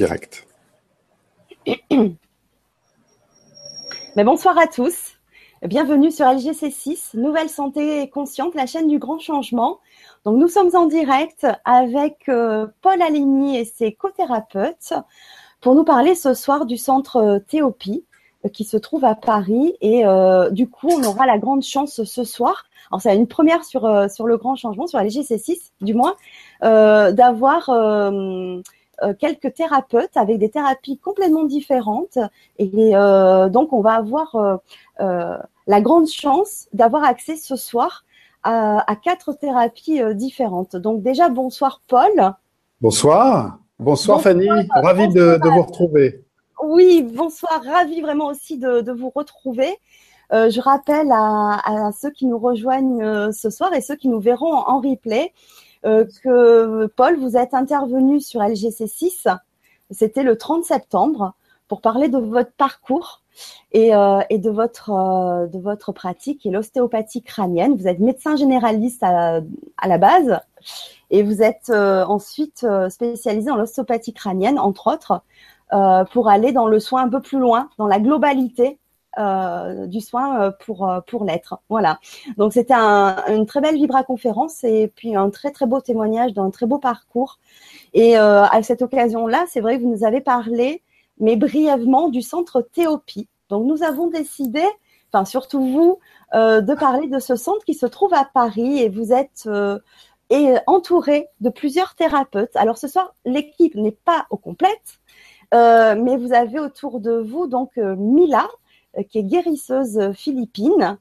Direct. Mais bonsoir à tous. Bienvenue sur LGC6, Nouvelle Santé Consciente, la chaîne du grand changement. Donc nous sommes en direct avec euh, Paul Aligny et ses co-thérapeutes pour nous parler ce soir du centre euh, Théopie euh, qui se trouve à Paris. Et du coup, on aura la grande chance ce soir, alors c'est une première sur, le grand changement, sur LGC6 du moins, d'avoir quelques thérapeutes avec des thérapies complètement différentes. Et euh, donc, on va avoir euh, la grande chance d'avoir accès ce soir à, quatre thérapies différentes. Donc déjà, bonsoir Paul. Bonsoir. Bonsoir, Fanny. Ravi de, vous retrouver. Oui, bonsoir. Ravi vraiment aussi de, vous retrouver. je rappelle à, à, ceux qui nous rejoignent ce soir et ceux qui nous verront en replay euh, que Paul, vous êtes intervenu sur LGC6, c'était le 30 septembre, pour parler de votre parcours et, euh, de, votre, euh, de votre pratique et l'ostéopathie crânienne. Vous êtes médecin généraliste à la base et vous êtes ensuite spécialisé en l'ostéopathie crânienne, entre autres, pour aller dans le soin un peu plus loin, dans la globalité euh, du soin euh, pour euh, pour l'être. Voilà. Donc c'était un, une très belle vibra conférence et puis un très très beau témoignage d'un très beau parcours. Et à cette occasion-là, c'est vrai que vous nous avez parlé, mais brièvement, du centre Théopie. Donc nous avons décidé, enfin surtout vous, de parler de ce centre qui se trouve à Paris et vous êtes et entouré de plusieurs thérapeutes. Alors ce soir, l'équipe n'est pas au complète, mais vous avez autour de vous donc Mila, qui est guérisseuse euh, philippine.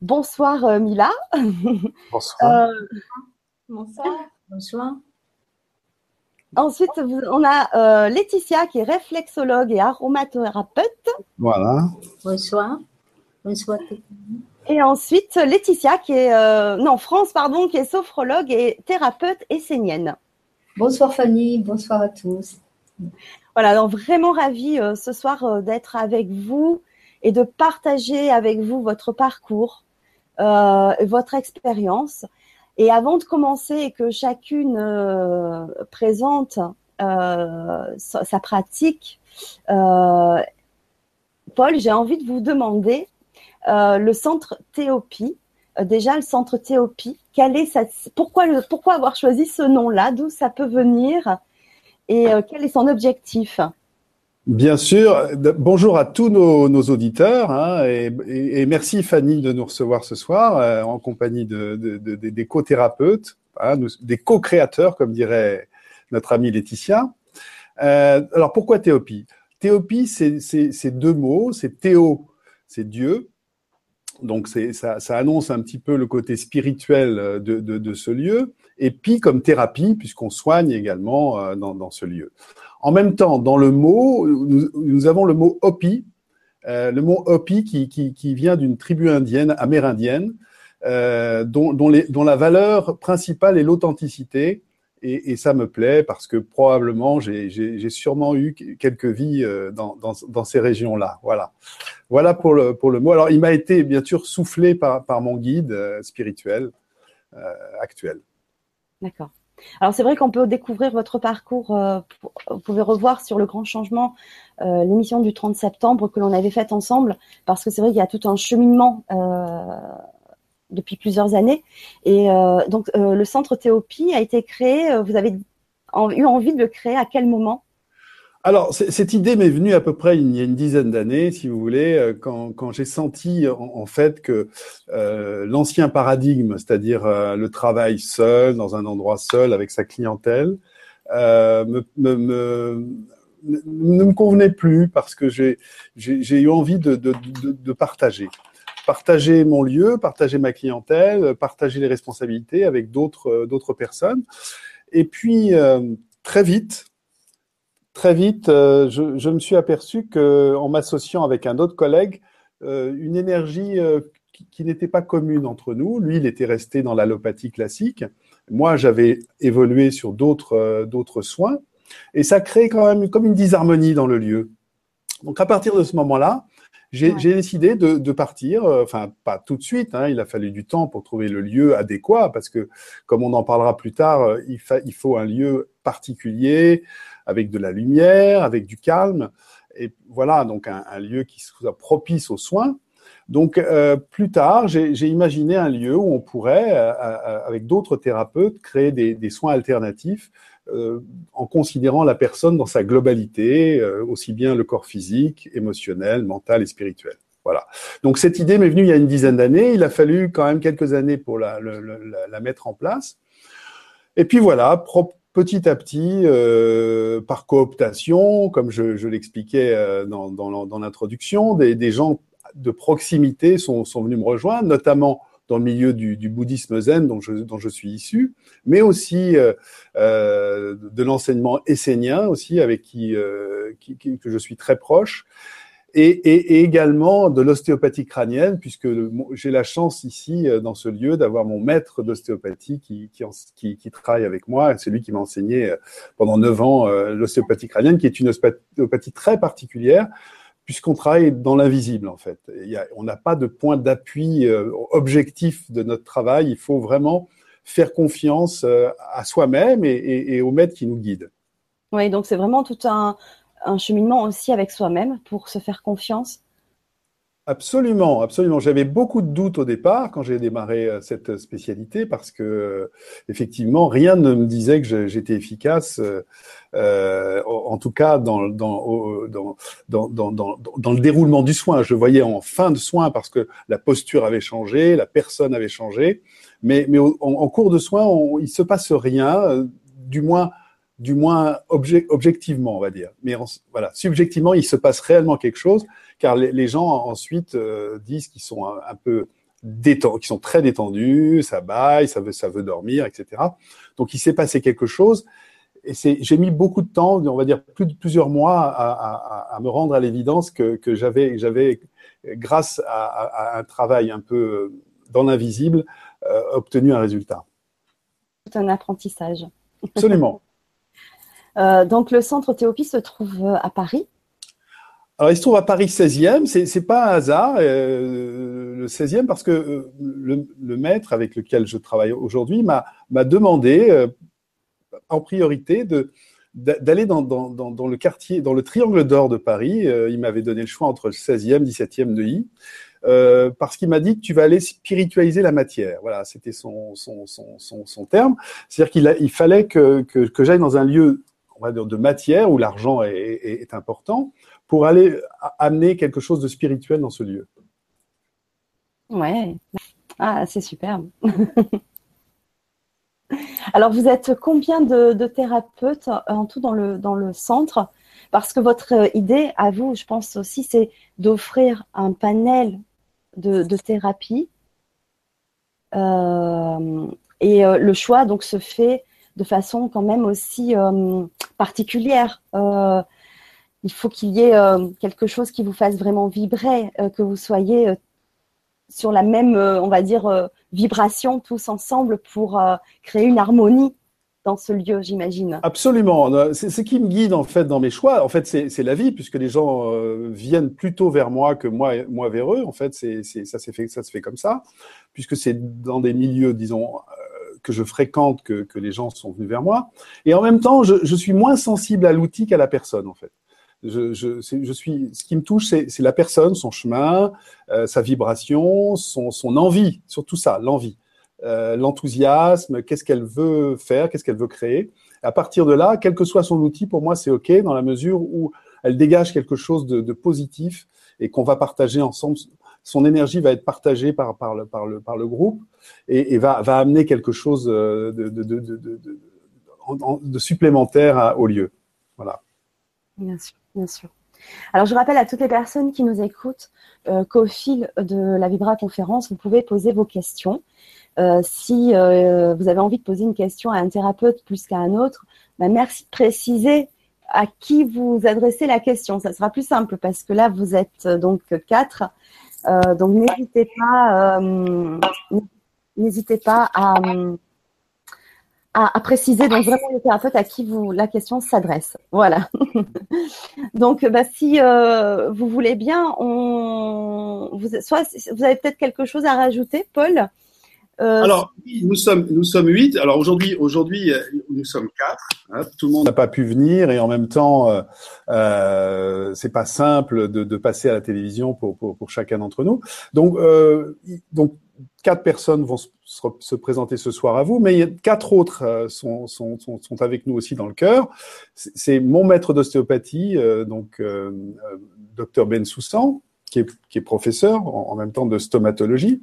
Bonsoir euh, Mila. Bonsoir. Bonsoir. Bonsoir. Ensuite, on a Laetitia qui est réflexologue et aromathérapeute. Voilà. Bonsoir. Bonsoir. Et ensuite, Laetitia qui est, non, France, pardon, qui est sophrologue et thérapeute essénienne. Bonsoir Fanny, bonsoir à tous. Voilà, donc vraiment ravie euh, ce soir euh, d'être avec vous et de partager avec vous votre parcours, euh, votre expérience. Et avant de commencer et que chacune présente sa, pratique, Paul, j'ai envie de vous demander le centre Théopie. déjà, le centre Théopie, pourquoi avoir choisi ce nom-là? D'où ça peut venir? Et euh, quel est son objectif? Bien sûr. Bonjour à tous nos, auditeurs hein, et, merci Fanny de nous recevoir ce soir euh, en compagnie de, des co-thérapeutes, hein, des co-créateurs, comme dirait notre amie Laetitia. Euh, alors pourquoi Théopie Théopie, c'est deux mots. C'est Théo, c'est Dieu. Donc ça, ça annonce un petit peu le côté spirituel de, de ce lieu et pi comme thérapie, puisqu'on soigne également euh, dans, ce lieu. En même temps, dans le mot, nous, avons le mot Hopi, euh, le mot Hopi qui, vient d'une tribu indienne, amérindienne, euh, dont, la valeur principale est l'authenticité. Et, ça me plaît parce que probablement j'ai sûrement eu quelques vies dans, ces régions-là. Voilà, voilà pour le, mot. Alors il m'a été bien sûr soufflé par, mon guide spirituel actuel. D'accord. Alors c'est vrai qu'on peut découvrir votre parcours, euh, vous pouvez revoir sur le grand changement euh, l'émission du 30 septembre que l'on avait faite ensemble, parce que c'est vrai qu'il y a tout un cheminement euh, depuis plusieurs années. Et donc le centre Théopie a été créé, vous avez eu envie de le créer à quel moment? Alors, cette idée m'est venue à peu près il y a une dizaine d'années, si vous voulez, euh, quand, quand j'ai senti en, fait que euh, l'ancien paradigme, c'est-à-dire euh, le travail seul, dans un endroit seul, avec sa clientèle, euh, me, me, me, ne me convenait plus parce que j'ai eu envie de, de, de, de, partager. Partager mon lieu, partager ma clientèle, partager les responsabilités avec d'autres d'autres personnes. Et puis, très vite, très vite, euh, je, me suis aperçu que, en m'associant avec un autre collègue, euh, une énergie euh, qui, n'était pas commune entre nous. Lui, il était resté dans l'allopathie classique. Moi, j'avais évolué sur d'autres soins, et ça crée quand même comme une disharmonie dans le lieu. Donc, à partir de ce moment-là, j'ai décidé de, partir, euh, enfin pas tout de suite, hein, il a fallu du temps pour trouver le lieu adéquat, parce que comme on en parlera plus tard, euh, il, il faut un lieu particulier, avec de la lumière, avec du calme, et voilà, donc un, lieu qui soit propice aux soins. Donc euh, plus tard, j'ai imaginé un lieu où on pourrait, avec d'autres thérapeutes, créer des, soins alternatifs euh, en considérant la personne dans sa globalité, euh, aussi bien le corps physique, émotionnel, mental et spirituel. Voilà. Donc cette idée m'est venue il y a une dizaine d'années. Il a fallu quand même quelques années pour la, mettre en place. Et puis voilà, petit à petit, euh, par cooptation, comme je, l'expliquais dans, l'introduction, des, gens de proximité sont, sont venus me rejoindre, notamment dans le milieu du, du bouddhisme zen dont je, dont je, suis issu, mais aussi euh, euh, de l'enseignement essénien aussi avec qui, euh, qui, que je suis très proche. Et, également de l'ostéopathie crânienne, puisque j'ai la chance ici, euh, dans ce lieu, d'avoir mon maître d'ostéopathie qui, travaille avec moi. C'est lui qui m'a enseigné euh, pendant neuf ans l'ostéopathie crânienne, qui est une ostéopathie très particulière, puisqu'on travaille dans l'invisible en fait. on n'a pas de point d'appui euh, objectif de notre travail. Il faut vraiment faire confiance euh, à soi-même et, au maître qui nous guide. Oui, donc c'est vraiment tout un cheminement aussi avec soi-même pour se faire confiance. Absolument, absolument. J'avais beaucoup de doutes au départ quand j'ai démarré euh, cette spécialité parce que euh, effectivement rien ne me disait que j'étais efficace, euh, en tout cas dans, le déroulement du soin. Je voyais en fin de soin parce que la posture avait changé, la personne avait changé, mais, mais en, cours de soin, on, il se passe rien, du moins du moins objectivement, on va dire. Mais voilà, subjectivement, il se passe réellement quelque chose, car les, gens ensuite euh, disent qu'ils sont un, peu détendus, qu'ils sont très détendus, ça baille, ça veut, ça veut dormir, etc. Donc il s'est passé quelque chose. Et j'ai mis beaucoup de temps, on va dire plus de plusieurs mois, à, à, à me rendre à l'évidence que, que j'avais, j'avais, grâce à, un travail un peu dans l'invisible, euh, obtenu un résultat. C'est un apprentissage. Absolument. Euh, donc le centre Théopie se trouve euh, à Paris. Alors, il se trouve à Paris 16e. C'est, pas un hasard, euh, le 16e, parce que le, maître avec lequel je travaille aujourd'hui m'a, m'a demandé en priorité d'aller dans, le quartier, dans le triangle d'or de Paris. il m'avait donné le choix entre le 16e, 17e de I. parce qu'il m'a dit que tu vas aller spiritualiser la matière. Voilà, c'était son, son, son, terme. C'est-à-dire qu'il fallait que, que j'aille dans un lieu de matière où l'argent est, important pour aller amener quelque chose de spirituel dans ce lieu. Ouais, ah, c'est superbe. Alors, vous êtes combien de, thérapeutes en tout dans le, dans le centre? Parce que votre idée, à vous, je pense aussi, c'est d'offrir un panel de, de thérapie. Euh, et euh, le choix donc se fait de façon quand même aussi euh, particulière. Euh, il faut qu'il y ait euh, quelque chose qui vous fasse vraiment vibrer, que vous soyez sur la même, on va dire, vibration tous ensemble pour créer une harmonie dans ce lieu, j'imagine. Absolument. C'est ce qui me guide en fait dans mes choix. En fait, c'est la vie puisque les gens viennent plutôt vers moi que moi, moi vers eux. En fait, ça, fait, ça se fait comme ça, puisque c'est dans des milieux, disons, que je fréquente que, que, les gens sont venus vers moi. Et en même temps, je, je suis moins sensible à l'outil qu'à la personne, en fait. Je, je, je, suis, ce qui me touche, c'est la personne, son chemin, euh, sa vibration, son, son, envie, surtout ça, l'envie, euh, l'enthousiasme, qu'est-ce qu'elle veut faire, qu'est-ce qu'elle veut créer. À partir de là, quel que soit son outil, pour moi, c'est OK dans la mesure où elle dégage quelque chose de, de positif et qu'on va partager ensemble son énergie va être partagée par, le, par, le, par groupe et, va, amener quelque chose de, de, supplémentaire au lieu. Voilà. Bien sûr, bien sûr. Alors, je rappelle à toutes les personnes qui nous écoutent euh, qu'au fil de la Vibra conférence, vous pouvez poser vos questions. Euh, si euh, vous avez envie de poser une question à un thérapeute plus qu'à un autre, bah, merci de préciser à qui vous adressez la question. Ça sera plus simple parce que là, vous êtes donc quatre euh, donc n'hésitez pas, euh, n'hésitez pas à, préciser donc vraiment le thérapeute à qui vous la question s'adresse. Voilà. donc bah, si euh, vous voulez bien, on vous, soit vous avez peut-être quelque chose à rajouter, Paul? Euh, Alors nous sommes nous sommes huit. Alors aujourd'hui aujourd'hui nous sommes quatre. Hein. Tout le monde n'a pas pu venir et en même temps euh, euh, c'est pas simple de, de, passer à la télévision pour pour, pour chacun d'entre nous. Donc euh, donc quatre personnes vont se, présenter ce soir à vous, mais quatre autres euh, sont, sont, sont, sont, avec nous aussi dans le cœur. C'est mon maître d'ostéopathie, donc docteur Ben Soussan, qui est, qui est professeur en, même temps de stomatologie.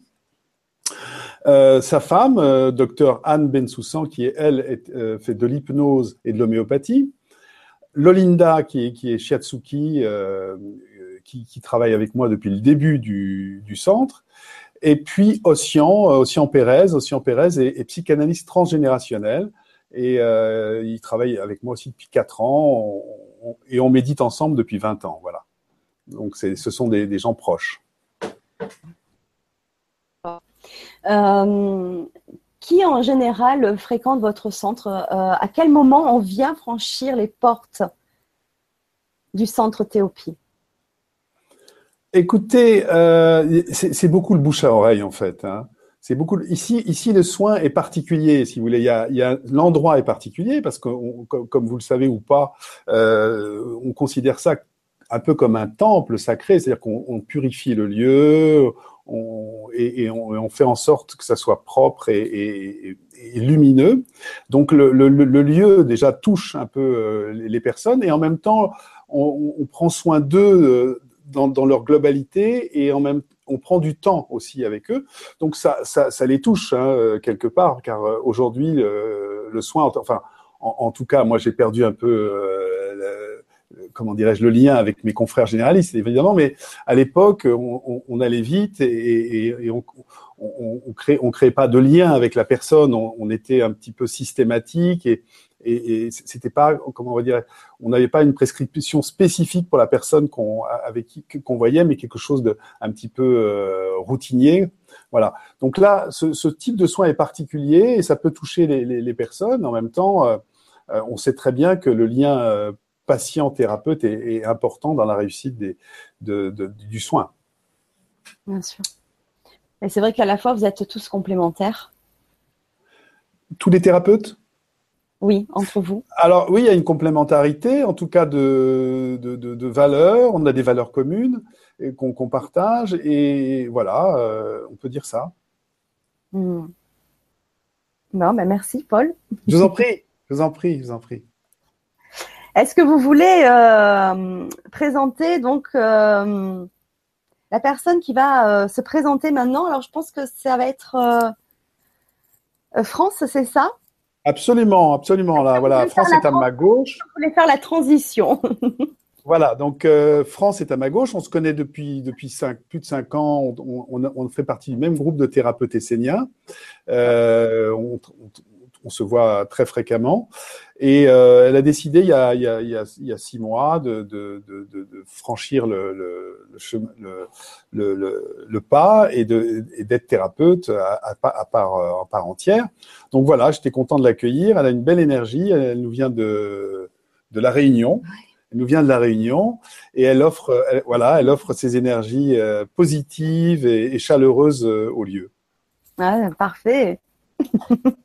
Sa femme, docteur Anne Ben Soussan, qui est, elle est, fait de l'hypnose et de l'homéopathie. Lolinda, qui est, qui est shiatsuki, qui, qui, travaille avec moi depuis le début du, centre. Et puis Ossian, euh, Ossian Pérez, Ossian Pérez est, psychanalyste transgénérationnel et euh, il travaille avec moi aussi depuis 4 ans et on médite ensemble depuis 20 ans. Voilà. Donc ce sont des, gens proches. Euh, qui en général fréquente votre centre? À quel moment on vient franchir les portes du centre Théopie Écoutez, euh, c'est beaucoup le bouche à oreille en fait. Hein. C'est beaucoup. Ici, ici, le soin est particulier, si vous voulez. Il y a, l'endroit est particulier parce que, comme vous le savez ou pas, euh, on considère ça un peu comme un temple sacré, c'est-à-dire qu'on purifie le lieu, et, on, fait en sorte que ça soit propre et, lumineux. Donc le, lieu déjà touche un peu euh, les personnes et en même temps on, prend soin d'eux euh, dans, leur globalité et en même on prend du temps aussi avec eux. Donc ça, ça, les touche hein, euh, quelque part, car aujourd'hui le, soin, enfin en, tout cas, moi j'ai perdu un peu, comment dirais-je, le lien avec mes confrères généralistes évidemment, mais à l'époque on, allait vite et, on, on, crée, on créait pas de lien avec la personne, on, était un petit peu systématique et, c'était pas comment on va dire on n'avait pas une prescription spécifique pour la personne qu'on avec qui qu'on voyait mais quelque chose de un petit peu euh, routinier. Voilà. Donc là ce, type de soin est particulier et ça peut toucher les personnes. En même temps euh, euh on sait très bien que le lien euh, patient thérapeute est, est, important dans la réussite des, de, de, du soin bien sûr et c'est vrai qu'à la fois vous êtes tous complémentaires tous les thérapeutes? Oui, entre vous Alors oui, il y a une complémentarité, en tout cas de, de, de, valeurs. On a des valeurs communes qu'on partage et voilà, euh, on peut dire ça. Hmm. Non, mais merci Paul. Je vous en prie, je vous en prie, je vous en prie. Est-ce que vous voulez euh, présenter donc euh, la personne qui va se présenter maintenant? Alors je pense que ça va être France, c'est ça? Absolument, absolument. Là, voilà, France est à ma gauche. Je voulais faire la transition? voilà, donc euh, France est à ma gauche. On se connaît depuis depuis cinq, plus de cinq ans. On, on, on, fait partie du même groupe de thérapeutes esséniens. Euh, on, on, se voit très fréquemment. Et euh, elle a décidé il y a, il y a, il y a, il y a six mois de, de, de, de franchir le, le, le, le, le, pas et d'être thérapeute à, à, à, part, euh, part entière. Donc voilà, j'étais content de l'accueillir. Elle a une belle énergie. Elle, nous vient de, de la Réunion. Elle nous vient de la Réunion et elle offre, voilà, elle offre ses énergies euh, positives et, et chaleureuses euh, au lieu. Ah, parfait.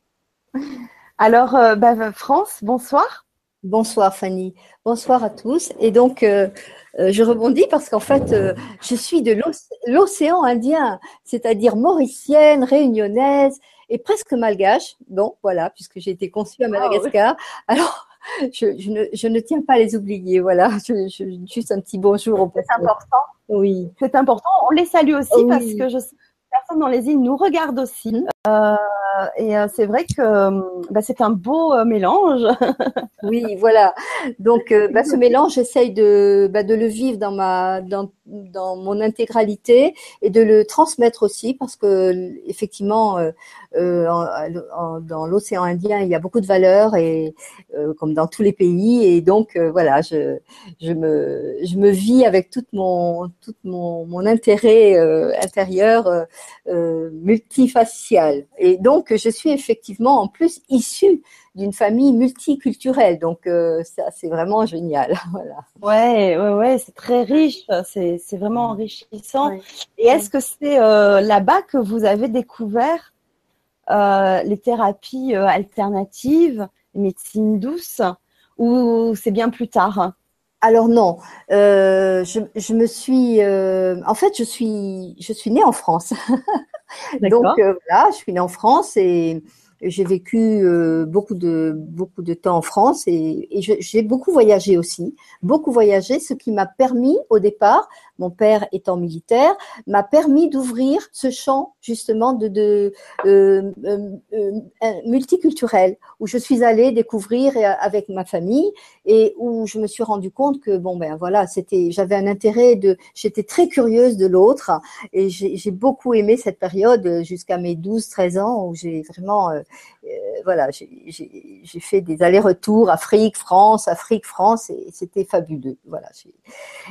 Alors, euh, bah, France, bonsoir. Bonsoir Fanny, bonsoir à tous. Et donc, euh, euh, je rebondis parce qu'en fait, je suis de l'océan Indien, c'est-à-dire mauricienne, réunionnaise et presque malgache. Bon, voilà, puisque j'ai été conçue à Madagascar. Alors, je, ne, tiens pas à les oublier. Voilà, juste un petit bonjour. C'est important. Oui. C'est important. On les salue aussi parce que je personnes dans les îles nous regardent aussi. Euh, et euh, c'est vrai que euh, bah, c'est un beau mélange. oui, voilà. Donc, bah, ce mélange, j'essaye de, bah, de le vivre dans ma, dans, mon intégralité et de le transmettre aussi parce que effectivement, dans l'océan Indien, il y a beaucoup de valeurs et comme dans tous les pays. Et donc, voilà, je, me, je me vis avec tout mon, tout mon, mon intérêt intérieur multifacial culturelle. Et donc, je suis effectivement en plus issue d'une famille multiculturelle. Donc, euh, ça, c'est vraiment génial. voilà. Ouais, ouais, ouais, c'est très riche. C'est, c'est vraiment enrichissant. Et est-ce que c'est euh, là-bas que vous avez découvert euh, les thérapies euh, alternatives, les médecines douces, ou c'est bien plus tard? Alors non, euh, je, je, me suis, euh, en fait, je suis, je suis née en France. Donc euh, voilà, je suis née en France et j'ai vécu euh, beaucoup de beaucoup de temps en France et, et j'ai beaucoup voyagé aussi, beaucoup voyagé, ce qui m'a permis au départ, mon père étant militaire, m'a permis d'ouvrir ce champ justement de, de euh, euh, euh multiculturel où je suis allée découvrir avec ma famille et où je me suis rendu compte que bon ben voilà, c'était j'avais un intérêt de, j'étais très curieuse de l'autre et j'ai beaucoup aimé cette période jusqu'à mes 12-13 ans où j'ai vraiment euh, voilà, j'ai fait des allers-retours Afrique, France, Afrique, France, et c'était fabuleux. Voilà.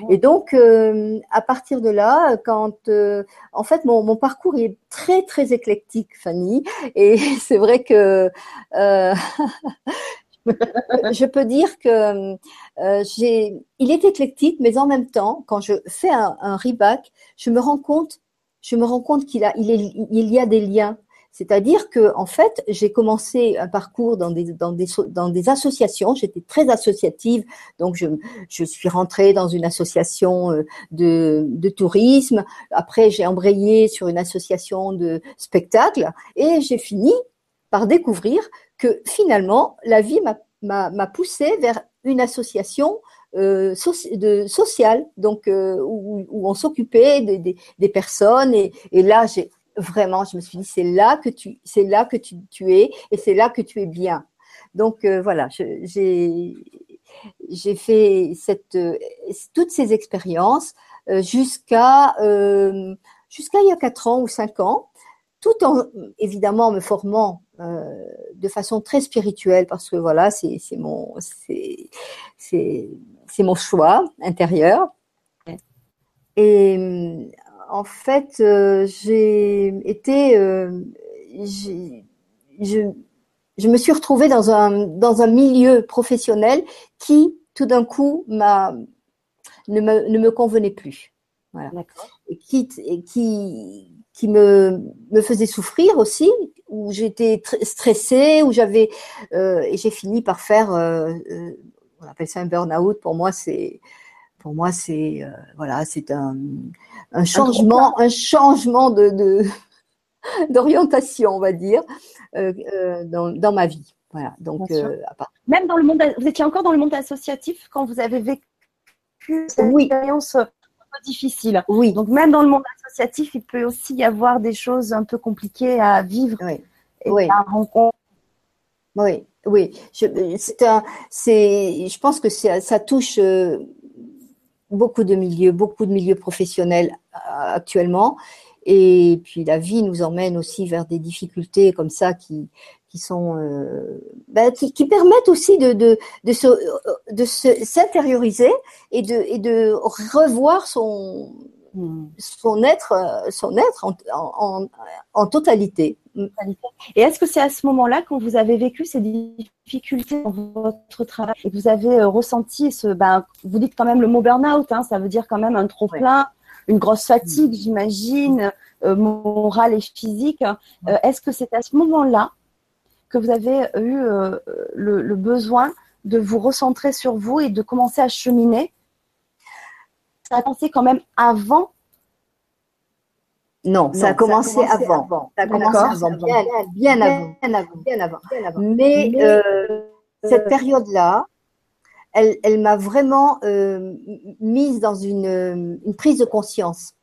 Et donc, euh, à partir de là, quand, euh, en fait, mon, parcours est très très éclectique, Fanny, et c'est vrai que je peux dire que j'ai, il est éclectique, mais en même temps, quand je fais un, reback, je me rends compte, qu'il a, il y a des liens c'est-à-dire que, en fait, j'ai commencé un parcours dans des, associations. J'étais très associative, donc je, suis rentrée dans une association euh, de, tourisme. Après, j'ai embrayé sur une association de spectacle et j'ai fini par découvrir que finalement, la vie m'a poussé vers une association euh, sociale, donc euh, où, on s'occupait des, personnes. Et là, j'ai vraiment, je me suis dit, c'est là que tu, c'est là que tu, tu, es et c'est là que tu es bien. Donc euh, voilà, j'ai j'ai fait cette, euh, toutes ces expériences euh, jusqu'à jusqu'à il y a quatre ans ou cinq ans, tout en évidemment me formant de façon très spirituelle parce que voilà, c'est mon c'est mon choix intérieur. Et en fait, euh, j'ai été, euh, je, je, me suis retrouvée dans un dans un milieu professionnel qui, tout d'un coup, m'a ne me, ne me convenait plus. Voilà. Et qui, et qui qui me me faisait souffrir aussi, où j'étais stressée, où j'avais euh, et j'ai fini par faire, on appelle ça un burn-out. Pour moi, c'est pour moi, c'est euh, voilà, c'est un, un, changement, un, changement de d'orientation, on va dire, euh, euh, dans, dans, ma vie. Voilà. Donc, même dans le monde, vous étiez encore dans le monde associatif quand vous avez vécu cette oui. expérience difficile. Oui. Donc même dans le monde associatif, il peut aussi y avoir des choses un peu compliquées à vivre oui. et oui. à rencontrer. Oui, oui. C'est un, c'est, je pense que ça touche beaucoup de milieux, beaucoup de milieux professionnels euh, actuellement. Et puis la vie nous emmène aussi vers des difficultés comme ça qui, qui sont euh, ben, qui, qui, permettent aussi de, de, de, se, de s'intérioriser et de, et de revoir son, son être, son être en, en, en totalité. Et est-ce que c'est à ce moment-là, quand vous avez vécu ces difficultés dans votre travail et que vous avez euh, ressenti ce, ben, vous dites quand même le mot burn-out, hein, ça veut dire quand même un trop plein, une grosse fatigue, j'imagine, euh, morale et physique. Euh, est-ce que c'est à ce moment-là que vous avez eu euh, le, le, besoin de vous recentrer sur vous et de commencer à cheminer? Ça a commencé quand même avant non, ça, a commencé, ça a commencé avant. avant. Ça a commencé avant, bien, bien, avant, bien avant, bien avant, bien avant. Mais, Mais euh, cette période-là, elle, elle m'a vraiment euh, mise dans une, une, prise de conscience.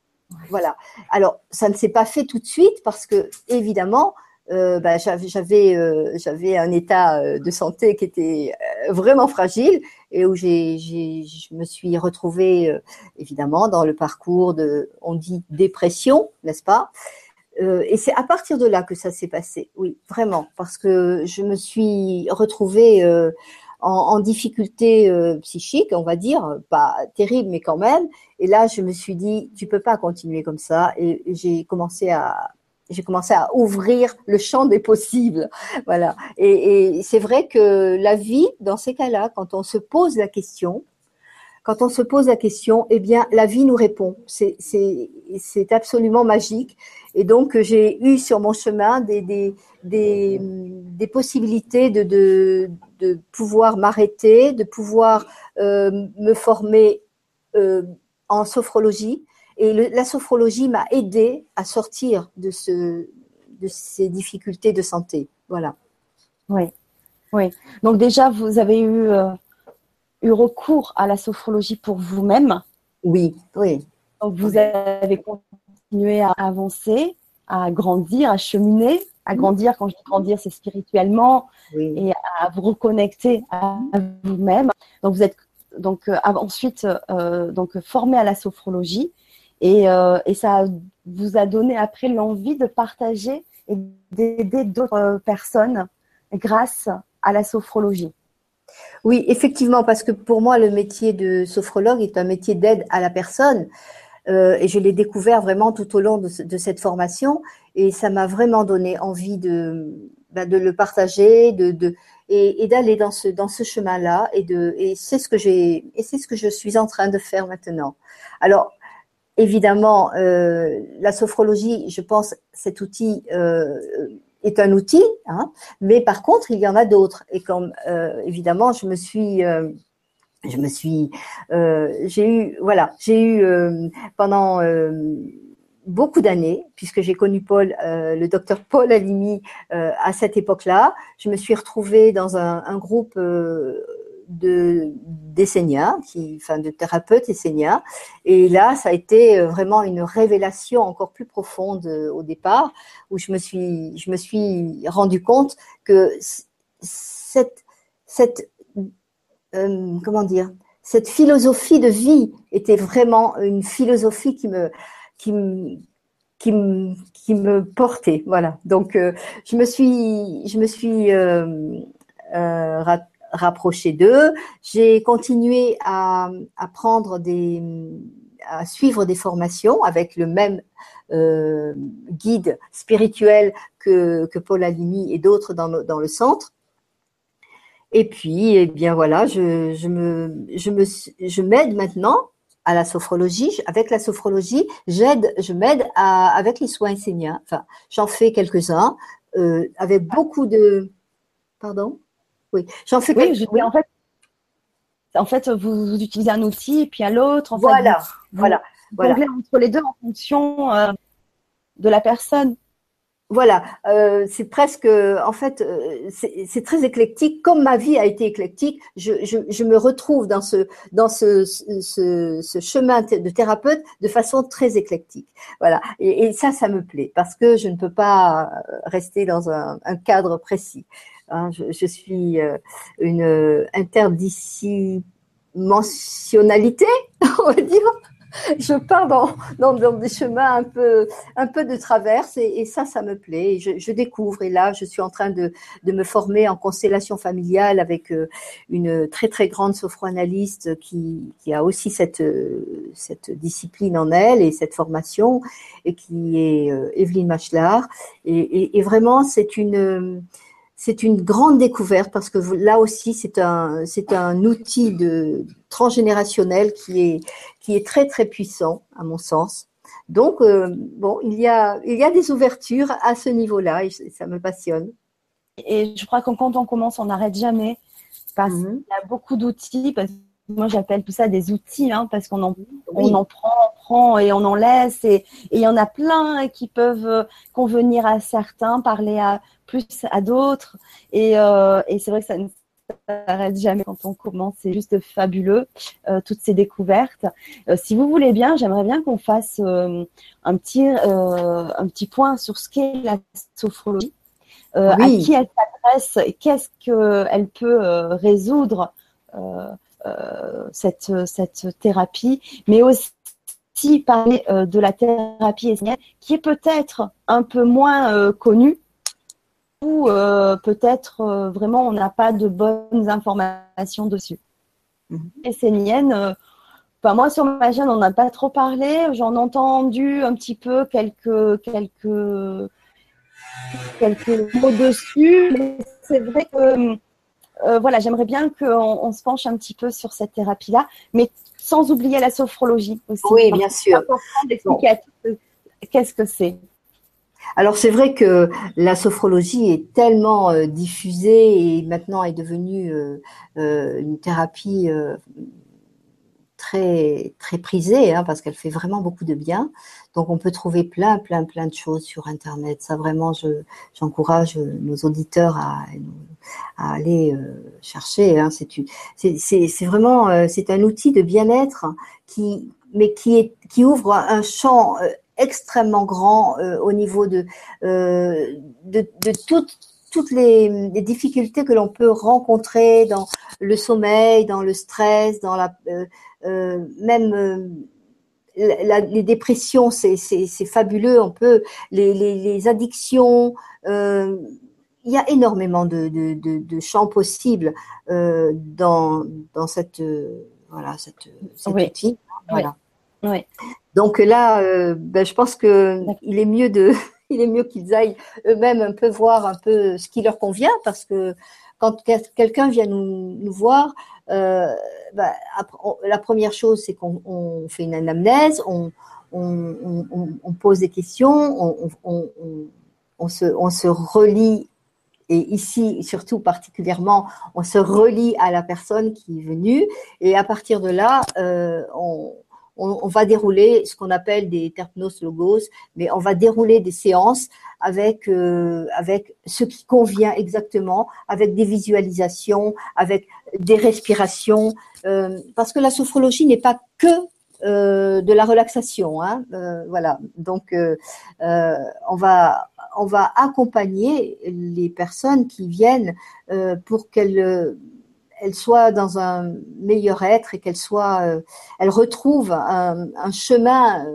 Voilà. Alors, ça ne s'est pas fait tout de suite parce que, évidemment, euh, bah, j'avais euh, j'avais un état euh, de santé qui était euh, vraiment fragile et où j'ai je me suis retrouvée euh, évidemment dans le parcours de on dit dépression n'est-ce pas? Et c'est à partir de là que ça s'est passé oui vraiment parce que je me suis retrouvée en, en, difficulté psychique on va dire pas terrible mais quand même. Et là je me suis dit tu peux pas continuer comme ça. Et j'ai commencé à j'ai commencé à ouvrir le champ des possibles. Voilà. Et, c'est vrai que la vie, dans ces cas-là, quand on se pose la question, quand on se pose la question, eh bien, la vie nous répond. C'est absolument magique. Et donc, j'ai eu sur mon chemin des, possibilités de pouvoir m'arrêter, de pouvoir euh, me former euh, en sophrologie. Et le, la sophrologie m'a aidé à sortir de, ce, de ces difficultés de santé. Voilà. Oui, oui. Donc déjà, vous avez eu euh, eu recours à la sophrologie pour vous-même. Oui, oui. Donc vous avez continué à avancer, à grandir, à cheminer, à grandir. Quand je dis grandir, c'est spirituellement et à vous reconnecter à vous-même. Donc vous êtes donc euh, ensuite euh, donc formé à la sophrologie et, euh, et ça vous a donné après l'envie de partager et d'aider d'autres personnes grâce à la sophrologie. Oui, effectivement, parce que pour moi, le métier de sophrologue est un métier d'aide à la personne. Euh, et je l'ai découvert vraiment tout au long de, cette formation. Et ça m'a vraiment donné envie de, bah, le partager, de, et, d'aller dans ce, dans ce chemin-là. Et, et c'est ce que ce que je suis en train de faire maintenant. Alors, évidemment, euh, la sophrologie, je pense, cet outil euh, est un outil, hein, mais par contre, il y en a d'autres. Et comme euh, évidemment, je me suis je me suis, j'ai eu, voilà, j'ai eu pendant beaucoup d'années, puisque j'ai connu Paul, le docteur Paul Alimi à cette époque-là. Je me suis retrouvée dans un groupe de d'Essenia, qui, enfin de thérapeutes Essenia. Et là, ça a été euh, vraiment une révélation encore plus profonde euh, au départ, où je me suis, je me suis rendu compte que cette, cette, euh, comment dire, cette philosophie de vie était vraiment une philosophie qui me, qui me, qui me, qui me portait. Voilà. Donc, je me suis, je me suis rapprocher d'eux. J'ai continué à, à, prendre des, à suivre des formations avec le même euh, guide spirituel que, que Paul Alimi et d'autres dans, dans le centre. Et puis, eh bien voilà, je, je me, je me, je m'aide maintenant à la sophrologie. Avec la sophrologie, j'aide, je m'aide avec les soins enseignants. Enfin, j'en fais quelques-uns euh, avec beaucoup de, pardon? Oui, j'en fais oui, je, en fait, en fait, vous, vous, utilisez un outil et puis à l'autre. En voilà, fait, vous, voilà, vous voilà. entre les deux en fonction euh, de la personne. Voilà, euh, c'est presque, en fait, euh, c'est très éclectique. Comme ma vie a été éclectique, je, je, je me retrouve dans ce dans ce, ce, ce, chemin de thérapeute de façon très éclectique. Voilà, et, et, ça, ça me plaît parce que je ne peux pas rester dans un, un cadre précis. Hein, je, suis euh, une interdimensionnalité, on va dire. Je pars dans, dans, des chemins un peu, un peu de traverse et, ça, ça me plaît. Je, découvre et là, je suis en train de, de me former en constellation familiale avec euh, une très très grande sophroanalyste qui, qui a aussi cette, cette discipline en elle et cette formation et qui est euh, Evelyne et, et vraiment, c'est une c'est une grande découverte parce que là aussi c'est un c'est un outil de transgénérationnel qui est qui est très très puissant à mon sens. Donc euh, bon, il y a il y a des ouvertures à ce niveau-là et ça me passionne. Et je crois que quand on commence, on n'arrête jamais parce mm -hmm. qu'il y a beaucoup d'outils. Moi, j'appelle tout ça des outils hein, parce qu'on en, on en prend, on prend et on en laisse. Et il y en a plein qui peuvent convenir à certains, parler à plus à d'autres. Et, euh, et c'est vrai que ça ne s'arrête jamais quand on commence. C'est juste fabuleux, euh, toutes ces découvertes. Euh, si vous voulez bien, j'aimerais bien qu'on fasse un, petit, un petit point sur ce qu'est la sophrologie, oui. à qui elle s'adresse, qu'est-ce qu'elle peut résoudre cette, cette thérapie, mais aussi parler de la thérapie qui est peut-être un peu moins connue où euh, peut-être euh, vraiment on n'a pas de bonnes informations dessus. Mmh. Essénienne, euh, enfin, moi sur ma chaîne on n'a pas trop parlé, j'en ai entendu un petit peu quelques, quelques quelques mots dessus. Mais c'est vrai que euh, voilà, j'aimerais bien qu'on se penche un petit peu sur cette thérapie-là, mais sans oublier la sophrologie aussi. Oui, bien sûr. qu'est-ce que c'est. Alors c'est vrai que la sophrologie est tellement euh, diffusée et maintenant est devenue euh, une thérapie très très prisée hein, parce qu'elle fait vraiment beaucoup de bien. Donc on peut trouver plein plein plein de choses sur internet. Ça vraiment je j'encourage nos auditeurs à, aller euh, chercher. Hein. C'est vraiment euh, c'est un outil de bien-être qui mais qui est qui ouvre un champ euh, extrêmement grand au niveau de, de, de toutes toutes les, les, difficultés que l'on peut rencontrer dans le sommeil, dans le stress, dans la euh, même euh, les dépressions, c'est fabuleux. On peut les, les, addictions. Euh, il y a énormément de, de, de, champs possibles dans, dans cette voilà cette, cet outil. Voilà. Oui. Donc là, ben, je pense que il est mieux de il est mieux qu'ils aillent eux-mêmes un peu voir un peu ce qui leur convient parce que quand quelqu'un vient nous, nous voir, euh, bah, la première chose, c'est qu'on fait une anamnèse, on, on, on, on, pose des questions, on, se, on se relie, et ici surtout particulièrement, on se relie à la personne qui est venue, et à partir de là, euh, on, on, va dérouler ce qu'on appelle des terpnos logos, mais on va dérouler des séances avec euh, avec ce qui convient exactement, avec des visualisations, avec des respirations, euh, parce que la sophrologie n'est pas que euh, de la relaxation, hein, voilà. Donc on va on va accompagner les personnes qui viennent pour qu'elles elles soient dans un meilleur être et qu'elles soient, elles retrouvent un, un chemin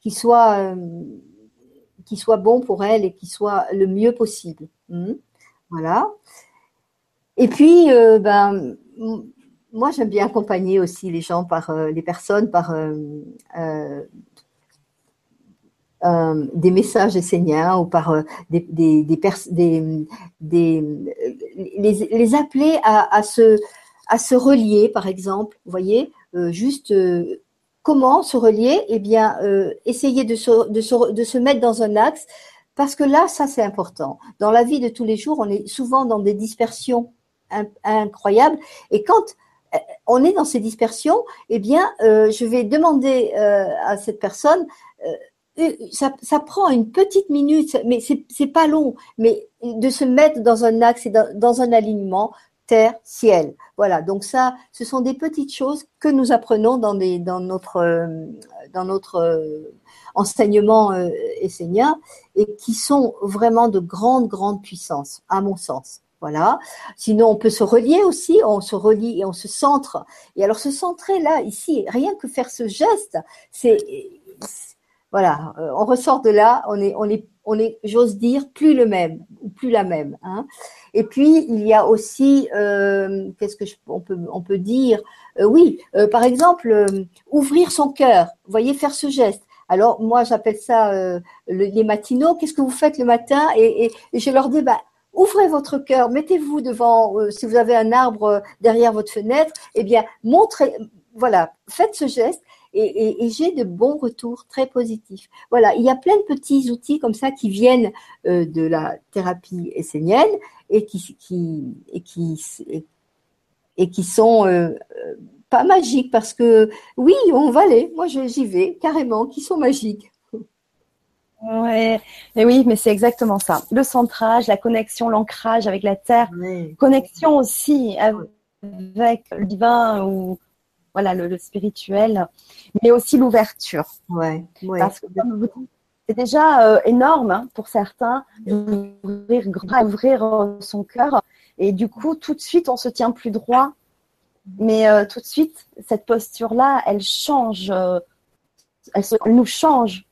qui soit qui soit bon pour elle et qui soit le mieux possible. Hmm. Voilà. Et puis, euh, ben, moi, j'aime bien accompagner aussi les gens par euh, les personnes par euh, des messages esséniens ou par des, des, des, des, les, appeler à, à, se, à se relier, par exemple. Vous voyez, juste Comment se relier? Eh bien, euh, essayer de se, de, se, de se mettre dans un axe, parce que là, ça c'est important. Dans la vie de tous les jours, on est souvent dans des dispersions incroyables, et quand euh, on est dans ces dispersions, eh bien, euh, je vais demander euh, à cette personne, euh, ça, prend une petite minute, mais c'est pas long, mais de se mettre dans un axe dans, un alignement, terre, ciel. Voilà, donc ça, ce sont des petites choses que nous apprenons dans, des, dans notre, euh, notre euh, enseignement euh, essénien et qui sont vraiment de grande, grande puissance, à mon sens. Voilà. Sinon, on peut se relier aussi, on se relie et on se centre. Et alors, se centrer là, ici, rien que faire ce geste, c'est, voilà, on ressort de là, on est, on est, on est, j'ose dire, plus le même ou plus la même. Hein. Et puis, il y a aussi, euh, qu'est-ce que je, on, peut, on peut dire euh, Oui, euh, par exemple, ouvrir son cœur. Voyez, faire ce geste. Alors, moi, j'appelle ça les matinaux. Qu'est-ce que vous faites le matin et, je leur dis, bah, ouvrez votre cœur, mettez-vous devant, si vous avez un arbre derrière votre fenêtre, eh bien, montrez, voilà, faites ce geste et, j'ai de bons retours très positifs. Voilà, il y a plein de petits outils comme ça qui viennent de la thérapie essénienne et qui, qui, et qui, et qui sont euh, euh, pas magiques parce que oui, on va aller. Moi, j'y vais carrément, qui sont magiques. Ouais, et oui, mais c'est exactement ça. Le centrage, la connexion, l'ancrage avec la terre, connexion aussi avec le divin ou voilà le, spirituel, mais aussi l'ouverture. Ouais, ouais. Parce que c'est déjà euh, énorme hein, pour certains d'ouvrir ouvrir euh, son cœur. Et du coup, tout de suite, on se tient plus droit. Mais euh, tout de suite, cette posture-là, elle change. Elle, nous change.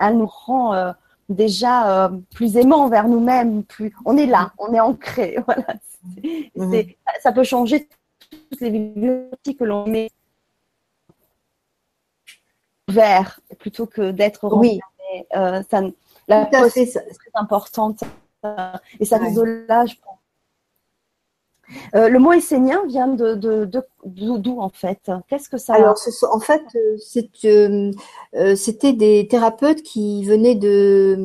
Elle nous rend déjà plus aimants vers nous-mêmes. Plus, on est là, on est ancré. Voilà. Mhm. Ça peut changer toutes les bibliothèques que l'on met vers plutôt que d'être oui. Euh, ça, La pause est très importante et ça nous soulage. Euh, le mot essénien vient de, d'où en fait? Qu'est-ce que ça Alors, en fait, euh, euh, c'était des thérapeutes qui venaient de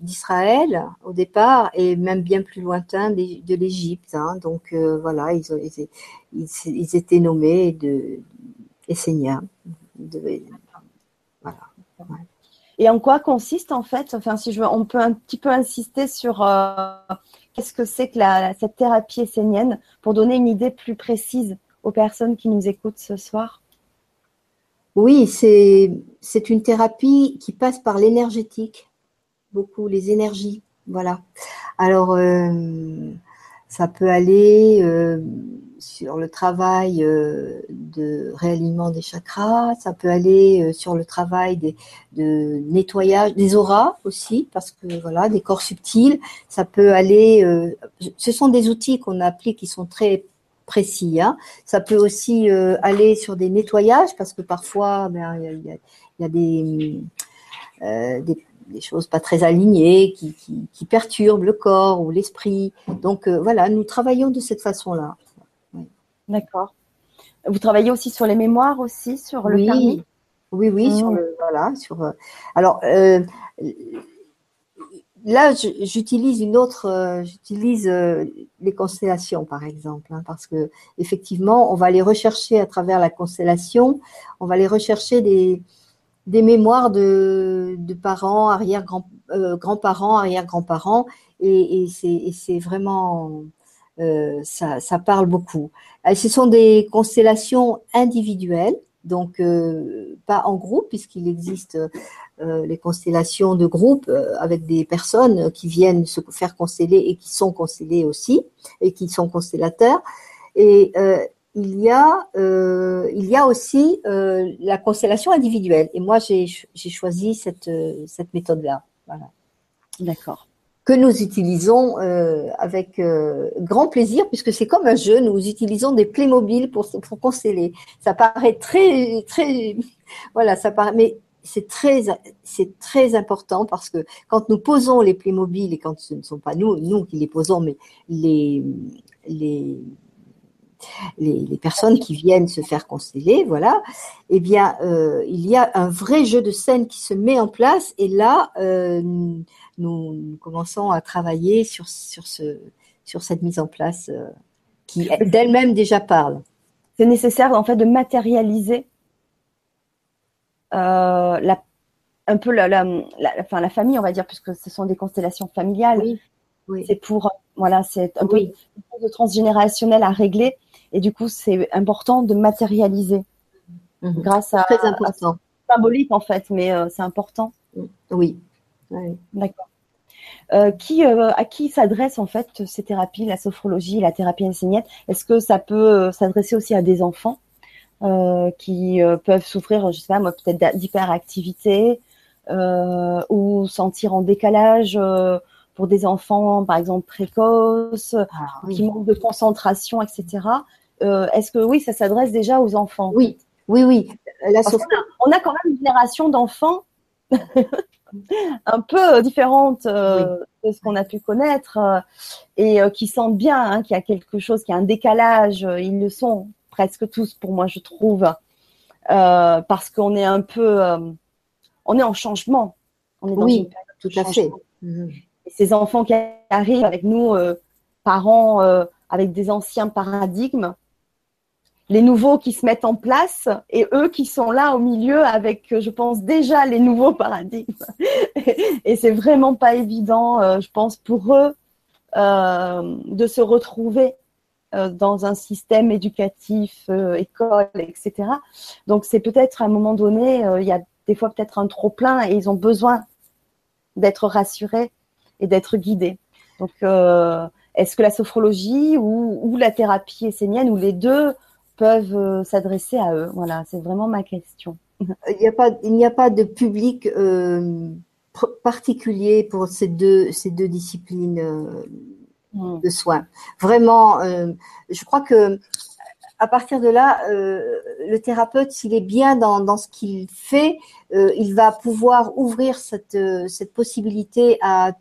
d'Israël au départ et même bien plus lointain de, l'Égypte. Hein. donc voilà, ils, ils, étaient nommés de esséniens. Et en quoi consiste en fait Enfin, si je veux, on peut un petit peu insister sur qu'est-ce que c'est que cette thérapie essénienne pour donner une idée plus précise aux personnes qui nous écoutent ce soir? Oui, c'est une thérapie qui passe par l'énergétique, beaucoup les énergies. Voilà. Alors, euh, ça peut aller euh, sur le travail euh, de réalignement des chakras, ça peut aller euh, sur le travail des, de nettoyage des auras aussi, parce que voilà, des corps subtils, ça peut aller. Euh, ce sont des outils qu'on applique qui sont très précis. Hein. Ça peut aussi aller sur des nettoyages, parce que parfois, ben, il y, a, des, choses pas très alignées qui perturbent le corps ou l'esprit. Donc voilà, nous travaillons de cette façon-là. D'accord. Vous travaillez aussi sur les mémoires aussi, sur le oui. Oui, oui, sur mmh. le, voilà, sur. Euh, alors euh, là, j'utilise une autre, euh, j'utilise les constellations par exemple, hein, parce que effectivement, on va aller rechercher à travers la constellation, on va aller rechercher des, des mémoires de, de parents, arrière grand, grands-parents, arrière grands-parents, et, et c'est vraiment euh, ça, ça, parle beaucoup. Euh, ce sont des constellations individuelles, donc euh, pas en groupe, puisqu'il existe les constellations de groupe avec des personnes qui viennent se faire consteller et qui sont constellées aussi, et qui sont constellateurs. Et il y a, aussi la constellation individuelle. Et moi, j'ai choisi cette, cette méthode-là. Voilà. D'accord que nous utilisons euh, avec euh, grand plaisir, puisque c'est comme un jeu, nous utilisons des Playmobil pour, pour consteller. Ça paraît très, très, voilà, ça paraît, mais c'est très, c'est très important parce que quand nous posons les Playmobil et quand ce ne sont pas nous, nous qui les posons, mais les, les, les, personnes qui viennent se faire consteller, voilà, eh bien, euh, il y a un vrai jeu de scène qui se met en place et là, euh, nous, commençons à travailler sur, sur, ce, sur cette mise en place euh, qui d'elle-même déjà parle. C'est nécessaire en fait de matérialiser la, un peu la, la, enfin, la famille, on va dire, puisque ce sont des constellations familiales. Oui. C'est pour, voilà, c'est un peu de transgénérationnel à régler. Et du coup, c'est important de matérialiser mhm. grâce à, Très important. symbolique en fait, mais euh, c'est important. Oui. D'accord. Euh, qui, euh, à qui s'adressent en fait ces thérapies, la sophrologie, la thérapie enseignante Est-ce que ça peut s'adresser aussi à des enfants qui peuvent souffrir, je sais pas moi, peut-être d'hyperactivité ou sentir en décalage pour des enfants, par exemple, précoces, ah, qui manquent de concentration, etc. Euh, est-ce que oui, ça s'adresse déjà aux enfants? Oui, oui, oui. on, a, quand même une génération d'enfants un peu différente euh, de ce qu'on a pu connaître euh, et qui sentent bien hein, qu'il y a quelque chose, qu'il y a un décalage. Ils le sont presque tous pour moi, je trouve, parce qu'on est un peu, on est en changement. On est dans oui, tout à fait. Mhm ces enfants qui arrivent avec nous, euh, parents euh, avec des anciens paradigmes, les nouveaux qui se mettent en place et eux qui sont là au milieu avec, euh, je pense, déjà les nouveaux paradigmes. et c'est vraiment pas évident, je pense, pour eux de se retrouver dans un système éducatif, école, etc. Donc c'est peut-être à un moment donné, il y a des fois peut-être un trop plein et ils ont besoin d'être rassurés et d'être guidé. Donc, euh, est-ce que la sophrologie ou, la thérapie essénienne ou les deux peuvent euh, s'adresser à eux Voilà, c'est vraiment ma question. Il n'y a pas, il n'y a pas de public euh, particulier pour ces deux, ces deux disciplines hmm. de soins. Vraiment, je crois que à partir de là, le thérapeute, s'il est bien dans, dans ce qu'il fait, il va pouvoir ouvrir cette, cette possibilité à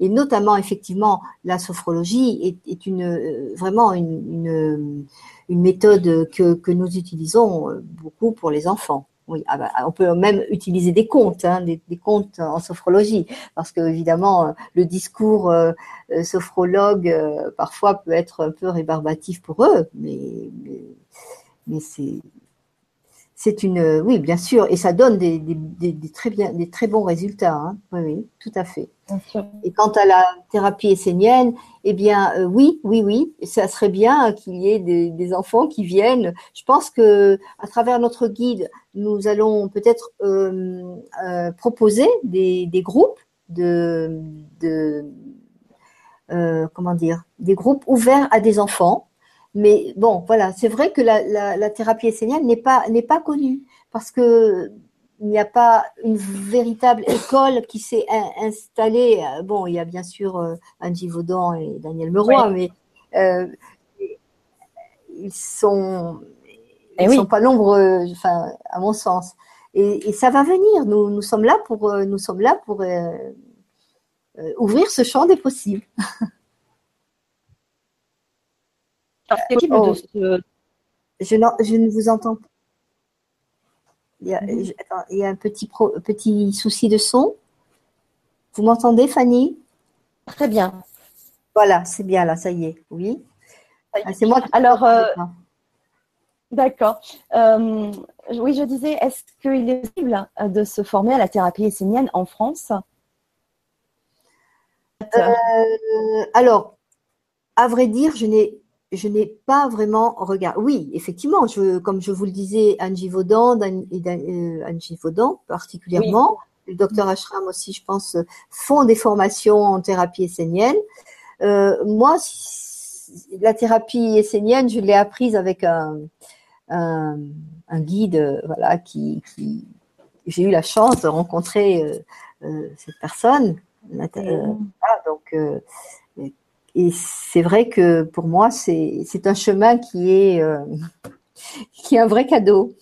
et notamment effectivement la sophrologie est, une vraiment une, une, une méthode que, que nous utilisons beaucoup pour les enfants. Oui, ah bah, on peut même utiliser des contes, hein, des, contes en sophrologie, parce que évidemment le discours euh, euh sophrologue euh, parfois peut être un peu rébarbatif pour eux, mais, mais c'est c'est une oui bien sûr et ça donne des, des, des très bien des très bons résultats. Hein. Oui, oui, tout à fait. Et quant à la thérapie essénienne, eh bien, euh, oui, oui, oui, ça serait bien qu'il y ait des, enfants qui viennent. Je pense que à travers notre guide, nous allons peut-être euh, euh, proposer des, des, groupes de, de euh, comment dire, des groupes ouverts à des enfants. Mais bon, voilà, c'est vrai que la, la, la thérapie essénienne n'est pas n'est pas connue parce que il n'y a pas une véritable école qui s'est installée. Bon, il y a bien sûr euh, Angie Vaudan et Daniel Meroy, mais euh, ils sont, eh ils sont pas nombreux, enfin, à mon sens. Et, et, ça va venir. Nous, nous sommes là pour, euh, nous sommes là pour euh, euh ouvrir ce champ des possibles. oh. je, je ne vous entends pas. Il y a, mhm. attends, il y a un petit, pro, petit souci de son. Vous m'entendez, Fanny? Très bien. Voilà, c'est bien là, ça y est. Oui. Ah, c'est moi qui Alors, euh, d'accord. Euh, oui, je disais, est-ce qu'il est possible de se former à la thérapie essénienne en France? Euh, Alors, à vrai dire, je n'ai je n'ai pas vraiment regardé. Oui, effectivement, je, comme je vous le disais, Angie Vaudan, euh, Angie Vaudan particulièrement, le docteur Ashram aussi, je pense, font des formations en thérapie essénienne. Euh, moi, la thérapie essénienne, je l'ai apprise avec un, un, un guide, voilà, qui, qui j'ai eu la chance de rencontrer euh, cette personne. Voilà, donc et c'est vrai que pour moi, c'est un chemin qui est, euh, qui est un vrai cadeau.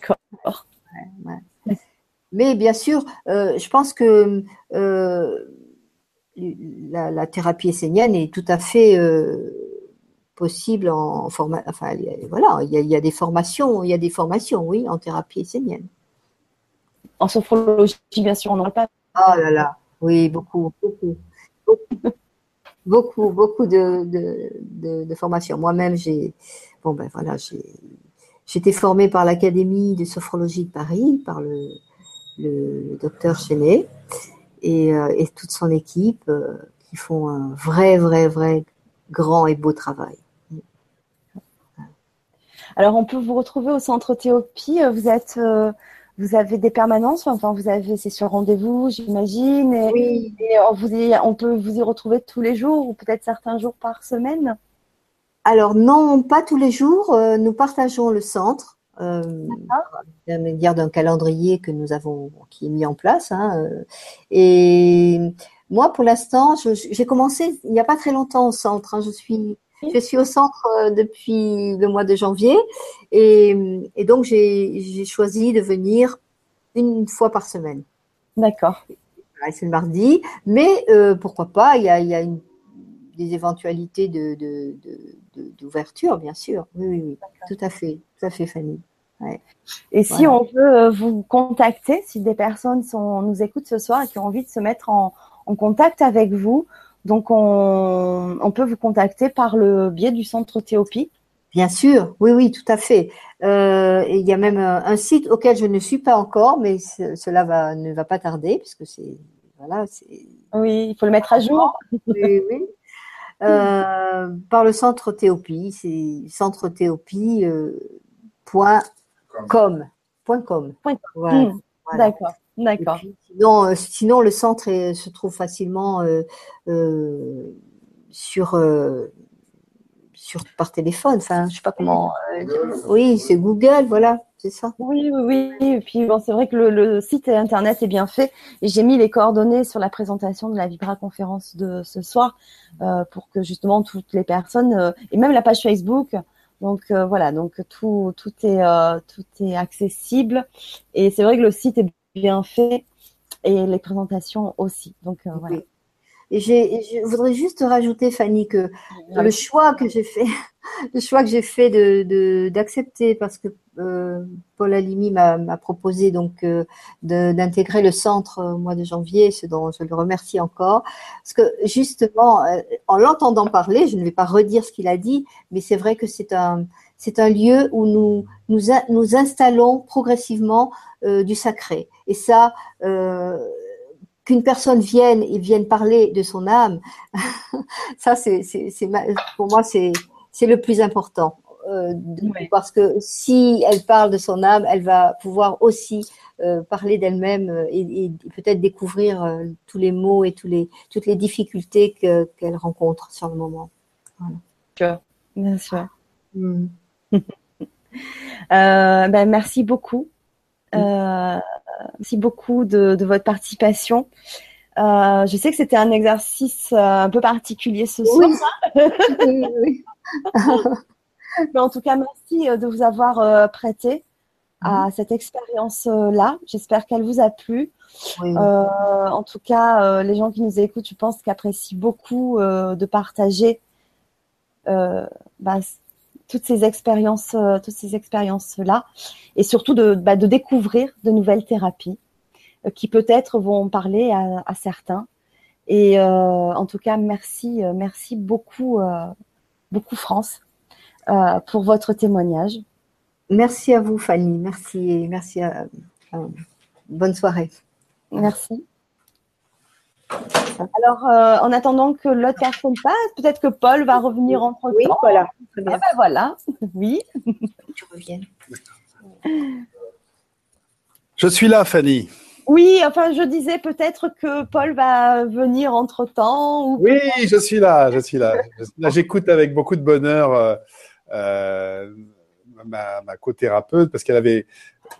D'accord. Ouais, ouais. Mais bien sûr, euh, je pense que euh, la, la, thérapie essénienne est tout à fait possible en formation. Enfin, voilà, il y, a, il y, a, des formations, il y a des formations, oui, en thérapie essénienne. En sophrologie, bien sûr, on n'en parle pas. Oh là là, oui, beaucoup, beaucoup. beaucoup beaucoup, beaucoup de, formations. Moi-même, j'ai, bon ben voilà, j'ai, j'étais formée par l'Académie de sophrologie de Paris, par le, docteur Chenet et, euh, et, toute son équipe euh, qui font un vrai, vrai, vrai grand et beau travail. Alors, on peut vous retrouver au centre Théopie. Vous êtes euh, vous avez des permanences, enfin vous avez, c'est sur rendez-vous, j'imagine. Et, oui. Et on, vous y, on peut vous y retrouver tous les jours ou peut-être certains jours par semaine? Alors non, pas tous les jours. Euh, nous partageons le centre. Euh, dire d'un calendrier que nous avons qui est mis en place. Hein, euh, et moi, pour l'instant, j'ai commencé il n'y a pas très longtemps au centre. Hein, je suis je suis au centre euh, depuis le mois de janvier et, et donc j'ai choisi de venir une fois par semaine. D'accord. C'est le mardi, mais euh, pourquoi pas, il y a, il y a une, des éventualités d'ouverture, de, de, de, bien sûr. Oui, oui, oui. tout à fait, tout à fait, Fanny. Ouais. Et si on veut euh, vous contacter, si des personnes sont, nous écoutent ce soir et qui ont envie de se mettre en, en contact avec vous, donc, on, on, peut vous contacter par le biais du centre Théopie. Bien sûr, oui, oui, tout à fait. Euh, il y a même un, site auquel je ne suis pas encore, mais cela va, ne va pas tarder, puisque c'est voilà, c'est. Oui, il faut le mettre à jour. Oui, oui. Euh, par le centre Théopie, c'est centre Théopie euh, point com. Point com. Point com. Voilà. Mmh, D'accord. D'accord. Sinon, euh, sinon, le centre est, se trouve facilement euh, euh, sur, sur par téléphone. Enfin, je sais pas comment. Oui, c'est Google, voilà, c'est ça. Oui, oui, oui. Et puis bon, c'est vrai que le, le, site internet est bien fait. Et j'ai mis les coordonnées sur la présentation de la Vibra conférence de ce soir pour que justement toutes les personnes et même la page Facebook Donc voilà, donc tout tout est tout est accessible et c'est vrai que le site est bien fait et les présentations aussi. Donc voilà. Et je voudrais juste rajouter, Fanny, que le choix que j'ai fait, le choix que j'ai fait de d'accepter, parce que euh, Paul Alimi m'a proposé donc euh, d'intégrer le centre au mois de janvier, ce dont je le remercie encore, parce que justement, euh, en l'entendant parler, je ne vais pas redire ce qu'il a dit, mais c'est vrai que c'est un c'est un lieu où nous nous, nous installons progressivement du sacré. Et ça, qu'une personne vienne et vienne parler de son âme, ça c'est, pour moi c'est, c'est le plus important. Euh, parce que si elle parle de son âme, elle va pouvoir aussi euh, parler d'elle-même euh, et, peut-être découvrir tous les mots et tous les, toutes les difficultés qu'elle rencontre sur le moment. Voilà. Bien sûr. Mm. Ben, merci beaucoup. Mm. Merci beaucoup de, votre participation. Euh, je sais que c'était un exercice euh, un peu particulier ce soir. Oui. Mais en tout cas, merci euh, de vous avoir prêté à mhm. cette expérience-là. J'espère qu'elle vous a plu. en tout cas, les gens qui nous écoutent, je pense qu'apprécient beaucoup de partager bah, toutes ces expériences, euh, toutes ces expériences-là, et surtout de, bah, de, découvrir de nouvelles thérapies euh, qui peut-être vont parler à, à certains. Et euh, en tout cas, merci, merci beaucoup, beaucoup France pour votre témoignage. Merci à vous, Fanny. Merci, merci. À, bonne soirée. Merci. Alors, euh, en attendant que l'autre personne passe, peut-être que Paul va revenir entre temps. Oui, voilà. Ah ben voilà, oui. Tu reviens. Je suis là, Fanny. Oui, enfin, je disais peut-être que Paul va venir entre temps. Oui, je suis là, je suis là. Là, j'écoute avec beaucoup de bonheur euh, euh, ma, ma co-thérapeute parce qu'elle avait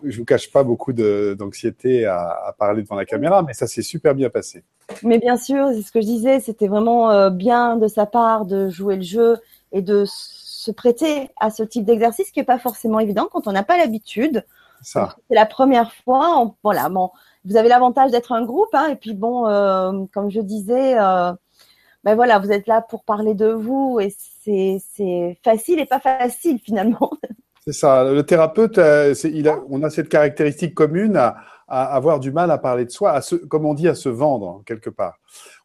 je vous cache pas beaucoup d'anxiété à, à, parler devant la caméra, mais ça s'est super bien passé. Mais bien sûr, c'est ce que je disais, c'était vraiment euh, bien de sa part de jouer le jeu et de se prêter à ce type d'exercice qui est pas forcément évident quand on n'a pas l'habitude. C'est la première fois. voilà, bon, vous avez l'avantage d'être un groupe, hein, et puis bon, euh, comme je disais, euh, ben voilà, vous êtes là pour parler de vous et c'est facile et pas facile finalement. C'est ça. Le thérapeute, euh, il a, on a cette caractéristique commune à, à, avoir du mal à parler de soi, à se, comme on dit, à se vendre quelque part.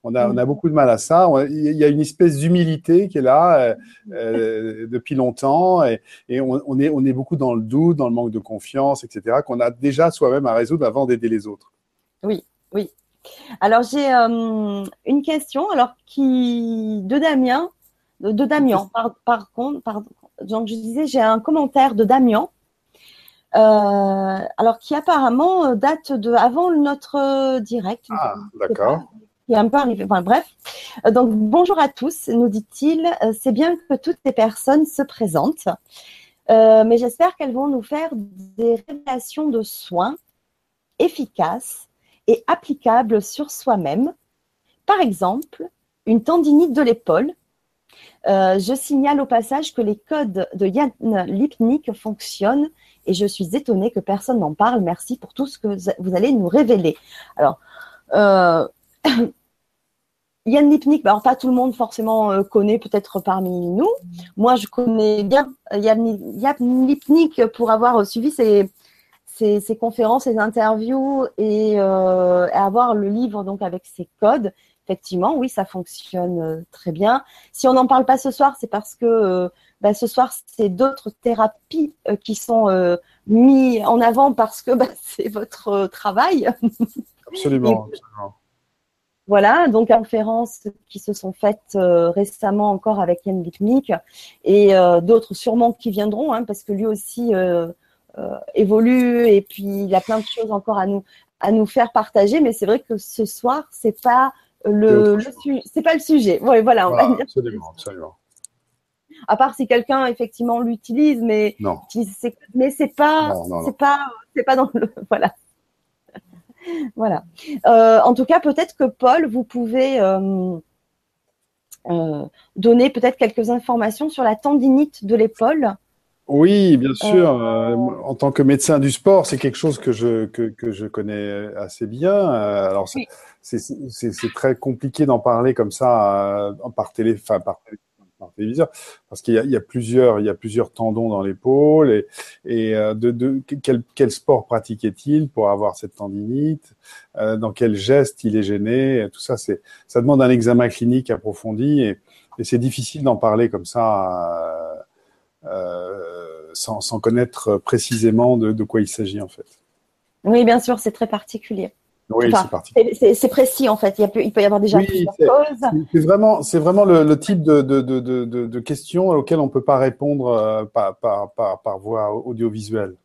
On a, on a beaucoup de mal à ça. il y a une espèce d'humilité qui est là euh, euh depuis longtemps, et, et on, on, est, on est beaucoup dans le doute, dans le manque de confiance, etc. Qu'on a déjà soi-même à résoudre avant d'aider les autres. Oui, oui. Alors j'ai euh, une question, alors qui de Damien, de, Damien. Par, par contre, pardon, donc je disais, j'ai un commentaire de Damien, euh, alors qui apparemment euh, date de avant notre euh, direct. Ah, d'accord. Qui est un peu arrivé. Enfin, bref. Donc bonjour à tous, nous dit-il. C'est bien que toutes les personnes se présentent, mais j'espère qu'elles vont nous faire des révélations de soins efficaces et applicables sur soi-même. Par exemple, une tendinite de l'épaule euh, je signale au passage que les codes de Yann Lipnik fonctionnent et je suis étonnée que personne n'en parle. Merci pour tout ce que vous allez nous révéler. Alors, euh, Yann Lipnik, bah, alors pas tout le monde forcément euh, connaît peut-être parmi nous. Moi, je connais bien Yann, Lipnik pour avoir suivi ses, conférences, ses interviews et, avoir le livre donc avec ses codes effectivement, oui, ça fonctionne euh, très bien. Si on n'en parle pas ce soir, c'est parce que euh, bah, ce soir, c'est d'autres thérapies euh, qui sont mis en avant parce que bah, c'est votre travail. Absolument. Voilà, donc conférences qui se sont faites récemment encore avec Yann Bitmik et d'autres sûrement qui viendront, hein, parce que lui aussi évolue et puis il a plein de choses encore à nous à nous faire partager. Mais c'est vrai que ce soir, c'est pas le, c'est pas le sujet. Ouais, voilà, on va dire. Absolument, absolument. À part si quelqu'un effectivement l'utilise, mais non. mais c'est pas, c'est pas, c'est pas dans le, voilà. voilà. Euh, en tout cas, peut-être que Paul, vous pouvez euh, euh, donner peut-être quelques informations sur la tendinite de l'épaule. Oui, bien sûr. en tant que médecin du sport, c'est quelque chose que je que, que je connais assez bien. alors c'est très compliqué d'en parler comme ça par télé, enfin par télé par téléviseur, parce qu'il y, y, a plusieurs, il y a plusieurs tendons dans l'épaule et, et euh, de, de, quel, quel sport pratiquait-il pour avoir cette tendinite, euh, dans quel geste il est gêné, tout ça, c'est, ça demande un examen clinique approfondi et, et c'est difficile d'en parler comme ça euh, euh sans, sans, connaître précisément de, de quoi il s'agit en fait. Oui, bien sûr, c'est très particulier. Oui, c'est parti. C'est précis en fait. Il, il, peut y avoir déjà plusieurs causes. C'est vraiment, c'est vraiment le, le type de, de, de, questions auxquelles on ne peut pas répondre euh, par, par, par, par, voie audiovisuelle.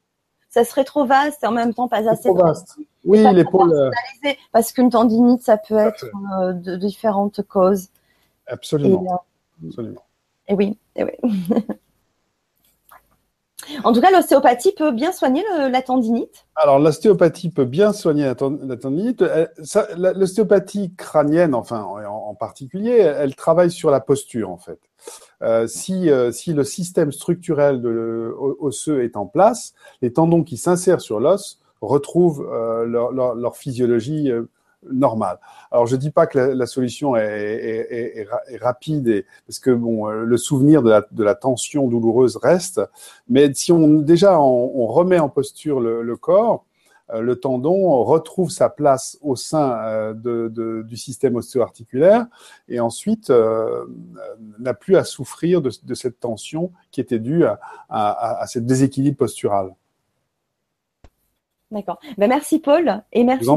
Ça serait trop vaste et en même temps pas assez trop vaste. Oui, l'épaule. Euh, parce qu'une tendinite, ça peut être euh, de différentes causes. Absolument. Et, Absolument. Et oui, et oui. En tout cas, l'ostéopathie peut bien soigner la tendinite. Alors, l'ostéopathie peut bien soigner la, tendinite. L'ostéopathie crânienne, enfin en, particulier, elle, travaille sur la posture en fait. Euh, si, euh, si le système structurel de osseux est en place, les tendons qui s'insèrent sur l'os retrouvent euh, leur, physiologie normal. Alors je dis pas que la, solution est, est, est, est, rapide et, parce que bon euh, le souvenir de la, de la tension douloureuse reste, mais si on déjà on, on remet en posture le, le corps, euh, le tendon retrouve sa place au sein euh, de, de, du système ostéo-articulaire et ensuite euh, n'a plus à souffrir de, de, cette tension qui était due à, à, à ce déséquilibre postural. D'accord. Ben, merci Paul et merci euh,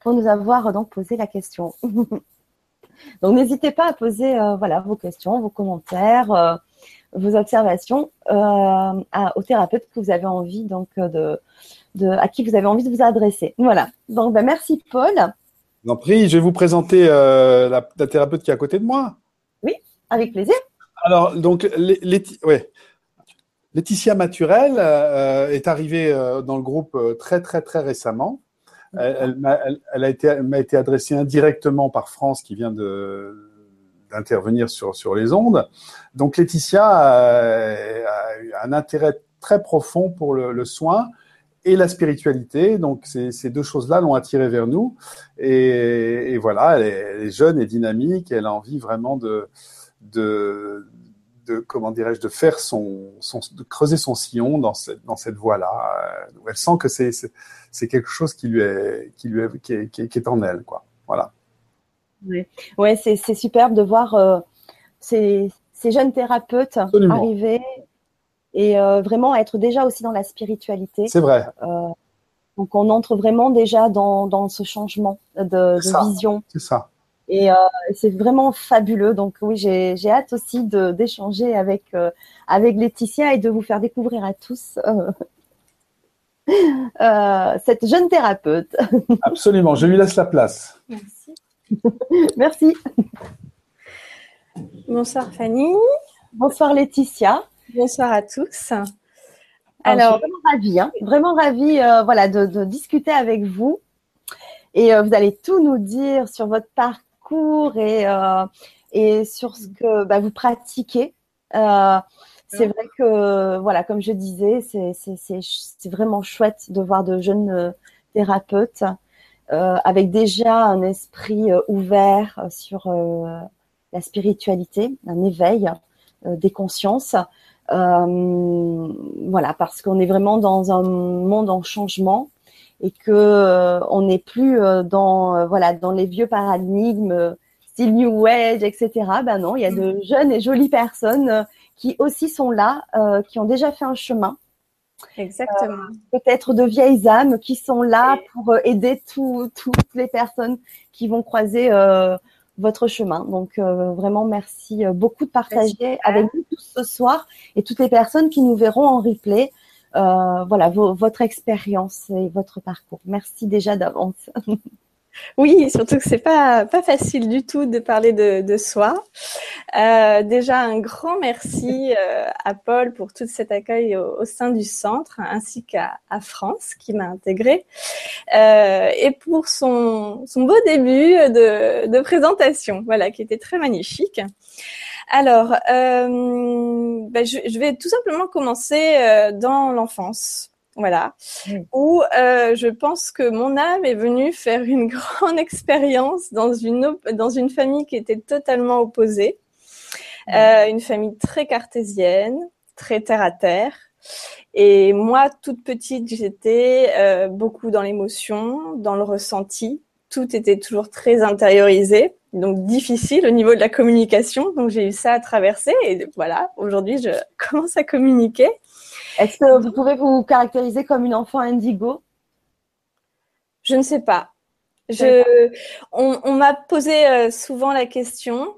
pour nous avoir donc posé la question. donc n'hésitez pas à poser euh, voilà vos questions, vos commentaires, euh, vos observations à, aux thérapeutes que vous avez envie donc de, de, à qui vous avez envie de vous adresser. Voilà. Donc ben, merci Paul. Je vous en prie, je vais vous présenter la, la, thérapeute qui est à côté de moi. Oui, avec plaisir. Alors donc les, les ouais. Laetitia Maturel euh, est arrivée euh, dans le groupe euh, très très très récemment. Elle, elle, a été, m'a été adressée indirectement par France qui vient de d'intervenir sur sur les ondes. Donc Laetitia a, un intérêt très profond pour le, le soin et la spiritualité. Donc ces, ces deux choses-là l'ont attirée vers nous. Et, et voilà, elle est, elle est, jeune et dynamique. elle a envie vraiment de de de comment dirais-je de faire son, son, de creuser son sillon dans cette dans cette voie-là. Euh, où elle sent que c'est c'est quelque chose qui lui est qui lui est, qui est, qui est, en elle quoi. Voilà. Ouais, ouais c'est c'est superbe de voir euh, ces ces jeunes thérapeutes Absolument. arriver et euh, vraiment être déjà aussi dans la spiritualité. C'est vrai. Euh, donc on entre vraiment déjà dans dans ce changement de, de vision. C'est ça et euh, c'est vraiment fabuleux. Donc oui, j'ai hâte aussi d'échanger avec euh, avec Laetitia et de vous faire découvrir à tous euh, euh cette jeune thérapeute. Absolument, je lui laisse la place. Merci. Merci. Bonsoir Fanny. Bonsoir Laetitia. Bonsoir à tous. Alors, Alors vraiment ravie, hein, vraiment ravie, euh, voilà, de, de, discuter avec vous. Et euh, vous allez tout nous dire sur votre parcours et, euh, et sur ce que bah, vous pratiquez. Euh, c'est vrai que, voilà, comme je disais, c'est vraiment chouette de voir de jeunes euh, thérapeutes avec déjà un esprit ouvert sur la spiritualité, un éveil des consciences. voilà, parce qu'on est vraiment dans un monde en changement et que euh, on n'est plus euh, dans euh, voilà dans les vieux paradigmes style New Age, etc. Ben non, il y a de mm. jeunes et jolies personnes qui aussi sont là, qui ont déjà fait un chemin. Exactement. Peut-être de vieilles âmes qui sont là pour aider tout, toutes les personnes qui vont croiser votre chemin. Donc vraiment merci beaucoup de partager avec nous tous ce soir et toutes les personnes qui nous verront en replay euh, voilà votre expérience et votre parcours. Merci déjà d'avance. Oui, surtout que c'est pas pas facile du tout de parler de, de soi. Euh, déjà un grand merci euh, à Paul pour tout cet accueil au, au sein du centre, ainsi qu'à à France qui m'a intégré euh, et pour son son beau début de, de présentation, voilà, qui était très magnifique. Alors, euh, ben, je, je, vais tout simplement commencer euh, dans l'enfance. Voilà, où euh, je pense que mon âme est venue faire une grande expérience dans une dans une famille qui était totalement opposée, euh, une famille très cartésienne, très terre à terre. Et moi, toute petite, j'étais euh, beaucoup dans l'émotion, dans le ressenti. Tout était toujours très intériorisé, donc difficile au niveau de la communication. Donc j'ai eu ça à traverser et voilà, aujourd'hui, je commence à communiquer. Est-ce que vous pouvez vous caractériser comme une enfant indigo? Je ne sais pas. Je, on, on m'a posé euh, souvent la question.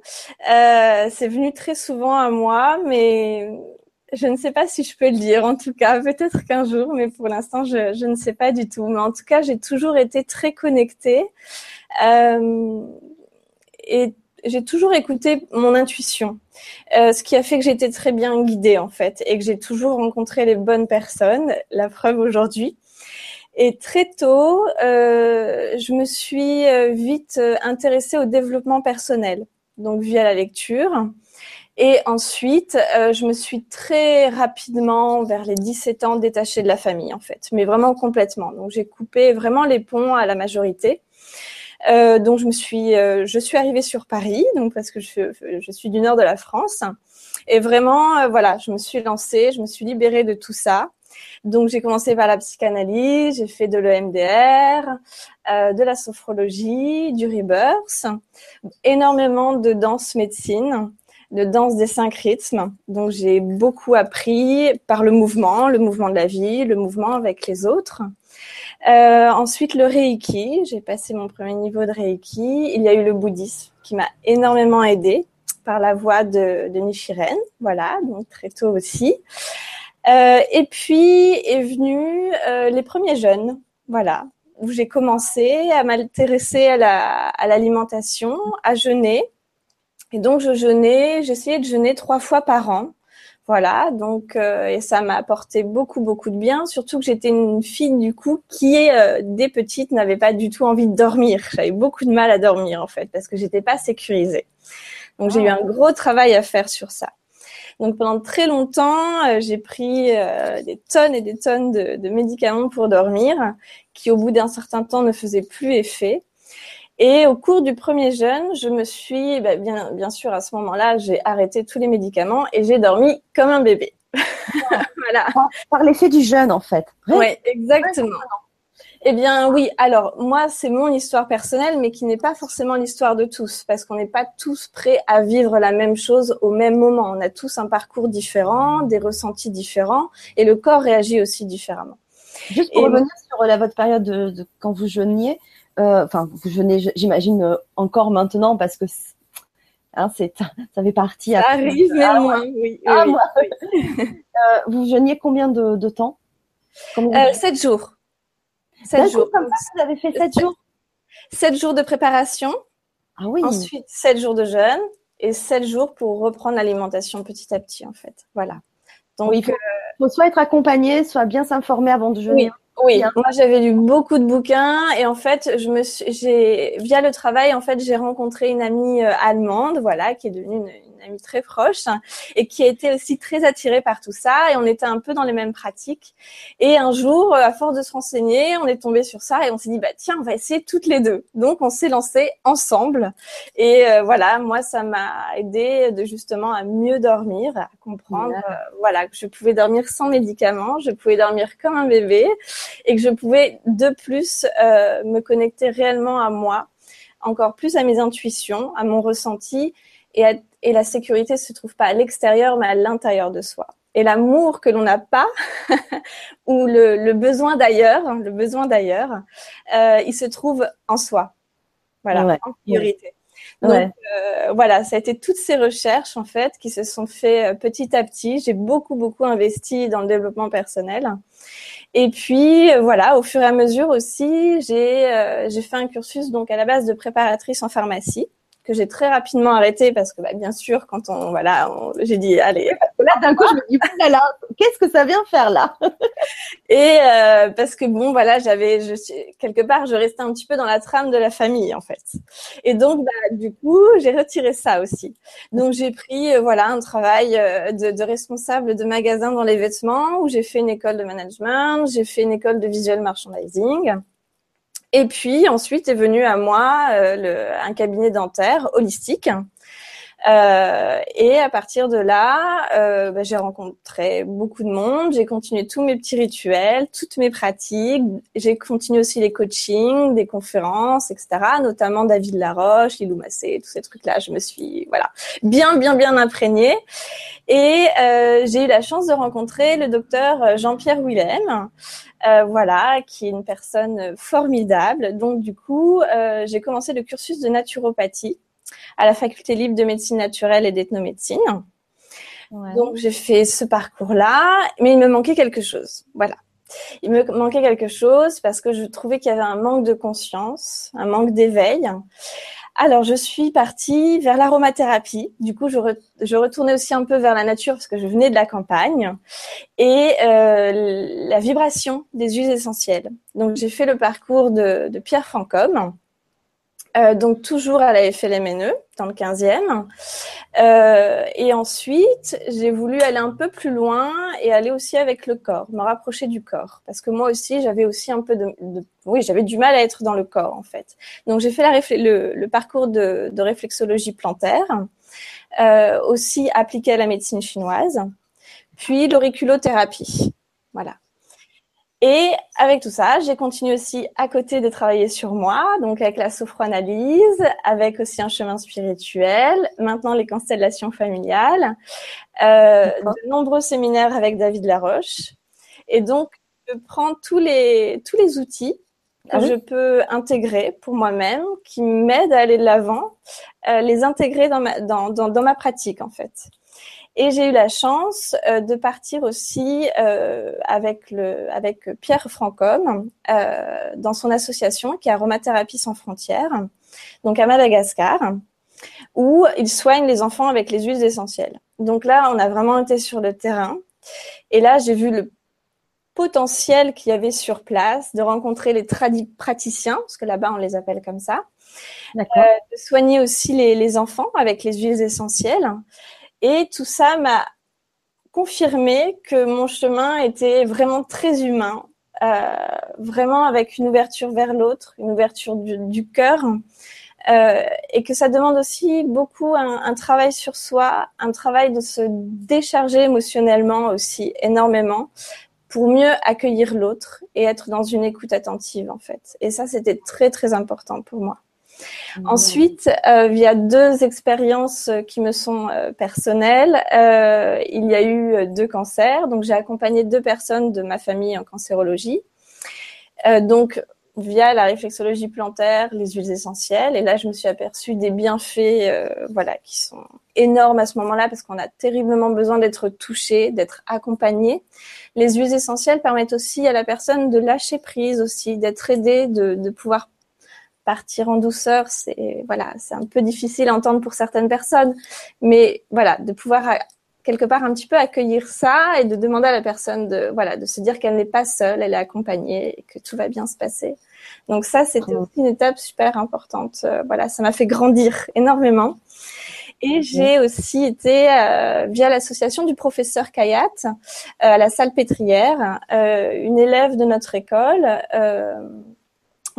Euh, c'est venu très souvent à moi, mais je ne sais pas si je peux le dire. En tout cas, peut-être qu'un jour, mais pour l'instant, je, je, ne sais pas du tout. Mais en tout cas, j'ai toujours été très connectée euh, et j'ai toujours écouté mon intuition, euh, ce qui a fait que j'étais très bien guidée en fait et que j'ai toujours rencontré les bonnes personnes. La preuve aujourd'hui. Et très tôt, euh, je me suis euh, vite intéressée au développement personnel, donc via la lecture. Et ensuite, je me suis très rapidement, vers les 17 ans, détachée de la famille, en fait, mais vraiment complètement. Donc, j'ai coupé vraiment les ponts à la majorité. Euh, donc je me suis, euh, je suis arrivée sur Paris, donc parce que je, suis du nord de la France, et vraiment, euh, voilà, je me suis lancée, je me suis libérée de tout ça. Donc j'ai commencé par la psychanalyse, j'ai fait de l'EMDR, euh, de la sophrologie, du rebirth, énormément de danse médecine, de danse des cinq rythmes. Donc j'ai beaucoup appris par le mouvement, le mouvement de la vie, le mouvement avec les autres. Euh, ensuite, le Reiki. J'ai passé mon premier niveau de Reiki. Il y a eu le bouddhisme qui m'a énormément aidé par la voix de, de Nichiren. Voilà, donc très tôt aussi. Euh, et puis est venu euh, les premiers jeunes. Voilà, où j'ai commencé à m'intéresser à l'alimentation, à, à jeûner. Et donc, je jeûnais, j'essayais de jeûner trois fois par an. Voilà, donc euh, et ça m'a apporté beaucoup beaucoup de bien, surtout que j'étais une fille du coup qui euh, dès petite n'avait pas du tout envie de dormir. J'avais beaucoup de mal à dormir en fait parce que j'étais pas sécurisée. Donc j'ai eu un gros travail à faire sur ça. Donc pendant très longtemps, euh, j'ai pris des tonnes et des tonnes de, de médicaments pour dormir, qui au bout d'un certain temps ne faisaient plus effet. Et au cours du premier jeûne, je me suis, bah, bien, bien sûr, à ce moment-là, j'ai arrêté tous les médicaments et j'ai dormi comme un bébé. voilà. Par, l'effet du jeûne, en fait. Oui, exactement. Eh bien, oui. Alors, moi, c'est mon histoire personnelle, mais qui n'est pas forcément l'histoire de tous, parce qu'on n'est pas tous prêts à vivre la même chose au même moment. On a tous un parcours différent, des ressentis différents, et le corps réagit aussi différemment. Juste pour et revenir sur la, votre période de, de quand vous jeûniez, euh, enfin, vous jeûnez, j'imagine euh, encore maintenant parce que hein, c'est, ça fait partie. Ça arrive, mais ah, moins, oui. Ah, oui, oui. euh, vous jeûniez combien de, de temps? Euh, Sept jours. Sept jours. Comme ça, vous avez fait sept jours? Sept jours de préparation. Ah oui. Ensuite, sept jours de jeûne et sept jours pour reprendre l'alimentation petit à petit, en fait. Voilà. Donc, oui, il faut, faut, soit être accompagné, soit bien s'informer avant de jeûner. Oui. Oui, moi j'avais lu beaucoup de bouquins et en fait, je me suis, via le travail en fait, j'ai rencontré une amie euh, allemande, voilà, qui est devenue une, une, amie très proche et qui a été aussi très attirée par tout ça et on était un peu dans les mêmes pratiques. Et un jour, à force de se renseigner, on est tombé sur ça et on s'est dit bah tiens, on va essayer toutes les deux. Donc on s'est lancé ensemble et euh, voilà, moi ça m'a aidé de justement à mieux dormir, à comprendre euh, voilà que je pouvais dormir sans médicaments, je pouvais dormir comme un bébé et que je pouvais de plus euh, me connecter réellement à moi, encore plus à mes intuitions, à mon ressenti et, à, et la sécurité se trouve pas à l'extérieur mais à l'intérieur de soi. Et l'amour que l'on n'a pas ou le, le besoin d'ailleurs, le besoin d'ailleurs, euh, il se trouve en soi. Voilà, ouais, en priorité. Ouais. Donc ouais. euh, voilà, ça a été toutes ces recherches en fait qui se sont fait euh, petit à petit. J'ai beaucoup beaucoup investi dans le développement personnel. Et puis euh, voilà, au fur et à mesure aussi, j'ai euh, j'ai fait un cursus donc à la base de préparatrice en pharmacie. Que j'ai très rapidement arrêté parce que bah, bien sûr quand on voilà j'ai dit allez. Là d'un coup je me dis là qu'est-ce que ça vient faire là? Et euh, parce que bon voilà j'avais je quelque part je restais un petit peu dans la trame de la famille en fait. Et donc bah, du coup j'ai retiré ça aussi. Donc j'ai pris euh, voilà un travail euh, de, de, responsable de magasin dans les vêtements où j'ai fait une école de management j'ai fait une école de visual merchandising et puis ensuite est venu à moi euh, un cabinet dentaire holistique. Euh, et à partir de là, euh, bah, j'ai rencontré beaucoup de monde. J'ai continué tous mes petits rituels, toutes mes pratiques. J'ai continué aussi les coachings, des conférences, etc. Notamment David Laroche, Lilou Massé, tous ces trucs-là. Je me suis voilà bien, bien, bien imprégnée. Et euh, j'ai eu la chance de rencontrer le docteur Jean-Pierre Willem, euh, voilà, qui est une personne formidable. Donc du coup, euh, j'ai commencé le cursus de naturopathie à la faculté libre de médecine naturelle et d'ethnomédecine. Donc j'ai fait ce parcours-là, mais il me manquait quelque chose. Voilà. Il me manquait quelque chose parce que je trouvais qu'il y avait un manque de conscience, un manque d'éveil. Alors, je suis partie vers l'aromathérapie. Du coup, je, retournais aussi un peu vers la nature parce que je venais de la campagne et euh, la vibration des huiles essentielles. Donc, j'ai fait le parcours de, Pierre Francom. Euh, donc toujours à la FLMNE dans le 15e. Euh, et ensuite, j'ai voulu aller un peu plus loin et aller aussi avec le corps, me rapprocher du corps, parce que moi aussi, j'avais aussi un peu de, oui, j'avais du mal à être dans le corps en fait. Donc j'ai fait le, parcours de, de réflexologie plantaire, euh, aussi appliqué à la médecine chinoise, puis l'auriculothérapie. Voilà. Et avec tout ça, j'ai continué aussi à côté de travailler sur moi, donc avec la sophroanalyse, avec aussi un chemin spirituel, maintenant les constellations familiales, euh, de nombreux séminaires avec David Laroche. Et donc, je prends tous les, tous les outils que ah je peux intégrer pour moi-même, qui m'aident à aller de l'avant, euh, les intégrer dans ma, dans, dans, dans ma pratique en fait. Et j'ai eu la chance euh, de partir aussi euh, avec le avec Pierre Francom euh, dans son association qui est Aromathérapie sans frontières, donc à Madagascar, où il soigne les enfants avec les huiles essentielles. Donc là, on a vraiment été sur le terrain. Et là, j'ai vu le potentiel qu'il y avait sur place, de rencontrer les praticiens, parce que là-bas on les appelle comme ça, euh, de soigner aussi les, les, enfants avec les huiles essentielles, et tout ça m'a confirmé que mon chemin était vraiment très humain, euh, vraiment avec une ouverture vers l'autre, une ouverture du, du cœur, euh, et que ça demande aussi beaucoup un, un, travail sur soi, un travail de se décharger émotionnellement aussi énormément pour mieux accueillir l'autre et être dans une écoute attentive en fait. Et ça, c'était très très important pour moi. Ensuite, euh, via deux expériences euh, qui me sont euh, personnelles, euh, il y a eu euh, deux cancers. Donc, j'ai accompagné deux personnes de ma famille en cancérologie. Euh, donc, via la réflexologie plantaire, les huiles essentielles. Et là, je me suis aperçue des bienfaits, voilà, qui sont énormes à ce moment-là parce qu'on a terriblement besoin d'être touché, d'être accompagné. Les huiles essentielles permettent aussi à la personne de lâcher prise aussi, d'être aidée, de pouvoir partir en douceur, c'est voilà, c'est un peu difficile à entendre pour certaines personnes, mais voilà, de pouvoir euh, quelque part un petit peu accueillir ça et de demander à la personne de voilà, de se dire qu'elle n'est pas seule, elle est accompagnée et que tout va bien se passer. Donc ça, c'était une étape super importante. Euh, voilà, ça m'a fait grandir énormément. Et j'ai aussi été euh, via l'association du professeur Kayat euh, à la salle pétrière, euh, une élève de notre école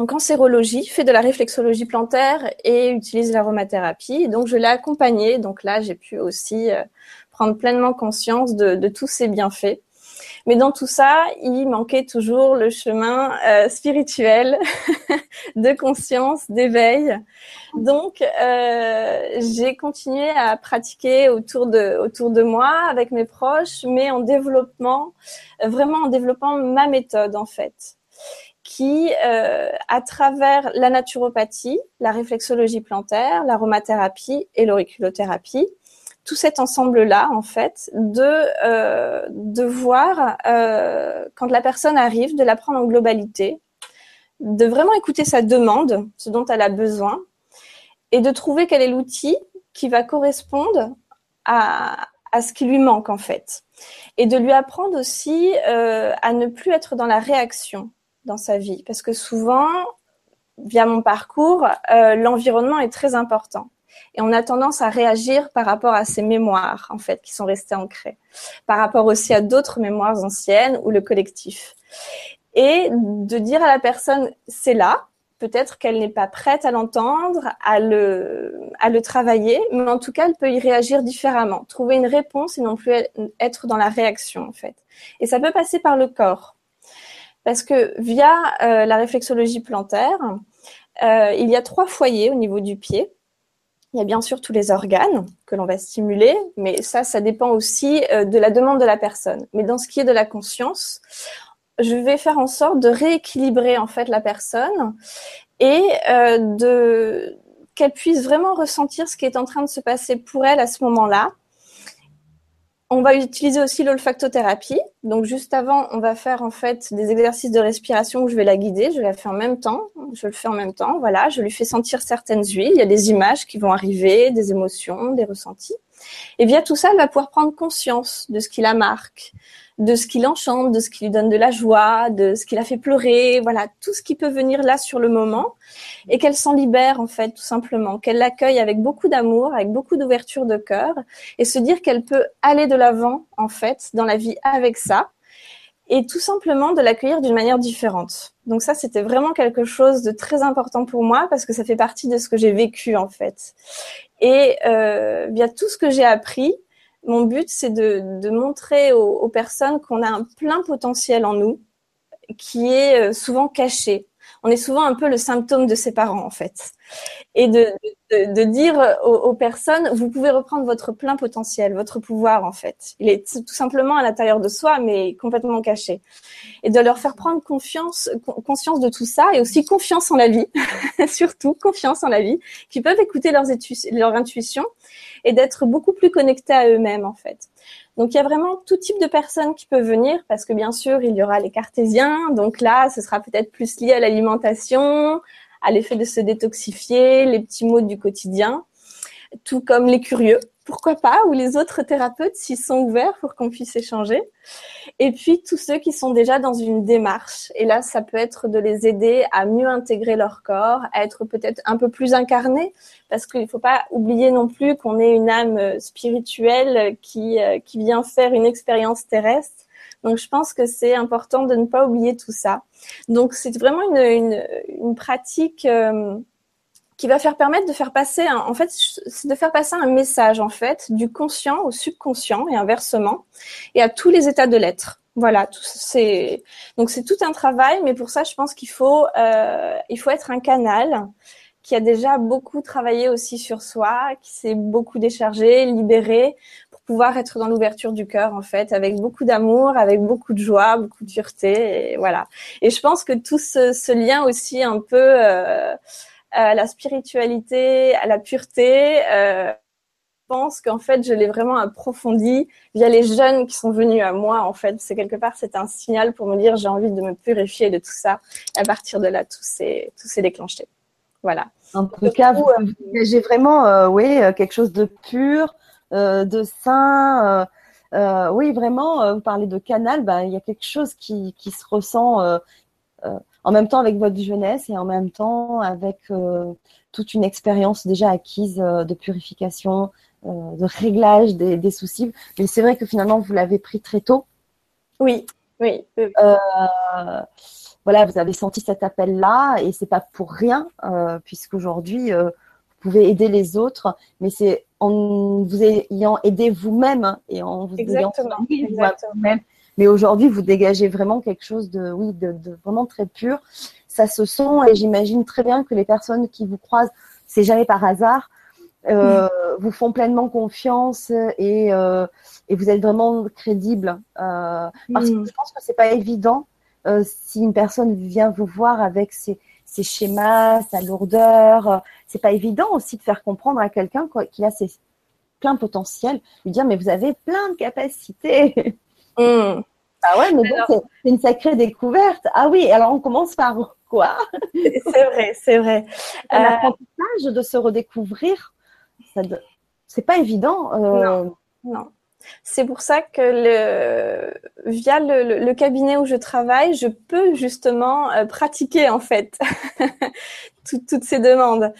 en cancérologie, fait de la réflexologie plantaire et utilise l'aromathérapie. Donc, je l'ai accompagnée. Donc là, j'ai pu aussi euh, prendre pleinement conscience de, tous ces bienfaits. Mais dans tout ça, il manquait toujours le chemin euh, spirituel de conscience, d'éveil. Donc, euh, j'ai continué à pratiquer autour de autour de moi avec mes proches, mais en développement, vraiment en développant ma méthode en fait qui, euh, à travers la naturopathie, la réflexologie plantaire, l'aromathérapie et l'auriculothérapie, tout cet ensemble-là, en fait, de euh, voir euh, quand la personne arrive, de la prendre en globalité, de vraiment écouter sa demande, ce dont elle a besoin, et de trouver quel est l'outil qui va correspondre à, à ce qui lui manque en fait. Et de lui apprendre aussi à ne plus être dans la réaction dans sa vie. Parce que souvent, via mon parcours, euh, l'environnement est très important. Et on a tendance à réagir par rapport à ces mémoires, en fait, qui sont restées ancrées. Par rapport aussi à d'autres mémoires anciennes ou le collectif. Et de dire à la personne, c'est là, peut-être qu'elle n'est pas prête à l'entendre, à le, à le travailler, mais en tout cas, elle peut y réagir différemment, trouver une réponse et non plus être dans la réaction, en fait. Et ça peut passer par le corps. Parce que via euh, la réflexologie plantaire, euh, il y a trois foyers au niveau du pied. Il y a bien sûr tous les organes que l'on va stimuler, mais ça, ça dépend aussi euh, de la demande de la personne. Mais dans ce qui est de la conscience, je vais faire en sorte de rééquilibrer en fait la personne et euh, de qu'elle puisse vraiment ressentir ce qui est en train de se passer pour elle à ce moment-là. On va utiliser aussi l'olfactothérapie. Donc juste avant, on va faire en fait des exercices de respiration où je vais la guider. Je la fais en même temps. Je le fais en même temps. Voilà, je lui fais sentir certaines huiles. Il y a des images qui vont arriver, des émotions, des ressentis. Et via tout ça, elle va pouvoir prendre conscience de ce qui la marque, de ce qui l'enchante, de ce qui lui donne de la joie, de ce qui la fait pleurer, voilà, tout ce qui peut venir là sur le moment, et qu'elle s'en libère en fait, tout simplement, qu'elle l'accueille avec beaucoup d'amour, avec beaucoup d'ouverture de cœur, et se dire qu'elle peut aller de l'avant en fait dans la vie avec ça, et tout simplement de l'accueillir d'une manière différente. Donc ça, c'était vraiment quelque chose de très important pour moi parce que ça fait partie de ce que j'ai vécu en fait. Et euh, via tout ce que j'ai appris, mon but, c'est de, de, montrer aux, aux personnes qu'on a un plein potentiel en nous qui est euh, souvent caché. On est souvent un peu le symptôme de ses parents, en fait. Et de, de, dire aux, aux, personnes, vous pouvez reprendre votre plein potentiel, votre pouvoir, en fait. Il est tout simplement à l'intérieur de soi, mais complètement caché. Et de leur faire prendre confiance, conscience de tout ça, et aussi confiance en la vie, surtout confiance en la vie, qui peuvent écouter leurs leur intuition et d'être beaucoup plus connectés à eux-mêmes en fait. Donc il y a vraiment tout type de personnes qui peuvent venir parce que bien sûr il y aura les cartésiens, donc là ce sera peut-être plus lié à l'alimentation, à l'effet de se détoxifier, les petits mots du quotidien, tout comme les curieux pourquoi pas, ou les autres thérapeutes s'ils sont ouverts pour qu'on puisse échanger. Et puis tous ceux qui sont déjà dans une démarche. Et là, ça peut être de les aider à mieux intégrer leur corps, à être peut-être un peu plus incarnés, parce qu'il ne faut pas oublier non plus qu'on est une âme spirituelle qui, euh, qui vient faire une expérience terrestre. Donc je pense que c'est important de ne pas oublier tout ça. Donc c'est vraiment une, une, une pratique. Euh, qui va faire permettre de faire passer, un, en fait, de faire passer un message en fait du conscient au subconscient et inversement, et à tous les états de l'être. Voilà, c'est donc c'est tout un travail, mais pour ça, je pense qu'il faut euh, il faut être un canal qui a déjà beaucoup travaillé aussi sur soi, qui s'est beaucoup déchargé, libéré pour pouvoir être dans l'ouverture du cœur en fait, avec beaucoup d'amour, avec beaucoup de joie, beaucoup de dureté, et voilà. Et je pense que tout ce, ce lien aussi un peu euh, à la spiritualité, à la pureté. Euh, je pense qu'en fait, je l'ai vraiment approfondi via les jeunes qui sont venus à moi. En fait, c'est quelque part, c'est un signal pour me dire j'ai envie de me purifier de tout ça. À partir de là, tout s'est tout s'est déclenché. Voilà. En tout cas, vous, j'ai vraiment, euh, oui, euh, quelque chose de pur, euh, de sain. Euh, oui, vraiment, vous parlez de canal, ben, il y a quelque chose qui, qui se ressent en même temps avec votre jeunesse et en même temps avec euh, toute une expérience déjà acquise euh, de purification, euh, de réglage des, des soucis. Mais c'est vrai que finalement, vous l'avez pris très tôt. Oui, oui. voilà, vous avez senti cet appel-là et c'est pas pour rien, puisqu'aujourd'hui, vous pouvez aider les autres, mais c'est en vous ayant aidé vous-même et en vous exactement, ayant vous-même mais aujourd'hui, vous dégagez vraiment quelque chose de, oui, de, de, vraiment très pur. Ça se sent et j'imagine très bien que les personnes qui vous croisent, c'est jamais par hasard, euh, vous font pleinement confiance et, euh, et vous êtes vraiment crédible. Euh, parce que je pense que c'est pas évident si une personne vient vous voir avec ses, ses schémas, sa lourdeur. c'est pas évident aussi de faire comprendre à quelqu'un qui a ses plein potentiel, lui dire mais vous avez plein de capacités. Mmh. Ah ouais, mais bon, c'est une sacrée découverte. Ah oui, alors on commence par pourquoi. C'est vrai, c'est vrai. Un apprentissage de se redécouvrir, ça, c'est pas évident. Non, non. C'est pour ça que via le, cabinet où je travaille, je peux justement euh, pratiquer en fait toutes ces demandes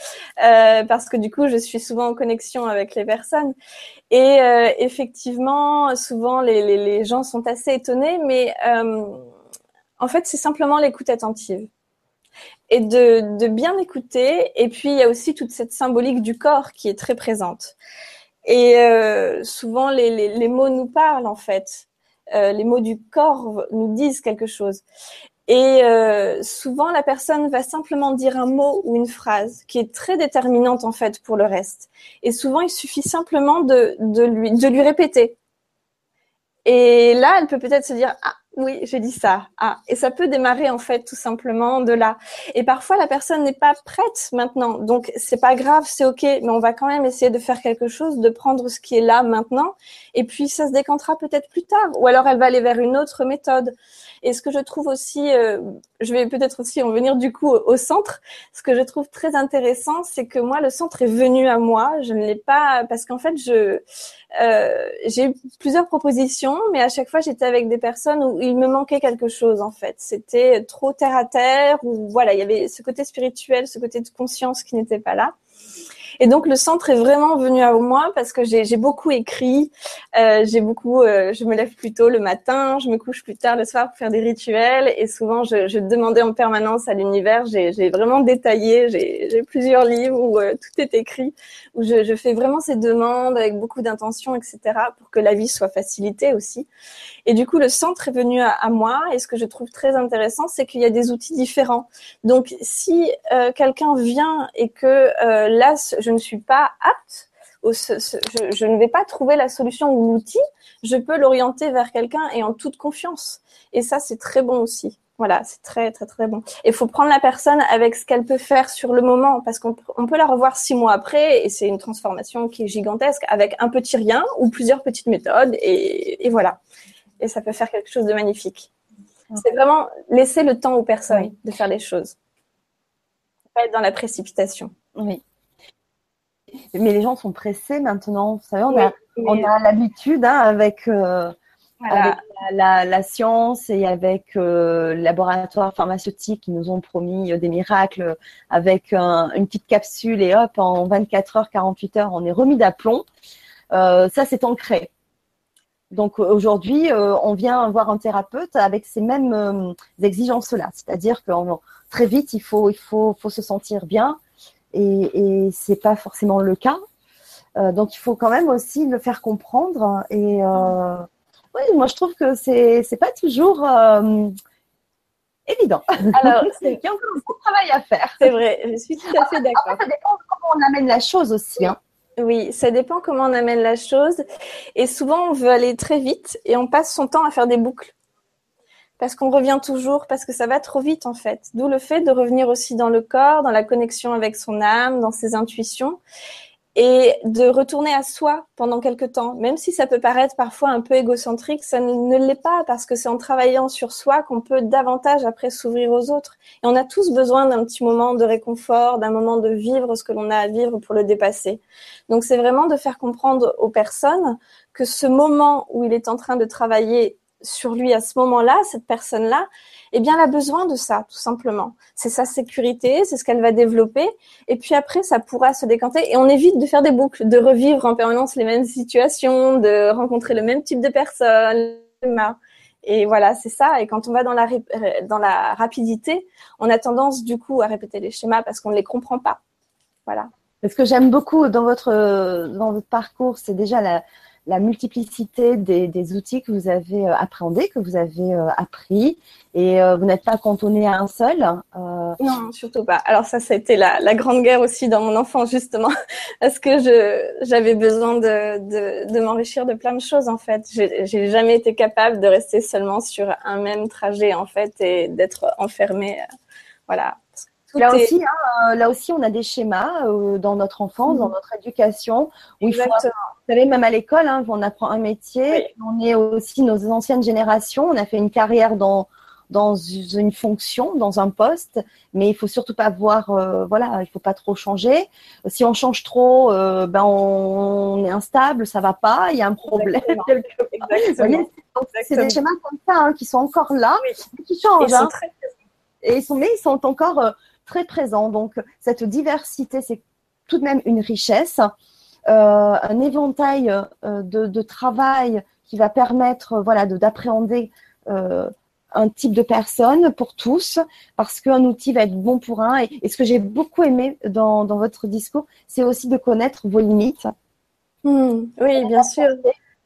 euh, parce que du coup, je suis souvent en connexion avec les personnes et euh, effectivement, souvent les, les, gens sont assez étonnés, mais en fait, c'est simplement l'écoute attentive et de, de, bien écouter. Et puis, il y a aussi toute cette symbolique du corps qui est très présente. Et euh, souvent, les, les, les, mots nous parlent, en fait. Euh, les mots du corps nous disent quelque chose. Et euh, souvent, la personne va simplement dire un mot ou une phrase qui est très déterminante, en fait, pour le reste. Et souvent, il suffit simplement de, de, lui, de lui répéter. Et là, elle peut peut-être se dire, ah, oui, j'ai dit ça. Ah, et ça peut démarrer en fait tout simplement de là. Et parfois la personne n'est pas prête maintenant, donc c'est pas grave, c'est ok, mais on va quand même essayer de faire quelque chose, de prendre ce qui est là maintenant, et puis ça se décantera peut-être plus tard, ou alors elle va aller vers une autre méthode. Et ce que je trouve aussi, euh, je vais peut-être aussi en venir du coup au, centre. Ce que je trouve très intéressant, c'est que moi le centre est venu à moi. Je ne l'ai pas parce qu'en fait je euh, j'ai eu plusieurs propositions, mais à chaque fois j'étais avec des personnes où il me manquait quelque chose en fait. C'était trop terre à terre ou voilà, il y avait ce côté spirituel, ce côté de conscience qui n'était pas là. Et donc le centre est vraiment venu à moi parce que j'ai beaucoup écrit, euh, j'ai beaucoup, euh, je me lève plus tôt le matin, je me couche plus tard le soir pour faire des rituels et souvent je, je demandais en permanence à l'univers. J'ai vraiment détaillé, j'ai plusieurs livres où euh, tout est écrit, où je, je, fais vraiment ces demandes avec beaucoup d'intention, etc. pour que la vie soit facilitée aussi. Et du coup le centre est venu à, à moi et ce que je trouve très intéressant, c'est qu'il y a des outils différents. Donc si euh, quelqu'un vient et que là je ne suis pas apte, je, ne vais pas trouver la solution ou l'outil, je peux l'orienter vers quelqu'un et en toute confiance. Et ça, c'est très bon aussi. Voilà, c'est très très très bon. Il faut prendre la personne avec ce qu'elle peut faire sur le moment, parce qu'on peut la revoir six mois après, et c'est une transformation qui est gigantesque, avec un petit rien ou plusieurs petites méthodes, et, voilà. Et ça peut faire quelque chose de magnifique. C'est vraiment laisser le temps aux personnes de faire les choses. Pas être dans la précipitation. Oui mais les gens sont pressés maintenant. Vous savez, on a, on a l'habitude hein, avec, euh, la, science et avec euh, le laboratoire pharmaceutique qui nous ont promis des miracles avec une petite capsule et hop, en 24 heures, 48 heures, on est remis d'aplomb. Euh, ça, c'est ancré. Donc aujourd'hui, on vient voir un thérapeute avec ces mêmes exigences-là, c'est-à-dire que très vite, il faut, il faut, faut se sentir bien, et, et c'est pas forcément le cas. Euh, donc il faut quand même aussi le faire comprendre. Et euh, oui, moi je trouve que c'est c'est pas toujours euh, évident. Alors il y a encore beaucoup de travail à faire. C'est vrai, je suis tout à fait d'accord. Ça dépend de comment on amène la chose aussi. Hein. Oui, ça dépend comment on amène la chose. Et souvent, on veut aller très vite et on passe son temps à faire des boucles parce qu'on revient toujours, parce que ça va trop vite en fait. D'où le fait de revenir aussi dans le corps, dans la connexion avec son âme, dans ses intuitions, et de retourner à soi pendant quelque temps. Même si ça peut paraître parfois un peu égocentrique, ça ne, l'est pas, parce que c'est en travaillant sur soi qu'on peut davantage après s'ouvrir aux autres. Et on a tous besoin d'un petit moment de réconfort, d'un moment de vivre ce que l'on a à vivre pour le dépasser. Donc c'est vraiment de faire comprendre aux personnes que ce moment où il est en train de travailler sur lui à ce moment-là, cette personne-là, eh bien, elle a besoin de ça, tout simplement. C'est sa sécurité, c'est ce qu'elle va développer. Et puis après, ça pourra se décanter. Et on évite de faire des boucles, de revivre en permanence les mêmes situations, de rencontrer le même type de personnes. Et voilà, c'est ça. Et quand on va dans la, dans la rapidité, on a tendance, du coup, à répéter les schémas parce qu'on ne les comprend pas. Voilà. Ce que j'aime beaucoup dans votre, dans votre parcours, c'est déjà la, la multiplicité des, outils que vous avez euh, appréhendés, que vous avez euh, appris, et euh, vous n'êtes pas cantonné à un seul. Non, surtout pas. Alors ça, c'était la, la grande guerre aussi dans mon enfance justement, parce que j'avais besoin de, de, de m'enrichir de plein de choses en fait. J'ai jamais été capable de rester seulement sur un même trajet en fait et d'être enfermée. voilà. Là aussi, hein, là aussi, on a des schémas dans notre enfance, dans mmh. notre éducation, où il faut vous savez, même à l'école, hein, on apprend un métier. On est aussi nos anciennes générations. On a fait une carrière dans, dans une fonction, dans un poste, mais il faut surtout pas voir, euh, voilà, il faut pas trop changer. Si on change trop, euh, ben on, est instable, ça va pas, il y a un problème C'est des schémas comme ça hein, qui sont encore là, qui changent. Hein. Et ils sont, mais ils sont encore euh, très présents. Donc cette diversité, c'est tout de même une richesse, un éventail de, de, travail qui va permettre, voilà, d'appréhender un type de personne pour tous, parce qu'un outil va être bon pour un. Et, ce que j'ai beaucoup aimé dans, votre discours, c'est aussi de connaître vos limites. Hmm. oui, bien sûr.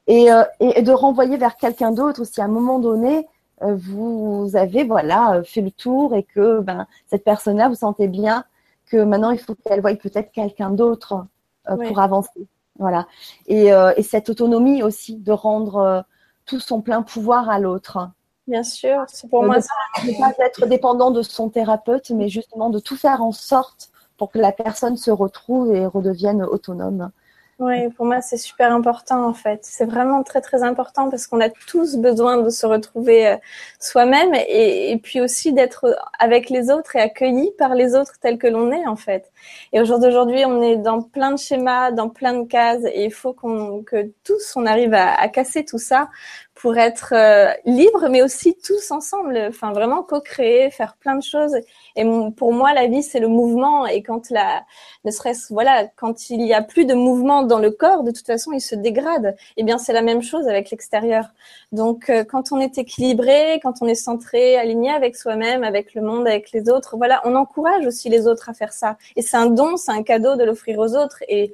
Euh, et, de renvoyer vers quelqu'un d'autre si à un moment donné, euh, vous avez voilà fait le tour et que ben, cette personne-là, vous sentez bien que maintenant, il faut qu'elle voie peut-être quelqu'un d'autre euh, pour avancer. Voilà. Et, et, cette autonomie aussi de rendre tout son plein pouvoir à l'autre. Bien sûr, c'est pour moi. Ne pas être dépendant de son thérapeute, mais justement de tout faire en sorte pour que la personne se retrouve et redevienne autonome. Oui, pour moi, c'est super important en fait. C'est vraiment très très important parce qu'on a tous besoin de se retrouver euh, soi-même et, puis aussi d'être avec les autres et accueilli par les autres tels que l'on est en fait. Et au jour d'aujourd'hui, on est dans plein de schémas, dans plein de cases et il faut qu'on que tous on arrive à, à casser tout ça pour être euh, libre, mais aussi tous ensemble. Enfin, vraiment co-créer, faire plein de choses. Et pour moi, la vie, c'est le mouvement. Et quand la, ne serait-ce, voilà, quand il y a plus de mouvement dans le corps, de toute façon, il se dégrade. Eh bien, c'est la même chose avec l'extérieur. Donc, euh, quand on est équilibré, quand on est centré, aligné avec soi-même, avec le monde, avec les autres, voilà, on encourage aussi les autres à faire ça. Et c'est un don, c'est un cadeau de l'offrir aux autres. Et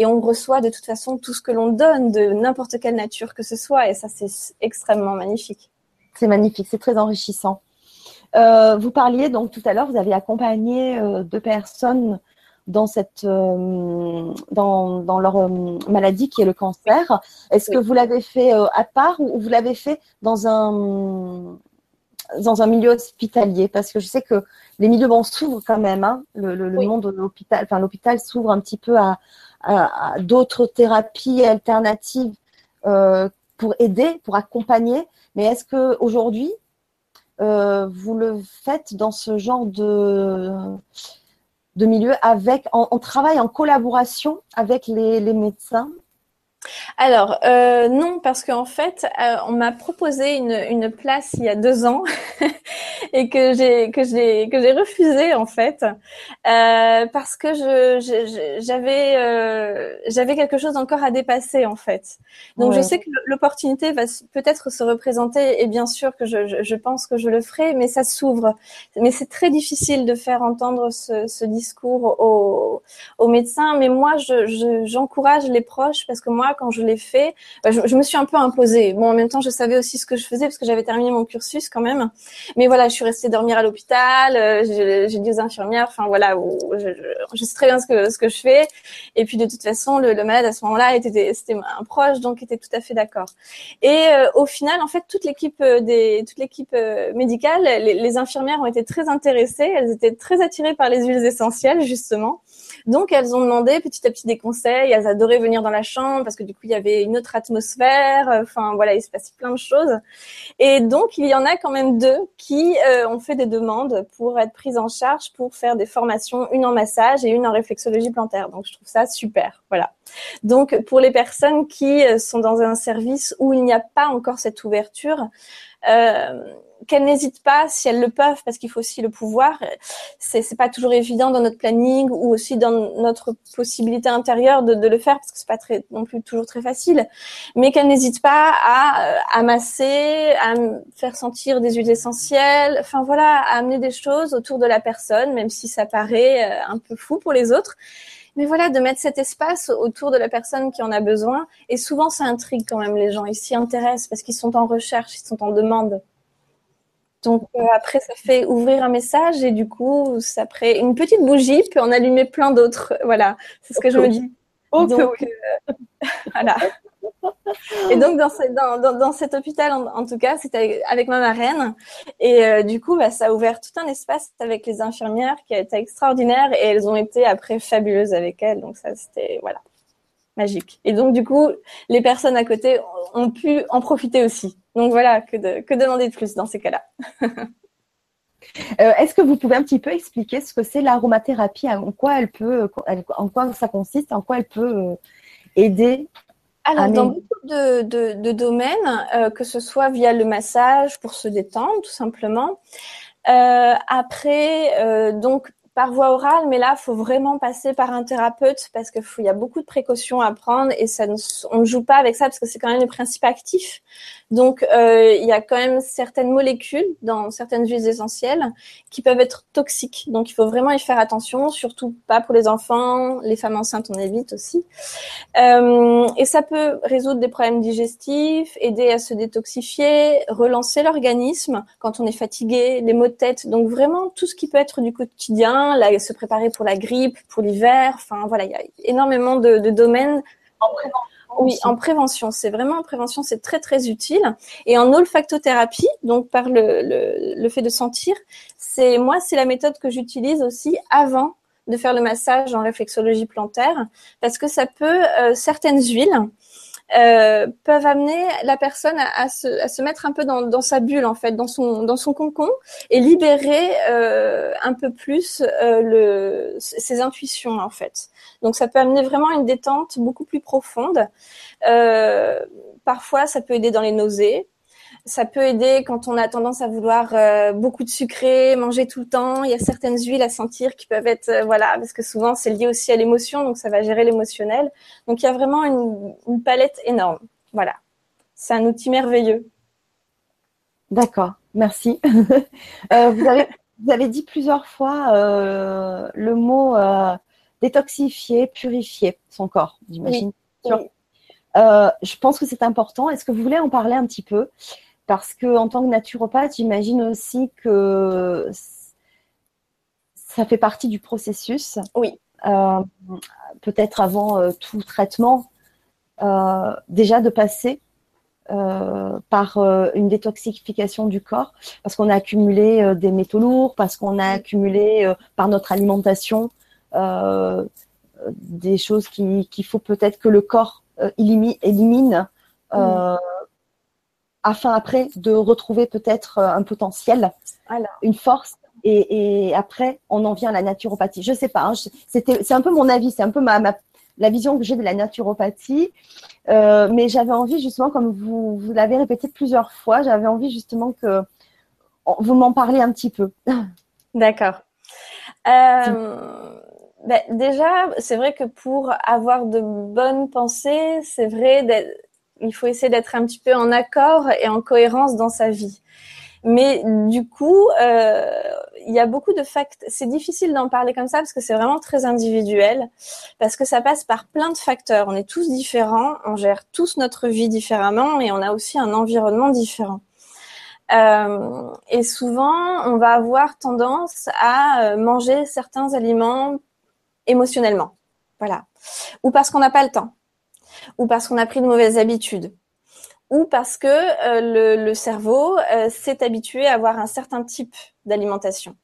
et on reçoit de toute façon tout ce que l'on donne de n'importe quelle nature que ce soit et ça c'est extrêmement magnifique. C'est magnifique, c'est très enrichissant. Euh, vous parliez donc tout à l'heure, vous avez accompagné euh, deux personnes dans cette euh, dans, dans, leur maladie qui est le cancer. Est-ce que vous l'avez fait à part ou vous l'avez fait dans un dans un milieu hospitalier? Parce que je sais que les milieux s'ouvrent quand même. Hein. Le, le, monde de l'hôpital, enfin l'hôpital s'ouvre un petit peu à, d'autres thérapies alternatives euh, pour aider, pour accompagner. Mais est-ce que aujourd'hui euh, vous le faites dans ce genre de milieu avec on, travaille en collaboration avec les médecins? Alors euh, non, parce qu'en fait, euh, on m'a proposé une, une, place il y a deux ans et que j'ai que j'ai que j'ai refusé en fait euh, parce que je j'avais j'avais quelque chose encore à dépasser en fait. Donc je sais que l'opportunité va peut-être se représenter et bien sûr que je, je, je, pense que je le ferai, mais ça s'ouvre. Mais c'est très difficile de faire entendre ce, ce discours aux, aux médecins. Mais moi, je j'encourage les proches parce que moi, quand je l'ai fait, bah, je, me suis un peu imposée. Bon, en même temps, je savais aussi ce que je faisais parce que j'avais terminé mon cursus quand même. Mais voilà, je suis restée dormir à l'hôpital. Euh, j'ai dit aux infirmières, enfin voilà, je, sais très bien ce que je fais. Et puis de toute façon, le, malade à ce moment-là était c'était un proche, donc était tout à fait d'accord. Et euh, au final, en fait, toute l'équipe euh, médicale, les infirmières ont été très intéressées. Elles étaient très attirées par les huiles essentielles justement. Donc elles ont demandé petit à petit des conseils. Elles adoraient venir dans la chambre parce que du coup il y avait une autre atmosphère. Enfin voilà, il se passait plein de choses. Et donc il y en a quand même deux qui euh, ont fait des demandes pour être prises en charge pour faire des formations, une en massage et une en réflexologie plantaire. Donc je trouve ça super. Voilà. Donc pour les personnes qui euh, sont dans un service où il n'y a pas encore cette ouverture. Euh, qu'elles n'hésitent pas si elles le peuvent, parce qu'il faut aussi le pouvoir. C'est, c'est pas toujours évident dans notre planning ou aussi dans notre possibilité intérieure de, de le faire, parce que c'est pas très, non plus toujours très facile. Mais qu'elles n'hésitent pas à, amasser, euh, à faire sentir des huiles essentielles, enfin voilà, à amener des choses autour de la personne, même si ça paraît euh, un peu fou pour les autres. Mais voilà, de mettre cet espace autour de la personne qui en a besoin. Et souvent, ça intrigue quand même les gens. Ils s'y intéressent parce qu'ils sont en recherche, ils sont en demande. Donc euh, après, ça fait ouvrir un message et du coup, ça après une petite bougie peut en allumer plein d'autres. Voilà, c'est ce que je me dis. donc, euh, voilà. Et donc dans, dans, dans, cet hôpital, en, tout cas, c'était avec ma marraine. Et euh, du coup, bah, ça a ouvert tout un espace avec les infirmières qui a été extraordinaire et elles ont été après fabuleuses avec elles. Donc ça, c'était voilà magique. Et donc du coup, les personnes à côté ont pu en profiter aussi. Donc voilà, que, de, que demander de plus dans ces cas-là. Euh, est-ce que vous pouvez un petit peu expliquer ce que c'est l'aromathérapie, en quoi elle peut, en quoi ça consiste, en quoi elle peut euh, aider alors, dans beaucoup de, de, domaines, euh, que ce soit via le massage pour se détendre, tout simplement. après, donc par voie orale, mais là, il faut vraiment passer par un thérapeute parce qu'il y a beaucoup de précautions à prendre et ça on ne joue pas avec ça parce que c'est quand même les principes actifs. Donc, euh, il y a quand même certaines molécules dans certaines huiles essentielles qui peuvent être toxiques. Donc, il faut vraiment y faire attention, surtout pas pour les enfants, les femmes enceintes, on évite aussi. Euh, et ça peut résoudre des problèmes digestifs, aider à se détoxifier, relancer l'organisme quand on est fatigué, les maux de tête. Donc, vraiment tout ce qui peut être du quotidien, se préparer pour la grippe, pour l'hiver. Enfin, voilà, il y a énormément de, de domaines. En oui, en prévention, c'est vraiment en prévention, c'est très très utile. Et en olfactothérapie, donc par le, le, le fait de sentir, c'est moi c'est la méthode que j'utilise aussi avant de faire le massage en réflexologie plantaire, parce que ça peut euh, certaines huiles euh, peuvent amener la personne à, se, à, se, mettre un peu dans, dans, sa bulle en fait, dans son dans son concon et libérer euh, un peu plus euh, le, ses intuitions en fait. Donc ça peut amener vraiment une détente beaucoup plus profonde. Euh, parfois ça peut aider dans les nausées, ça peut aider quand on a tendance à vouloir euh, beaucoup de sucré, manger tout le temps. Il y a certaines huiles à sentir qui peuvent être, euh, voilà, parce que souvent c'est lié aussi à l'émotion, donc ça va gérer l'émotionnel. Donc il y a vraiment une, palette énorme. Voilà, c'est un outil merveilleux. D'accord, merci. Euh, vous, avez, vous, avez, dit plusieurs fois le mot détoxifier, purifier son corps, j'imagine. je pense que c'est important. Est-ce que vous voulez en parler un petit peu? Parce que en tant que naturopathe, j'imagine aussi que ça fait partie du processus. Oui. Euh, peut-être avant euh, tout traitement, euh, déjà de passer par une détoxification du corps, parce qu'on a accumulé des métaux lourds, parce qu'on a accumulé par notre alimentation des choses qu'il faut peut-être que le corps élimine, élimine afin après de retrouver peut-être euh, un potentiel, une force. Et, après, on en vient à la naturopathie. Je sais pas, hein, c'était, c'est un peu mon avis, c'est un peu ma, la vision que j'ai de la naturopathie. Euh, mais j'avais envie justement, comme vous, vous l'avez répété plusieurs fois, j'avais envie justement que vous m'en parliez un petit peu. D'accord. Euh, ben, déjà, c'est vrai que pour avoir de bonnes pensées, c'est vrai d'être il faut essayer d'être un petit peu en accord et en cohérence dans sa vie. Mais du coup, euh, il y a beaucoup de facteurs. C'est difficile d'en parler comme ça parce que c'est vraiment très individuel, parce que ça passe par plein de facteurs. On est tous différents, on gère tous notre vie différemment et on a aussi un environnement différent. Euh, et souvent, on va avoir tendance à euh, manger certains aliments émotionnellement, voilà, ou parce qu'on n'a pas le temps ou parce qu'on a pris de mauvaises habitudes, ou parce que euh, le, cerveau euh, s'est habitué à avoir un certain type d'alimentation.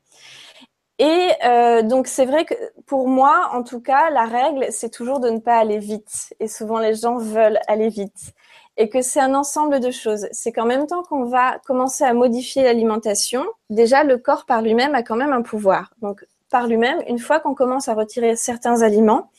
Et euh, donc c'est vrai que pour moi, en tout cas, la règle, c'est toujours de ne pas aller vite. Et souvent, les gens veulent aller vite. Et que c'est un ensemble de choses. C'est qu'en même temps qu'on va commencer à modifier l'alimentation, déjà le corps par lui-même a quand même un pouvoir. Donc par lui-même, une fois qu'on commence à retirer certains aliments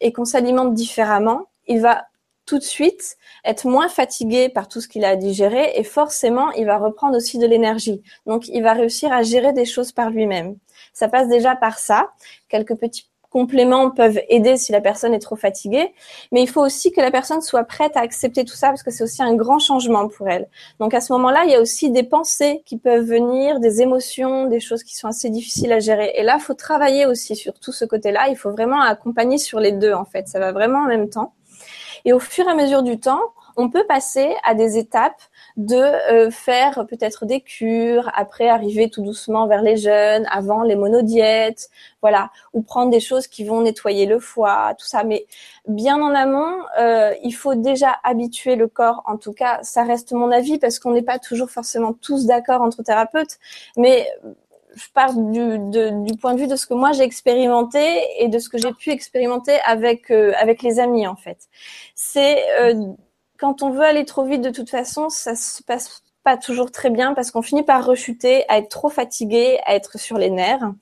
et qu'on s'alimente différemment, il va tout de suite être moins fatigué par tout ce qu'il a à digérer et forcément il va reprendre aussi de l'énergie. Donc il va réussir à gérer des choses par lui-même. Ça passe déjà par ça. Quelques petits compléments peuvent aider si la personne est trop fatiguée, mais il faut aussi que la personne soit prête à accepter tout ça parce que c'est aussi un grand changement pour elle. Donc à ce moment-là, il y a aussi des pensées qui peuvent venir, des émotions, des choses qui sont assez difficiles à gérer. Et là, il faut travailler aussi sur tout ce côté-là. Il faut vraiment accompagner sur les deux en fait. Ça va vraiment en même temps. Et au fur et à mesure du temps, on peut passer à des étapes de euh, faire peut-être des cures, après arriver tout doucement vers les jeunes, avant les monodiètes, voilà, ou prendre des choses qui vont nettoyer le foie, tout ça. Mais bien en amont, euh, il faut déjà habituer le corps. En tout cas, ça reste mon avis parce qu'on n'est pas toujours forcément tous d'accord entre thérapeutes, mais je pars du, point de vue de ce que moi j'ai expérimenté et de ce que j'ai pu expérimenter avec avec les amis en fait. C'est quand on veut aller trop vite, de toute façon, ça se passe pas toujours très bien parce qu'on finit par rechuter, à être trop fatigué, à être sur les nerfs.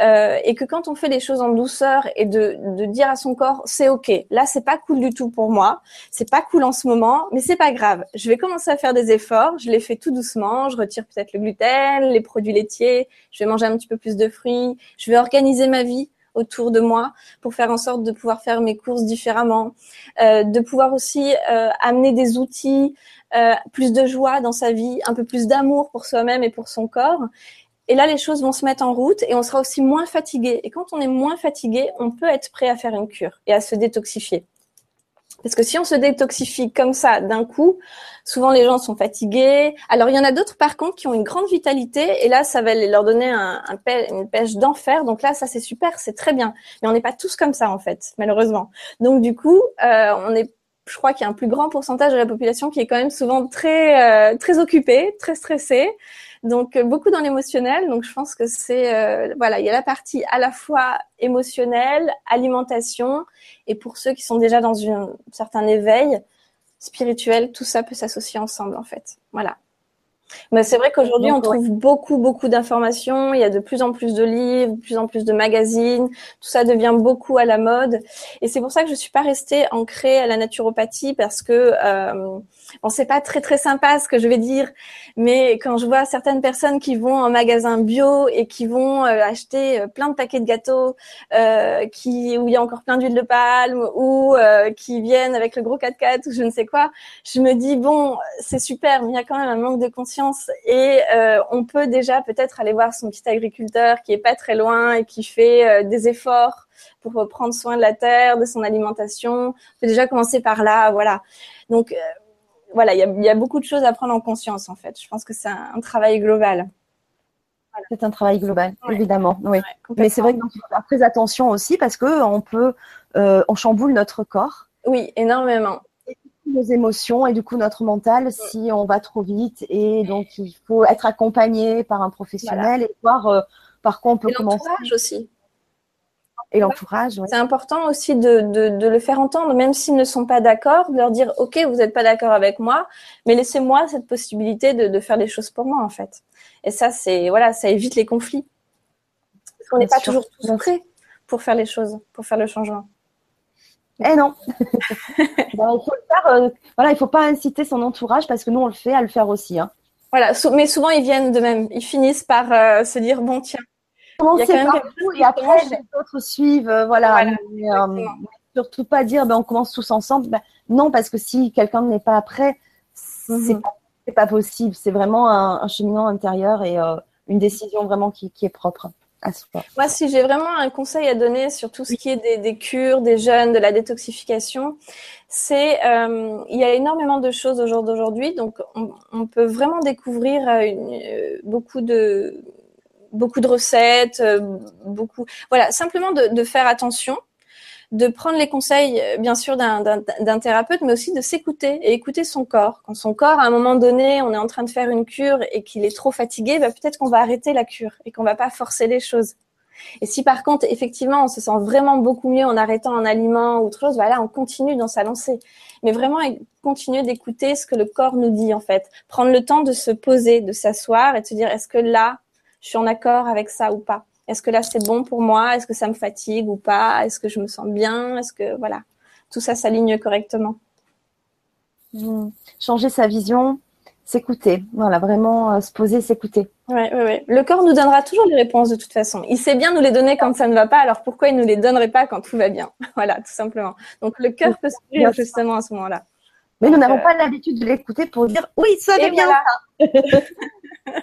Euh, et que quand on fait les choses en douceur et de, de dire à son corps c'est ok, là c'est pas cool du tout pour moi, c'est pas cool en ce moment, mais c'est pas grave. Je vais commencer à faire des efforts, je les fais tout doucement, je retire peut-être le gluten, les produits laitiers, je vais manger un petit peu plus de fruits, je vais organiser ma vie autour de moi pour faire en sorte de pouvoir faire mes courses différemment, euh, de pouvoir aussi euh, amener des outils, euh, plus de joie dans sa vie, un peu plus d'amour pour soi-même et pour son corps. Et là, les choses vont se mettre en route et on sera aussi moins fatigué. Et quand on est moins fatigué, on peut être prêt à faire une cure et à se détoxifier. Parce que si on se détoxifie comme ça d'un coup, souvent les gens sont fatigués. Alors il y en a d'autres par contre qui ont une grande vitalité et là ça va leur donner un, une pêche d'enfer. Donc là ça c'est super, c'est très bien. Mais on n'est pas tous comme ça en fait, malheureusement. Donc du coup euh, on est je crois qu'il y a un plus grand pourcentage de la population qui est quand même souvent très euh, très occupée, très stressée. Donc euh, beaucoup dans l'émotionnel. Donc je pense que c'est euh, voilà, il y a la partie à la fois émotionnelle, alimentation, et pour ceux qui sont déjà dans un certain éveil spirituel, tout ça peut s'associer ensemble en fait. Voilà. Mais c'est vrai qu'aujourd'hui, on trouve beaucoup, beaucoup d'informations. Il y a de plus en plus de livres, de plus en plus de magazines. Tout ça devient beaucoup à la mode. Et c'est pour ça que je suis pas restée ancrée à la naturopathie parce que euh, Bon, c'est pas très très sympa ce que je vais dire, mais quand je vois certaines personnes qui vont en magasin bio et qui vont euh, acheter euh, plein de paquets de gâteaux, euh, qui où il y a encore plein d'huile de palme, ou euh, qui viennent avec le gros 4x4 ou je ne sais quoi, je me dis bon, c'est super, mais il y a quand même un manque de conscience et on peut déjà peut-être aller voir son petit agriculteur qui est pas très loin et qui fait des efforts pour prendre soin de la terre, de son alimentation. On peut déjà commencer par là, voilà. Donc voilà, il y a, beaucoup de choses à prendre en conscience en fait. Je pense que c'est un, travail global. C'est un travail global, évidemment. Oui. Mais c'est vrai qu'il faut faire très attention aussi parce que on peut, euh, on chamboule notre corps. Oui, énormément. nos émotions et du coup notre mental si on va trop vite et donc il faut être accompagné par un professionnel et voir euh, par quoi on peut commencer. aussi et l'entourage. C'est important aussi de, de, le faire entendre, même s'ils ne sont pas d'accord, de leur dire OK, vous n'êtes pas d'accord avec moi, mais laissez-moi cette possibilité de, de, faire des choses pour moi en fait. Et ça, c'est voilà, ça évite les conflits. Parce qu'on n'est pas toujours tous prêts pour faire les choses, pour faire le changement. Eh non. Ben, il faut faire, euh, voilà, il faut pas inciter son entourage parce que nous on le fait à le faire aussi. Hein. Voilà, mais souvent ils viennent de même. Ils finissent par euh, se dire bon tiens, commencer par vous et après les autres suivent. Euh, voilà. Euh, surtout pas dire ben, on commence tous ensemble. Ben, non, parce que si quelqu'un n'est pas prêt, c'est pas, possible. C'est vraiment un, cheminement intérieur et euh, une décision vraiment qui, est propre. À soi. Moi, si j'ai vraiment un conseil à donner sur tout ce qui est des, cures, des jeunes, de la détoxification, c'est il y a énormément de choses au jour d'aujourd'hui, donc on, peut vraiment découvrir beaucoup de beaucoup de recettes, euh, beaucoup. Voilà, simplement de, faire attention, de prendre les conseils, euh, bien sûr, d'un thérapeute, mais aussi de s'écouter et écouter son corps. Quand son corps, à un moment donné, on est en train de faire une cure et qu'il est trop fatigué, bah, peut-être qu'on va arrêter la cure et qu'on va pas forcer les choses. Et si par contre, effectivement, on se sent vraiment beaucoup mieux en arrêtant un aliment ou autre chose, voilà, on continue dans sa lancée. Mais vraiment, continuer d'écouter ce que le corps nous dit, en fait. Prendre le temps de se poser, de s'asseoir et de se dire, est-ce que là, je suis en accord avec ça ou pas Est-ce que là c'est bon pour moi? Est-ce que ça me fatigue ou pas? Est-ce que je me sens bien? Est-ce que voilà, tout ça s'aligne correctement mmh. Changer sa vision, s'écouter. Voilà, vraiment euh, se poser, s'écouter. Oui, oui, oui. Le corps nous donnera toujours les réponses de toute façon. Il sait bien nous les donner quand ça ne va pas, alors pourquoi il ne nous les donnerait pas quand tout va bien? Voilà, tout simplement. Donc le cœur peut se justement à ce moment-là. Mais nous n'avons euh, pas l'habitude de l'écouter pour dire oui, ça va bien ça.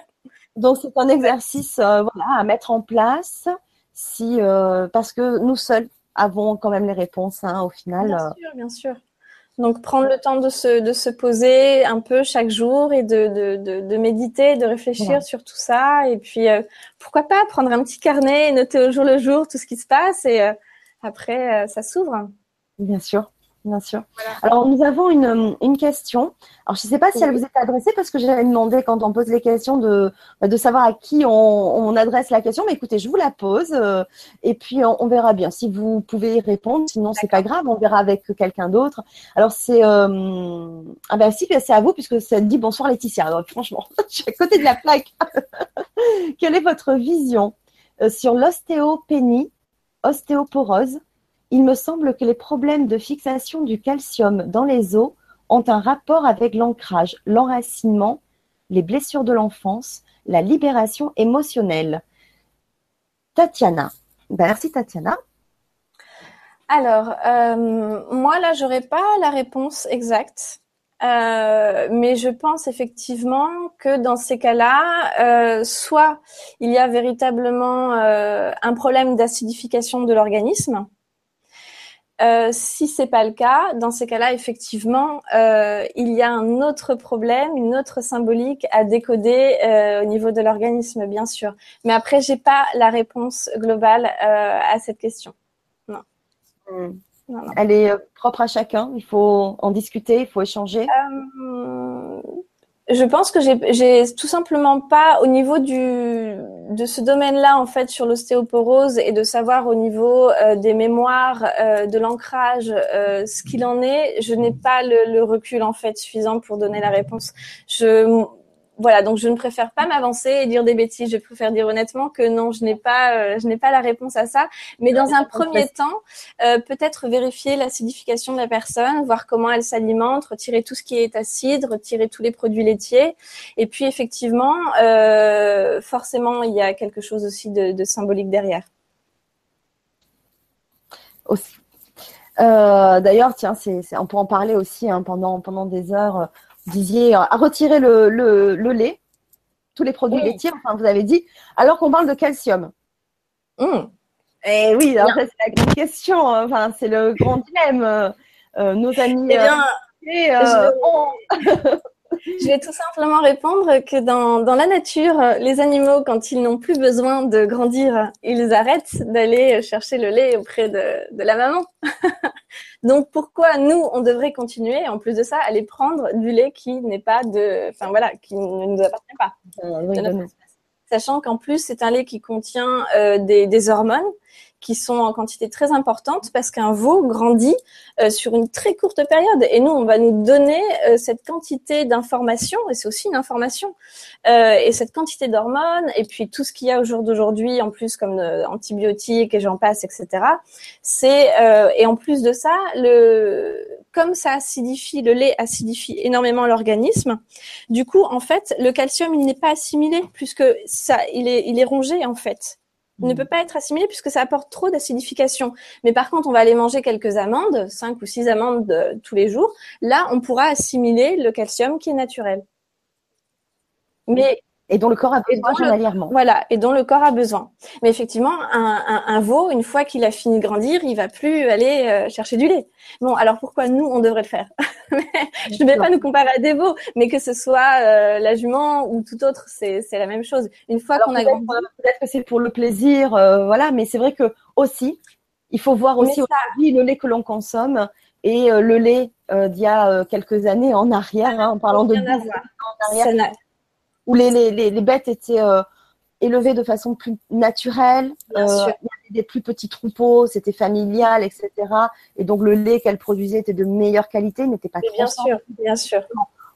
Donc c'est un exercice euh, voilà, à mettre en place si euh, parce que nous seuls avons quand même les réponses hein, au final. Bien euh. sûr, bien sûr. Donc prendre le temps de se, de se poser un peu chaque jour et de, de, de, de méditer, de réfléchir sur tout ça. Et puis pourquoi pas prendre un petit carnet et noter au jour le jour tout ce qui se passe et après ça s'ouvre. Bien sûr. Bien sûr. Alors, nous avons une, une question. Alors, je ne sais pas si elle vous est adressée parce que j'avais demandé quand on pose les questions de, bah, de savoir à qui on, on adresse la question. Mais écoutez, je vous la pose euh, et puis on, verra bien si vous pouvez y répondre. Sinon, c'est pas grave, on verra avec quelqu'un d'autre. Alors, c'est euh, ah ben si, c'est à vous puisque ça dit bonsoir Laetitia. Alors, franchement, je suis à côté de la plaque. Quelle est votre vision euh, sur l'ostéopénie, ostéoporose il me semble que les problèmes de fixation du calcium dans les os ont un rapport avec l'ancrage, l'enracinement, les blessures de l'enfance, la libération émotionnelle. Tatiana. Ben, merci Tatiana. Alors, euh, moi là, j'aurais pas la réponse exacte. Euh, mais je pense effectivement que dans ces cas-là, euh, soit il y a véritablement un problème d'acidification de l'organisme, euh, si c'est pas le cas, dans ces cas-là, effectivement, euh, il y a un autre problème, une autre symbolique à décoder euh, au niveau de l'organisme, bien sûr. Mais après, j'ai pas la réponse globale euh, à cette question. Non. Hmm. non, non. Elle est propre à chacun. Il faut en discuter, il faut échanger. Je pense que j'ai tout simplement pas au niveau du de ce domaine-là en fait sur l'ostéoporose et de savoir au niveau euh, des mémoires, euh, de l'ancrage, euh, ce qu'il en est. Je n'ai pas le, le, recul en fait suffisant pour donner la réponse. Je voilà, donc je ne préfère pas m'avancer et dire des bêtises. Je préfère dire honnêtement que non, je n'ai pas, euh, je n'ai pas la réponse à ça. Mais dans un premier temps, euh, peut-être vérifier l'acidification de la personne, voir comment elle s'alimente, retirer tout ce qui est acide, retirer tous les produits laitiers. Et puis effectivement, euh, forcément, il y a quelque chose aussi de, de symbolique derrière. Aussi. D'ailleurs, tiens, c'est, on peut en parler aussi hein, pendant pendant des heures disiez euh, à retirer le, le, le, lait, tous les produits laitiers, enfin vous avez dit, alors qu'on parle de calcium. Mmh. Et eh oui, c'est la grande question, hein. enfin c'est le grand dilemme. Euh, euh nos amis. Eh bien, euh, je vais tout simplement répondre que dans, dans la nature, les animaux, quand ils n'ont plus besoin de grandir, ils arrêtent d'aller chercher le lait auprès de, de la maman. Donc pourquoi nous, on devrait continuer, en plus de ça, aller prendre du lait qui n'est pas de, enfin voilà, qui ne nous appartient pas? Sachant qu'en plus, c'est un lait qui contient euh, des, des hormones qui sont en quantité très importante parce qu'un veau grandit euh, sur une très courte période. Et nous, on va nous donner euh, cette quantité d'informations, et c'est aussi une information, euh, et cette quantité d'hormones, et puis tout ce qu'il y a au jour d'aujourd'hui, en plus comme antibiotiques et j'en passe, etc. C'est et en plus de ça, le comme ça acidifie, le lait acidifie énormément l'organisme. Du coup, en fait, le calcium, il n'est pas assimilé puisque ça, il est, il est rongé en fait ne mm. peut pas être assimilé puisque ça apporte trop d'acidification. Mais par contre, on va aller manger quelques amandes, cinq ou six amandes tous les jours. Là, on pourra assimiler le calcium qui est naturel. Mais et dont le corps a besoin journalièrement. Voilà, et dont le corps a besoin. Mais effectivement, un, un, un veau, une fois qu'il a fini de grandir, il va plus aller euh, chercher du lait. Bon, alors pourquoi nous, on devrait le faire? Je ne vais pas nous comparer à des veaux, mais que ce soit euh, la jument ou tout autre, c'est la même chose. Une fois qu'on a grandi, peut-être que c'est pour le plaisir, euh, voilà. Mais c'est vrai que aussi, il faut voir aussi le lait que l'on consomme et le lait d'il y a quelques années en arrière, hein, en parlant de en arrière où les, les, les, bêtes étaient euh, élevées de façon plus naturelle. Euh, il y avait des plus petits troupeaux, c'était familial, etc. Et donc le lait qu'elles produisaient était de meilleure qualité, n'était pas trop Bien sûr, bien sûr.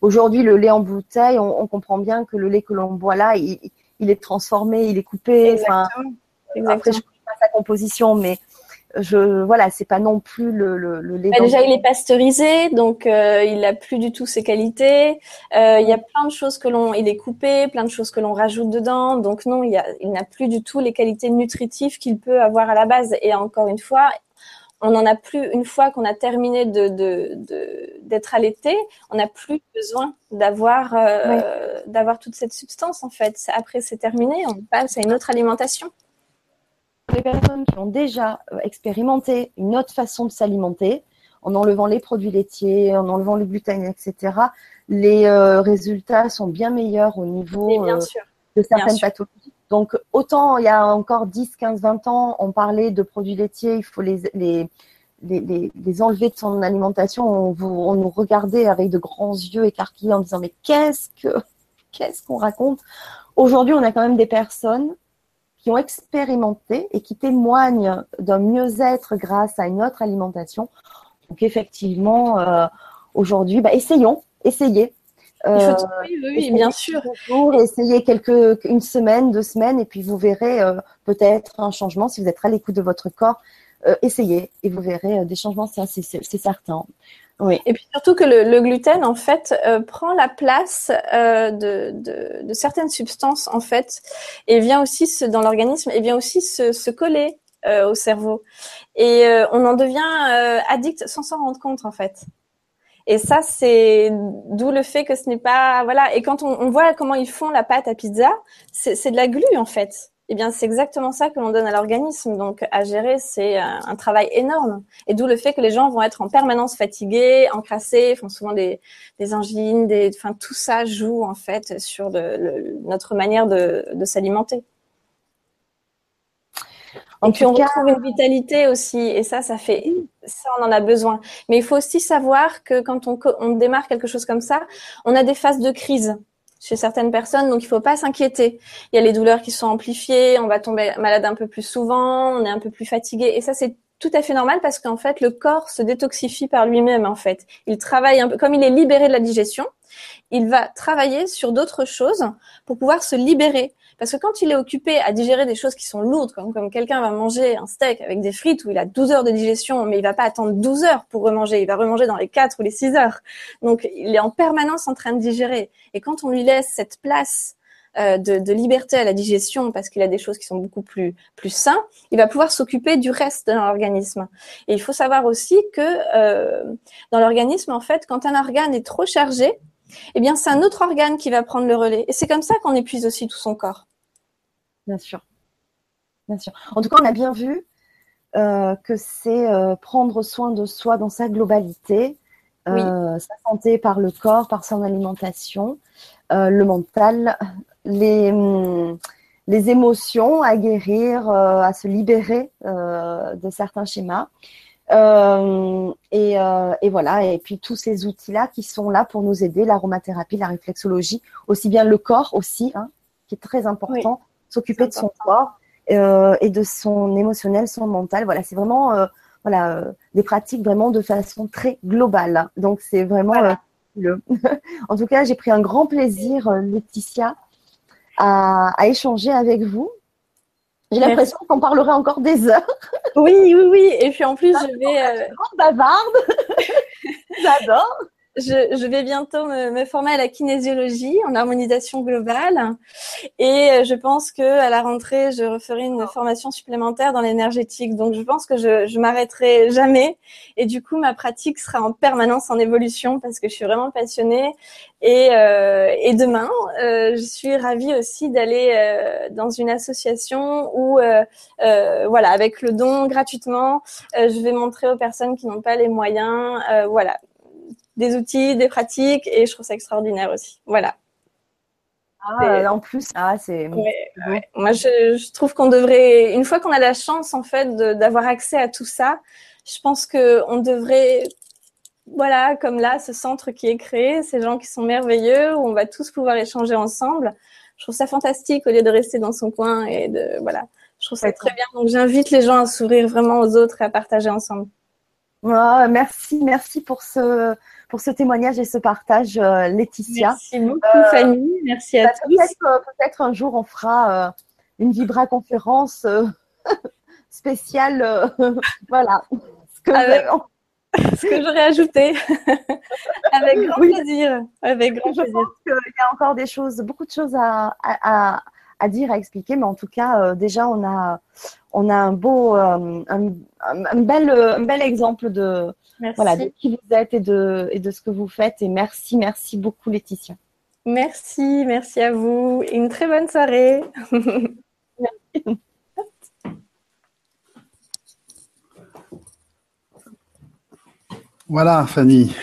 Aujourd'hui, le lait en bouteille, on, on, comprend bien que le lait que l'on boit là, il, il, est transformé, il est coupé. Exactement. Enfin, Exactement. Après, je ne connais pas sa composition, mais je voilà, c'est pas non plus le, le, le lait. Bah, déjà, il est pasteurisé, donc euh, il a plus du tout ses qualités. Euh, il y a plein de choses que l'on, il est coupé, plein de choses que l'on rajoute dedans. Donc non, il, y a, il n'a plus du tout les qualités nutritives qu'il peut avoir à la base. Et encore une fois, on n'en a plus une fois qu'on a terminé de, de, de d'être allaité, on n'a plus besoin d'avoir euh, d'avoir toute cette substance en fait. Après c'est terminé, on passe à une autre alimentation les personnes qui ont déjà euh, expérimenté une autre façon de s'alimenter, en enlevant les produits laitiers, en enlevant le gluten, etc., les euh, résultats sont bien meilleurs au niveau euh, de certaines pathologies. Donc, autant il y a encore 10, 15, 20 ans, on parlait de produits laitiers, il faut les, les, les, les, enlever de son alimentation, on, on, nous regardait avec de grands yeux écarquillés en disant mais qu'est-ce que qu'est-ce qu'on raconte? Aujourd'hui, on a quand même des personnes qui ont expérimenté et qui témoignent d'un mieux-être grâce à une autre alimentation. Donc effectivement, euh, aujourd'hui, bah, essayons, essayez. Euh, oui, oui, bien sûr. essayez quelques, une semaine, deux semaines, et puis vous verrez euh, peut-être un changement si vous êtes à l'écoute de votre corps. Essayez et vous verrez des changements, c'est certain. Oui. Et puis surtout que le, le gluten, en fait, euh, prend la place euh, de, de, de, certaines substances, en fait, et vient aussi se, dans l'organisme, et vient aussi se, se coller euh, au cerveau. Et euh, on en devient euh, addict sans s'en rendre compte, en fait. Et ça, c'est d'où le fait que ce n'est pas voilà. Et quand on, on, voit comment ils font la pâte à pizza, c'est de la glu en fait eh bien, c'est exactement ça que l'on donne à l'organisme. Donc, à gérer, c'est un, travail énorme. Et d'où le fait que les gens vont être en permanence fatigués, encrassés, font souvent des, des angines, des, enfin, tout ça joue en fait sur le, notre manière de, de s'alimenter. Et puis on retrouve une vitalité aussi, et ça, ça fait, ça, on en a besoin. Mais il faut aussi savoir que quand on, on démarre quelque chose comme ça, on a des phases de crise chez certaines personnes, donc il faut pas s'inquiéter. Il y a les douleurs qui sont amplifiées, on va tomber malade un peu plus souvent, on est un peu plus fatigué, et ça c'est tout à fait normal parce qu'en fait le corps se détoxifie par lui-même en fait. Il travaille un peu comme il est libéré de la digestion, il va travailler sur d'autres choses pour pouvoir se libérer. Parce que quand il est occupé à digérer des choses qui sont lourdes, comme, quelqu'un va manger un steak avec des frites où il a 12 heures de digestion, mais il va pas attendre 12 heures pour remanger, il va remanger dans les 4 ou les 6 heures. Donc il est en permanence en train de digérer. Et quand on lui laisse cette place euh, de, de, liberté à la digestion parce qu'il a des choses qui sont beaucoup plus plus sains, il va pouvoir s'occuper du reste de l'organisme. Et il faut savoir aussi que euh, dans l'organisme, en fait, quand un organe est trop chargé, eh bien, c'est un autre organe qui va prendre le relais. Et c'est comme ça qu'on épuise aussi tout son corps. Bien sûr. Bien sûr. En tout cas, on a bien vu euh, que c'est euh, prendre soin de soi dans sa globalité, euh, sa santé par le corps, par son alimentation, le mental, les, hum, les émotions à guérir, à se libérer de certains schémas. Euh, et, euh, et, voilà, et puis tous ces outils-là qui sont là pour nous aider, l'aromathérapie, la réflexologie, aussi bien le corps aussi, hein, qui est très important, oui, s'occuper de son corps euh, et de son émotionnel, son mental. Voilà, c'est vraiment voilà des pratiques vraiment de façon très globale. Donc c'est vraiment voilà. le. en tout cas, j'ai pris un grand plaisir, Laetitia, à, à échanger avec vous. J'ai l'impression qu'on parlerait encore des heures. Oui, oui, oui. Et puis en plus, je vais. Euh... bavarde. J'adore je, je, vais bientôt me, me, former à la kinésiologie en harmonisation globale. Et euh, je pense que à la rentrée je referai une formation supplémentaire dans l'énergétique. Donc je pense que je, je m'arrêterai jamais. Et du coup ma pratique sera en permanence en évolution parce que je suis vraiment passionnée. Et, euh, et demain euh, je suis ravie aussi d'aller euh, dans une association où euh, euh, voilà avec le don gratuitement je vais montrer aux personnes qui n'ont pas les moyens voilà des outils, des pratiques, et je trouve ça extraordinaire aussi. Voilà. Ah, en plus, ah, c'est. Ouais, ouais. Moi, je, je trouve qu'on devrait, une fois qu'on a la chance en fait d'avoir accès à tout ça, je pense que on devrait, voilà, comme là, ce centre qui est créé, ces gens qui sont merveilleux, où on va tous pouvoir échanger ensemble. Je trouve ça fantastique au lieu de rester dans son coin et de, voilà. Je trouve ça très bien. Donc, j'invite les gens à s'ouvrir vraiment aux autres et à partager ensemble. Oh, merci, merci pour ce, pour ce témoignage et ce partage, euh, Laetitia. Merci beaucoup, euh, Fanny. Merci à bah, tous. Peut-être, euh, peut-être un jour, on fera euh, une Vibra conférence spéciale. voilà. Ce que, Avec... ce que j'aurais ajouté. Avec grand oui. plaisir. Avec grand Je plaisir. pense qu'il y a encore des choses, beaucoup de choses à, à, à à dire, à expliquer, mais en tout cas, euh, déjà, on a, on a un beau, euh, un, un, bel, un bel exemple de, voilà, de qui vous êtes et de, et de ce que vous faites. Et merci, merci beaucoup, Laetitia. Merci, merci à vous. Et une très bonne soirée. merci. Voilà, Fanny.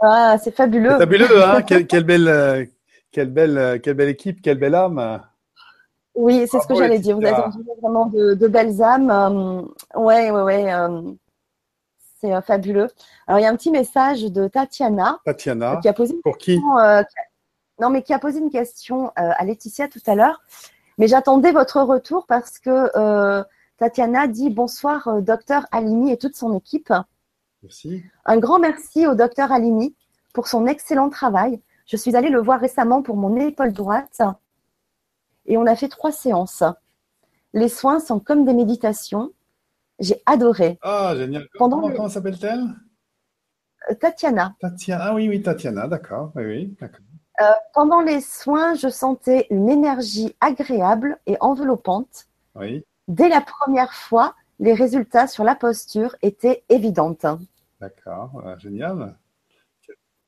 Ah, c'est fabuleux. C'est fabuleux, hein quelle, quelle, belle, quelle belle, quelle belle équipe, quelle belle âme. Oui, c'est ce que j'allais dire. Vous êtes vraiment de, de, belles âmes. Euh, ouais, ouais, ouais. Euh, c'est fabuleux. Alors, il y a un petit message de Tatiana. Tatiana. qui a posé une Pour qui question, non, mais qui a posé une question à Laetitia tout à l'heure. Mais j'attendais votre retour parce que Tatiana dit bonsoir, docteur Alimi et toute son équipe. Merci. Un grand merci au docteur Alimi pour son excellent travail. Je suis allée le voir récemment pour mon épaule droite et on a fait trois séances. Les soins sont comme des méditations. J'ai adoré. Ah, génial. Pendant comment le- comment s'appelle-t-elle? Euh, Tatiana, Tatiana. Ah oui, oui, Tatiana, d'accord. Oui, oui, d'accord. pendant les soins, je sentais une énergie agréable et enveloppante. Oui, Dès la première fois, les résultats sur la posture étaient évidents. d'accord. Génial.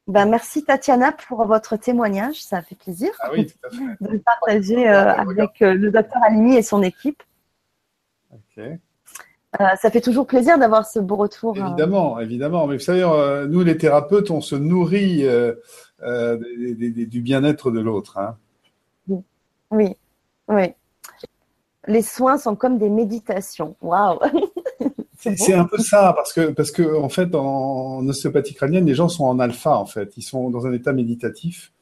Ben, merci Tatiana pour votre témoignage, ça fait plaisir Ah oui, tout à fait. de le partager euh, avec euh, le docteur Alimi et son équipe. Euh, ça fait toujours plaisir d'avoir ce beau retour. Évidemment, évidemment. Mais vous savez, nous, les thérapeutes, on se nourrit des- des- des- du bien-être de l'autre. hein. Oui, oui. Les soins sont comme des méditations. Waouh C'est un peu ça, parce que, parce que en fait, en, ostéopathie crânienne, les gens sont en alpha, en fait. Ils sont dans un état méditatif.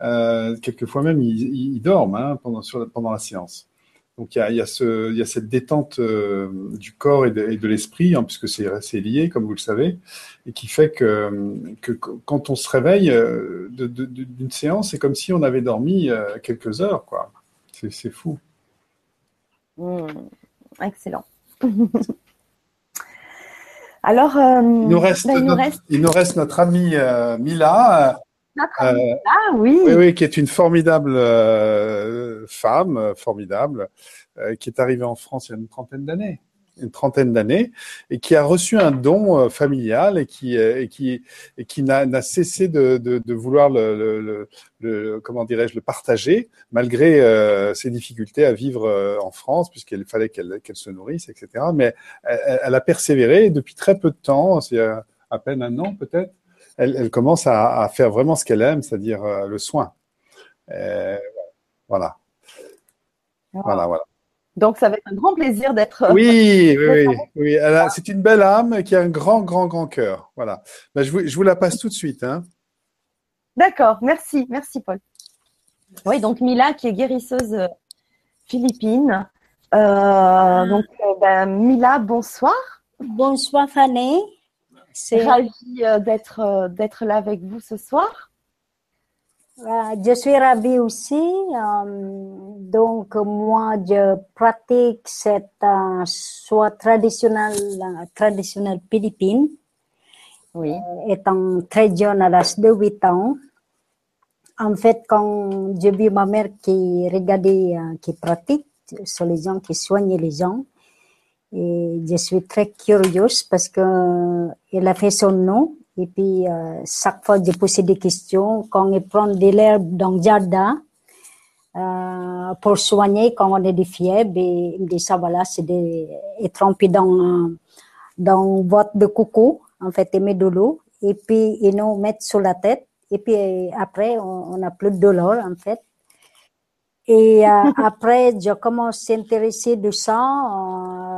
Euh, quelquefois même, ils, ils dorment hein, pendant, sur, pendant la séance. Donc, il y a, il y a, ce, il y a cette détente euh, du corps et de, l'esprit, hein, puisque c'est lié, comme vous le savez, et qui fait que, que quand on se réveille euh, d'une séance, c'est comme si on avait dormi euh, quelques heures, quoi. C'est fou. Hmm, Excellent. Alors, euh, Il nous reste, ben, il nous notre, reste il nous reste notre amie euh, Mila. notre euh, ami. Ah oui, Oui, oui, qui est une formidable euh, femme, formidable, euh, qui est arrivée en France il y a une trentaine d'années, une trentaine d'années, et qui a reçu un don euh, familial et qui euh, et qui et qui n'a cessé de, de, de vouloir le, le, le, comment dirais-je le partager malgré euh, ses difficultés à vivre euh, en France puisqu'il fallait qu'elle qu'elle se nourrisse, etc. Mais elle, elle a persévéré et depuis très peu de temps, c'est euh, à peine un an peut-être elle, elle commence à, à faire vraiment ce qu'elle aime, c'est-à-dire euh, le soin. Euh, voilà, voilà, voilà. Donc ça va être un grand plaisir d'être. Oui, oui, oui, oui. C'est une belle âme qui a un grand, grand, grand cœur. Voilà. Ben, je, vous, je vous la passe tout de suite. Hein. D'accord, merci, merci Paul. Oui, donc Mila qui est guérisseuse euh, philippine. Euh, donc euh, ben, Mila, bonsoir. Bonsoir Fanny. C'est- euh, d'être là avec vous ce soir. Je suis ravie aussi. euh, donc, moi, je pratique cette euh, soie traditionnelle, euh, traditionnelle philippine, Oui. étant très jeune à l'âge de 8 ans. En fait, quand j'ai vu ma mère qui regardait, qui pratique sur les gens, qui soignait les gens, et je suis très curieuse parce que euh, elle a fait son nom. Et puis, euh, chaque fois, je posais des questions. Quand elle prend de l'herbe dans le jardin, euh, pour soigner quand on a des fièvres, et il me dit ça, voilà, c'est des, et trempé dans, dans boîte de coco, en fait, et met de. Et puis, ils nous mettent sur la tête. Et puis, après, on on a plus de douleur, en fait. Et euh, après, je commence à s'intéresser de ça.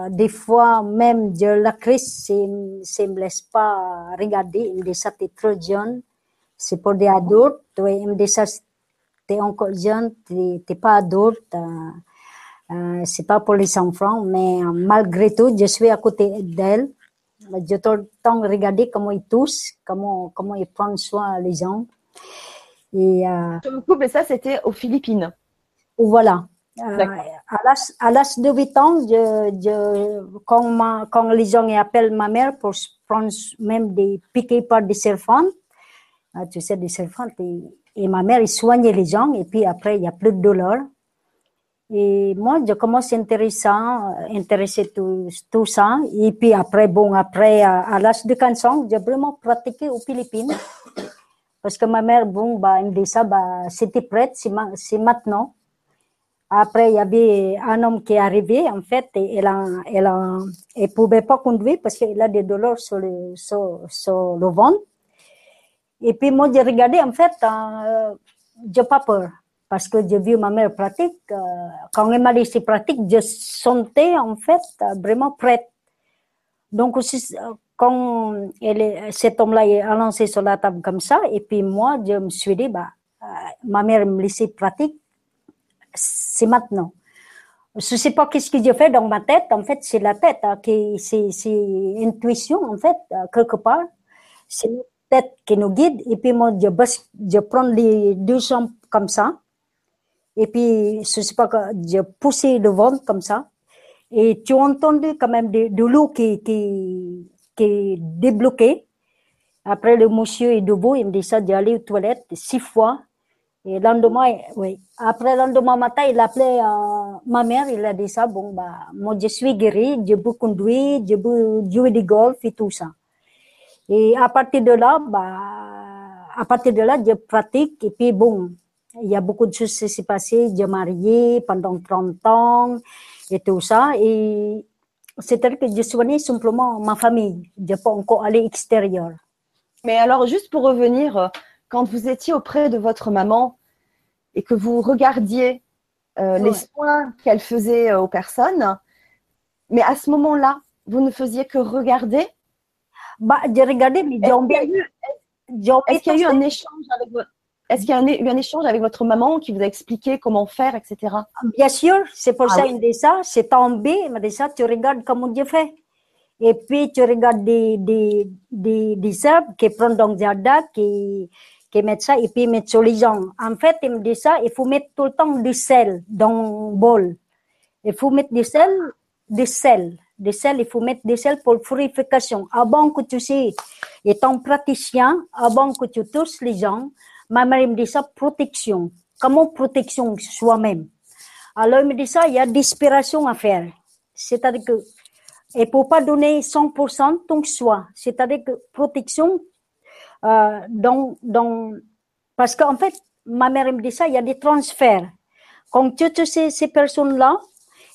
Des fois, même de la crise, c'est- ça me laisse pas regarder. Il me dit ça, t'es trop jeune. C'est pour des adultes. Oui, il me dit ça, t'es encore jeune, t'es pas adulte. Euh, euh, c'est pas pour les enfants. Mais euh, malgré tout, je suis à côté d'elle. Je temps regarder comment ils toussent, comment, comment ils prennent soin des gens. Et, euh, Je me coupe, ça c'était aux Philippines. voilà. Euh, à l'âge de 8 ans, je, je, quand, ma, quand les gens appellent ma mère pour prendre même des piquets par des serpents, ah, tu sais, des serpents, et, ma mère, il soignait les gens, et puis après, il n'y a plus de douleur. Et moi, je commence à intéresser, intéresser tout, tout ça. Et puis après, bon, après, à, l'âge de 15 ans, j'ai vraiment pratiqué aux Philippines. Parce que ma mère, bon, bah, elle me dit ça, bah, c'était prêt, c'est ma- c'est maintenant. Après, il y avait un homme qui est arrivé, en fait, et elle a, elle a, pouvait pas conduire parce qu'elle a des douleurs sur le, sur, sur le ventre. Et puis, moi, j'ai regardé, en fait, euh, j'ai pas peur. Parce que j'ai vu ma mère pratique. euh, quand elle m'a dit c'est pratique, je sentais, en fait, vraiment prête. Donc, aussi, quand elle, cet homme-là est lancé sur la table comme ça, et puis moi, je me suis dit, bah, euh, ma mère me laissait pratique, c'est maintenant. Je sais pas qu'est-ce que je fais dans ma tête. En fait, c'est la tête hein, qui, c'est, c'est intuition en fait euh, quelque part. C'est la tête qui nous guide. Et puis moi, je, je prends les deux jambes comme ça. Et puis, je sais pas je poussais le ventre comme ça. Et tu as entendu quand même de, de l'eau qui, qui, qui est débloquée. Après, le monsieur est debout, il me dit ça d'aller aux toilettes six fois. Et le lendemain, oui. Après le lendemain matin, il appelait euh, ma mère, il a dit ça, bon, bah, moi, je suis guéri, je peux conduire, je peux jouer du golf et tout ça. Et à partir de là, bah, à partir de là, je pratique et puis bon, il y a beaucoup de choses qui s'est passé. J'ai marié pendant 30 ans et tout ça. Et c'est-à-dire que je soignais simplement ma famille. Je peux encore aller extérieur. Mais alors, juste pour revenir, quand vous étiez auprès de votre maman et que vous regardiez euh, les soins qu'elle faisait euh, aux personnes, mais à ce moment-là, vous ne faisiez que regarder? Bah, j'ai regardé, mais Est-ce qu'il y a eu un échange avec votre est-ce qu'il y a eu un échange avec votre maman qui vous a expliqué comment faire, etc. Bien sûr, c'est pour ah ça qu'il dit ça. C'est tombé, il m'a dit ça, tu regardes comment Dieu fait. Et puis tu regardes des, des, des, des qui prennent dans le jardin, qui, qui mettent ça, et puis sur les gens. En fait, il me dit ça, il faut mettre tout le temps du sel dans le bol. Il faut mettre du sel, du sel. Du sel, il faut mettre du sel pour purification. Avant que tu sais, étant praticien, avant que tu touches les gens, ma mère me dit ça, protection. Comment protection soi-même? Alors, il me dit ça, il y a d'inspiration à faire. C'est-à-dire que, ne faut pas donner 100% ton soi. C'est-à-dire que protection, euh, dans, dans, parce qu'en fait, ma mère me dit ça, il y a des transferts. Quand tu touches ces, personnes-là,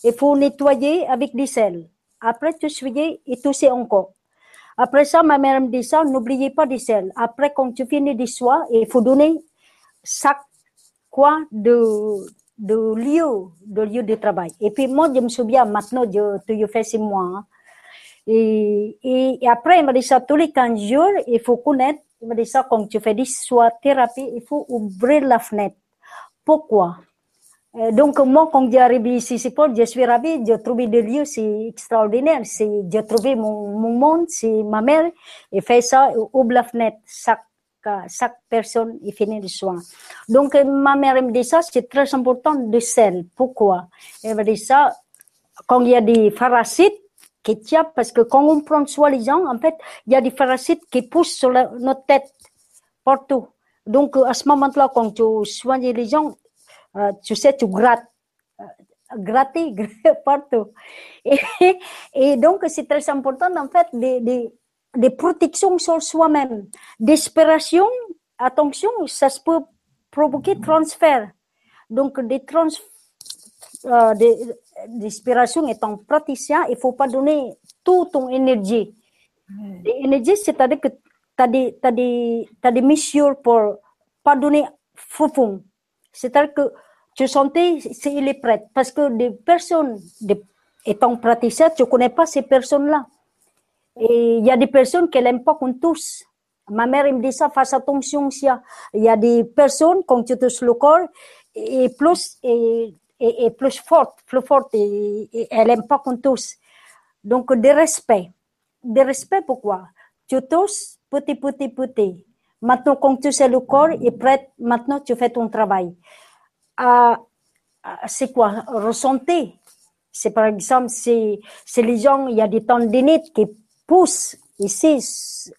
il faut nettoyer avec des sels. Après, tu souilles et tousser encore. Après ça, ma mère me dit ça, n'oubliez pas des sels. Après, quand tu finis de soins, il faut donner chaque quoi de, de lieu, de lieu de travail. Et puis moi, je me souviens, maintenant, je, je fais six mois. Hein. Et, et, après, il m'a dit ça, tous les 15 jours, il faut connaître, il m'a dit ça, quand tu fais des soins thérapie, il faut ouvrir la fenêtre. Pourquoi? Donc, moi, quand j'arrive ici, c'est je suis ravie, j'ai trouvé des lieux, c'est extraordinaire. J'ai trouvé mon, mon monde, c'est ma mère, et fait ça, ouvre la fenêtre, chaque, chaque personne, il finit le soin. Donc, ma mère me dit ça, c'est très important de sel. Pourquoi? Elle me dit ça, quand il y a des parasites, qui tiennent, parce que quand on prend soin les gens, en fait, il y a des parasites qui poussent sur notre tête, partout. Donc, à ce moment-là, quand tu soignes les gens, euh, tu sais, tu grattes, euh, gratter, partout. Et, donc, c'est très important, en fait, des, des, des protections sur soi-même. Desperation, attention, ça peut provoquer transfert. Donc, des trans, euh, des, d'inspiration étant praticien, il faut pas donner toute ton énergie. L'énergie, c'est-à-dire que tu as des, mesures pour pas donner fond. C'est-à-dire que tu sentais, c'est, il est prêt. Parce que des personnes, des, étant praticien, tu connais pas ces personnes-là. Et il y a des personnes qui n'aiment pas qu'on touche. Ma mère me dit ça, face attention, il y a des personnes, quand tu touches le corps, et plus, et, et, plus forte, plus forte, et, elle aime pas qu'on touche. Donc, de respect. De respect, pourquoi? Tu touches, petit, petit, petit. Maintenant, quand tu sais le corps est prêt, maintenant tu fais ton travail à, c'est quoi? Ressentir. C'est par exemple, c'est les gens, il y a des tendinites qui poussent ici.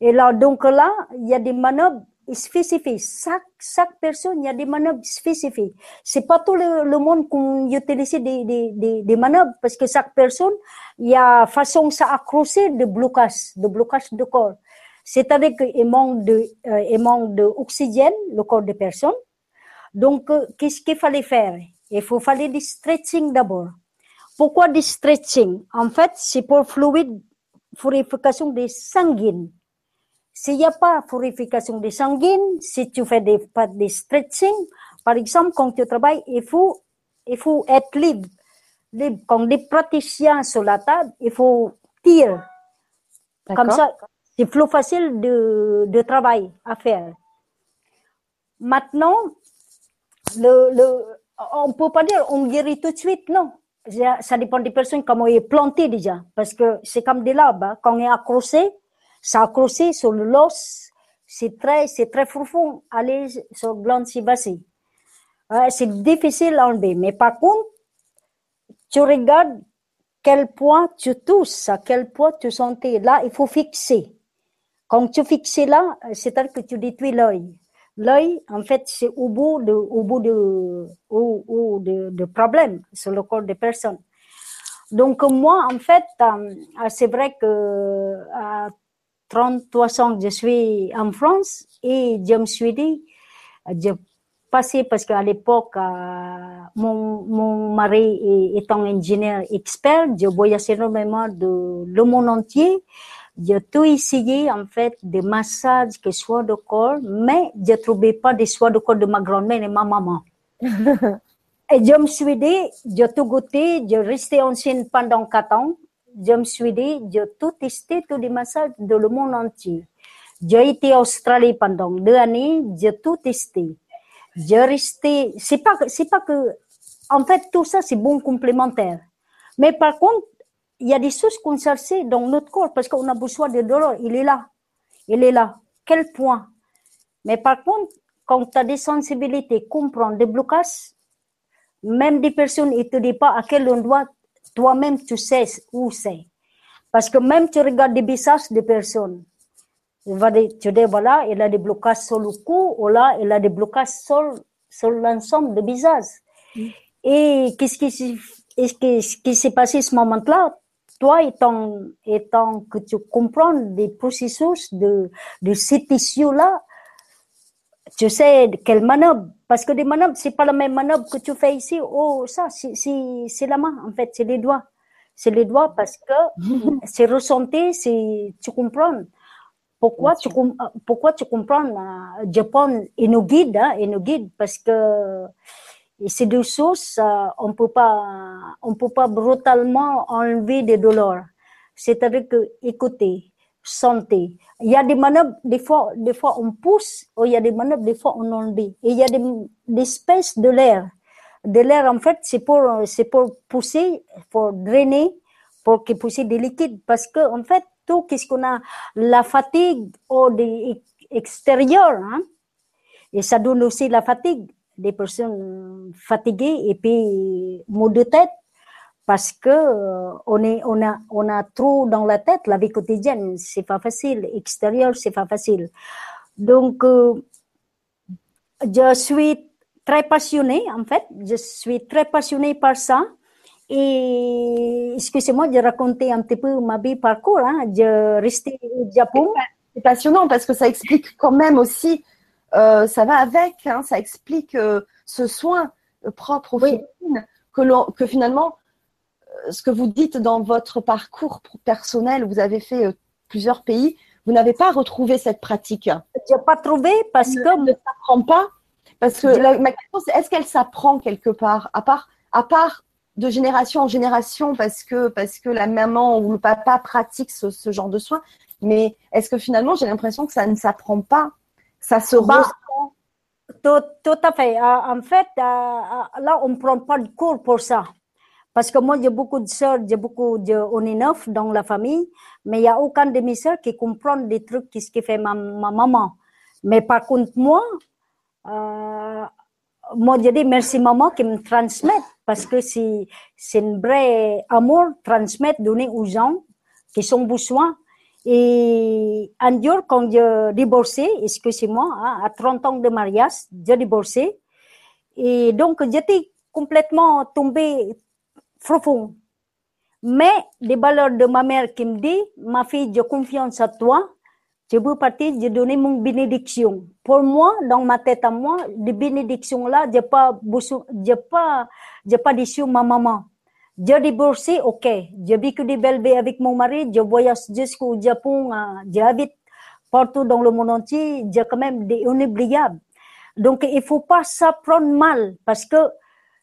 Et là, donc là, il y a des manœuvres spécifiques. Chaque, chaque personne, il y a des manœuvres spécifiques. C'est pas tout le, le monde qu'on utilise des, des, des, des, manœuvres parce que chaque personne, il y a façon de s'accrocher de blocage, de blocage de corps. C'est-à-dire qu'il manque de, euh, il manque d'oxygène, le corps des personnes. Donc, euh, qu'est-ce qu'il fallait faire Il faut fallait du stretching d'abord. Pourquoi du stretching En fait, c'est pour fluide, purification des sanguines. S'il n'y a pas purification des sanguines, si tu fais des, pas de stretching, par exemple, quand tu travailles, il faut, il faut être libre. libre. Quand des praticiens sur la table, il faut tirer Comme ça, c'est plus facile de, de travail à faire. Maintenant, le, le, on peut pas dire on guérit tout de suite, non. Ça dépend des personnes comment il est planté déjà. Parce que c'est comme des labs. Hein. Quand on est accroché, ça accroché sur l'os, c'est très, c'est très profond, aller sur le glande sébacée. Euh, c'est difficile à enlever. Mais par contre, tu regardes quel point tu touches, à quel point tu sentais. Là, il faut fixer. Quand tu fixes là, c'est-à-dire que tu détruis l'œil. L'œil, en fait, c'est au bout de, au bout de, au, de, de problèmes sur le corps des personnes. Donc moi, en fait, euh, c'est vrai que 33 ans, je suis en France et je me suis dit, je passé parce qu'à l'époque, euh, mon, mon mari étant ingénieur expert, je voyageais énormément de le monde entier. J'ai tout essayé, en fait, des massages, que soins de corps, mais je trouvais pas des soins de corps de ma grand-mère et ma maman. et je me suis dit, j'ai tout goûté, j'ai resté en Chine pendant quatre ans. Je me suis dit, j'ai tout testé, tous les massages de le monde entier. J'ai été en Australie pendant deux années, j'ai tout testé. J'ai resté, c'est pas, c'est pas que, en fait, tout ça, c'est bon complémentaire. Mais par contre, il y a des choses qu'on cherche dans notre corps parce qu'on a besoin de douleur. Il est là. Il est là. Quel point? Mais par contre, quand tu as des sensibilités, comprendre des blocages, même des personnes ne te disent pas à quel endroit toi-même tu sais où c'est. Parce que même tu regardes des visages des personnes, tu dis voilà, il a des blocages sur le cou, ou là, il a des blocages sur, sur l'ensemble des visages. Mm. Et qu'est-ce qui, qui s'est passé ce moment-là? toi, étant, étant que tu comprends des processus de, de ces tissus-là, tu sais quelle manœuvre, parce que des manœuvres, c'est pas la même manœuvre que tu fais ici. Oh, ça, c'est la main, en fait, c'est les doigts. C'est les doigts parce que c'est ressenti, c'est, tu comprends. Pourquoi tu, pourquoi tu comprends, euh, Japon et nos guides, hein, et nos guides, parce que ces deux choses, euh, on peut pas, on peut pas brutalement enlever des douleurs. C'est-à-dire que, écoutez, sentez. Il y a des manœuvres, des fois, on pousse, ou il y a des manœuvres, des fois on enlève. Et il y a des, des espèces de l'air. De l'air, en fait, c'est pour, c'est pour pousser, pour drainer, pour que pousser des liquides. Parce que, en fait, tout qu'est-ce qu'on a, la fatigue au des extérieur, hein, et ça donne aussi la fatigue des personnes fatiguées et puis maux de tête parce que euh, on est on a on a trop dans la tête la vie quotidienne. C'est pas facile. Extérieur c'est pas facile. Donc euh, je suis très passionnée en fait. Je suis très passionnée par ça. Et excusez-moi de raconter un petit peu ma vie parcours hein. je restais au Japon. C'est passionnant parce que ça explique quand même aussi euh, ça va avec, hein, ça explique ce soin propre aux que, que finalement, ce que vous dites dans votre parcours personnel, vous avez fait plusieurs pays, vous n'avez pas retrouvé cette pratique. Je n'ai pas trouvé parce que ne s'apprend pas. Parce que ma question c'est est-ce qu'elle s'apprend quelque part, à part, à part de génération en génération parce que parce que la maman ou le papa pratique ce, ce genre de soins, mais est-ce que finalement j'ai l'impression que ça ne s'apprend pas? Ça se bah, Tout, tout, à fait. Euh, en fait, euh, euh, là, on ne prend pas de cours pour ça. Parce que moi, j'ai beaucoup de soeurs, j'ai beaucoup de, on est neuf dans la famille, mais il n'y a aucun de mes soeurs qui comprend des trucs qu'est-ce que fait ma, ma, maman. Mais par contre, moi, euh, moi, je dis merci maman qui me transmet parce que c'est, un vrai amour transmettre, donner aux gens qui sont besoin. Et un jour, quand j'ai divorcé, excusez-moi, hein, à 30 ans de mariage, j'ai divorcé. Et donc, j'étais complètement tombée profond. Mais les valeurs de ma mère qui me dit, ma fille, j'ai confiance à toi, je veux partir, j'ai donné mon bénédiction. Pour moi, dans ma tête à moi, les bénédictions là, j'ai pas, j'ai pas, j'ai pas ma maman. J'ai divorcé, ok. J'ai vécu des belles vies avec mon mari. Je voyage jusqu'au Japon. J'habite partout dans le monde entier. J'ai quand même des inoubliables. Donc, il faut pas s'apprendre mal parce que,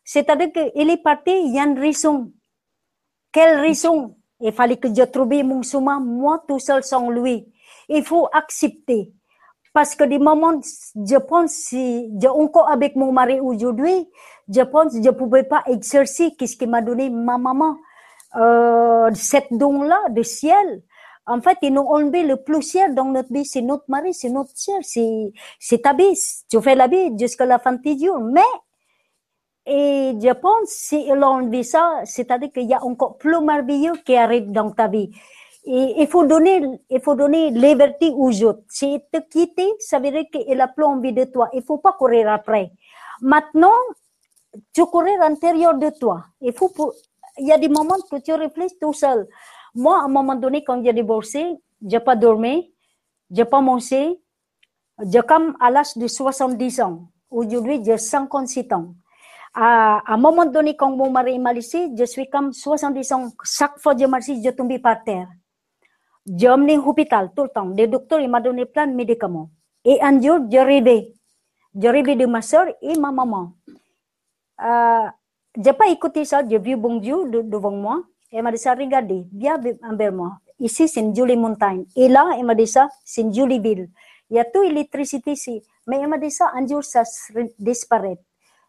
c'est-à-dire qu'il est parti, il y a une raison. Quelle raison? Il fallait que je trouve mon chemin, moi tout seul sans lui. Il faut accepter. Parce que des moments, je pense, si je encore avec mon mari aujourd'hui, je pense je ne pouvais pas exercer ce qui m'a donné? Ma maman. Euh, cette don-là, de ciel. En fait, ils nous ont enlevé le plus cher dans notre vie. C'est notre mari, c'est notre c'est, c'est ta vie. Tu fais la vie jusqu'à la fin de tes jours. Mais, et je pense, s'ils ont enlevé ça, c'est-à-dire qu'il y a encore plus merveilleux qui arrive dans ta vie. Et il faut donner, il faut donner liberté aux autres. Si te quitter, ça veut dire qu'il a plus envie de toi. Il faut pas courir après. Maintenant, tu cours à l'intérieur de toi. Il faut, pour, il y a des moments que tu réfléchis tout seul. Moi, à un moment donné, quand j'ai divorcé, j'ai pas dormi, j'ai pas mangé. J'ai comme à l'âge de 70 ans. Aujourd'hui, j'ai 56 ans. À, à un moment donné, quand mon mari m'a laissé, je suis comme 70 ans. Chaque fois que je marche, je tombe par terre. J'ai emmené l'hôpital tout le temps. Le docteur, m'a donné plein de médicaments. Et un jour, j'ai rêvé. J'ai rêvé de ma soeur et ma maman. Euh, j'ai pas écouté ça, j'ai vu bon Dieu de, devant moi. Elle m'a dit ça, regardez, viens envers moi. Ici, c'est une jolie montagne. Et là, elle m'a dit ça, c'est une jolie ville. Il y a toute l'électricité ici. Mais elle m'a dit ça, un jour, ça disparaît.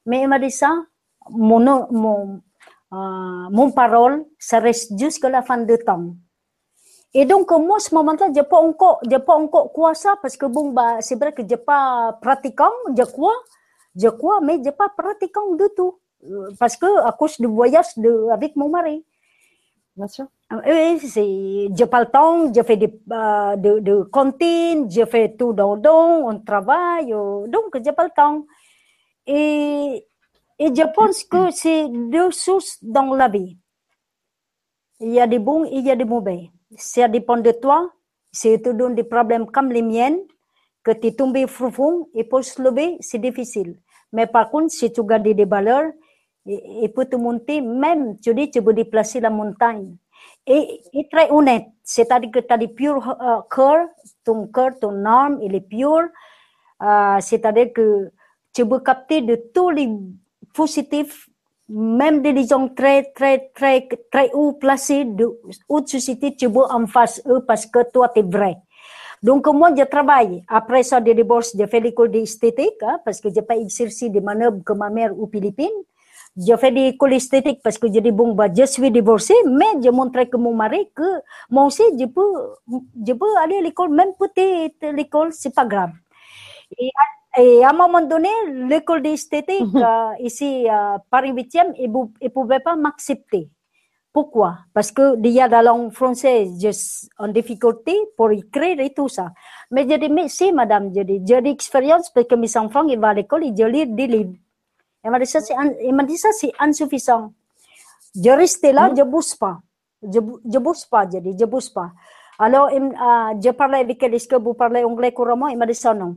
Mais elle m'a dit ça, mon, mon, euh, mon parole, ça reste jusqu'à la fin de temps. Et donc, moi, ce moment-là, j'ai pas encore, j'ai pas encore quoi ça, parce que bon, bah, c'est vrai que j'ai pas pratiquant, j'ai quoi, j'ai quoi, mais j'ai pas pratiquant du tout. Euh, parce que à cause du voyage de, avec mon mari. Bien sûr. Euh, oui, c'est, j'ai pas le temps, j'ai fait des, euh, de, de cantine, j'ai fait tout dans le don, on travaille, euh, donc j'ai pas le temps. Et, et je pense que c'est deux sources dans la vie. Il y a des bons et il y a des mauvais. Ça dépend de toi. Si te donne des problèmes comme les miennes, que tu es tombé profond et pour se lever, c'est difficile. Mais par contre, si tu gardes des valeurs, et, peut te monter, même, tu dis, tu peux déplacer la montagne. Et, et très honnête, c'est-à-dire que tu as des purs uh, cœur, ton cœur, ton âme, il est pur, uh, c'est-à-dire que tu peux capter de tous les positifs, même des gens très, très, très, très haut placés de haute société, tu peux en face eux parce que toi, tu es vrai. Donc, moi, je travaille. Après ça, de divorce, j'ai fait l'école d'esthétique, hein, parce que j'ai pas exercé des manœuvres comme ma mère aux Philippines j'ai fait des écoles esthétiques parce que j'ai dit bon bah je suis divorcée mais je montrais que mon mari que moi aussi je peux je peux aller à l'école même petite l'école c'est pas grave et, et, à un moment donné l'école d'esthétique mm -hmm. uh, ici à Paris 8e il, il pouvait pas m'accepter pourquoi parce que a la langue française just en difficulté pour écrire et tout ça mais j'ai dit mais si madame j'ai dit j'ai l'expérience parce que mes enfants ils vont à l'école ils lisent des livres il m'a dit ça, c'est, insuffisant. Je restais là, mm. je bouge pas. Je, je bouge pas, je dis, je bouge pas. Alors, il, uh, je parlais avec elle, est-ce que vous parlez anglais couramment? Il m'a dit ça, non.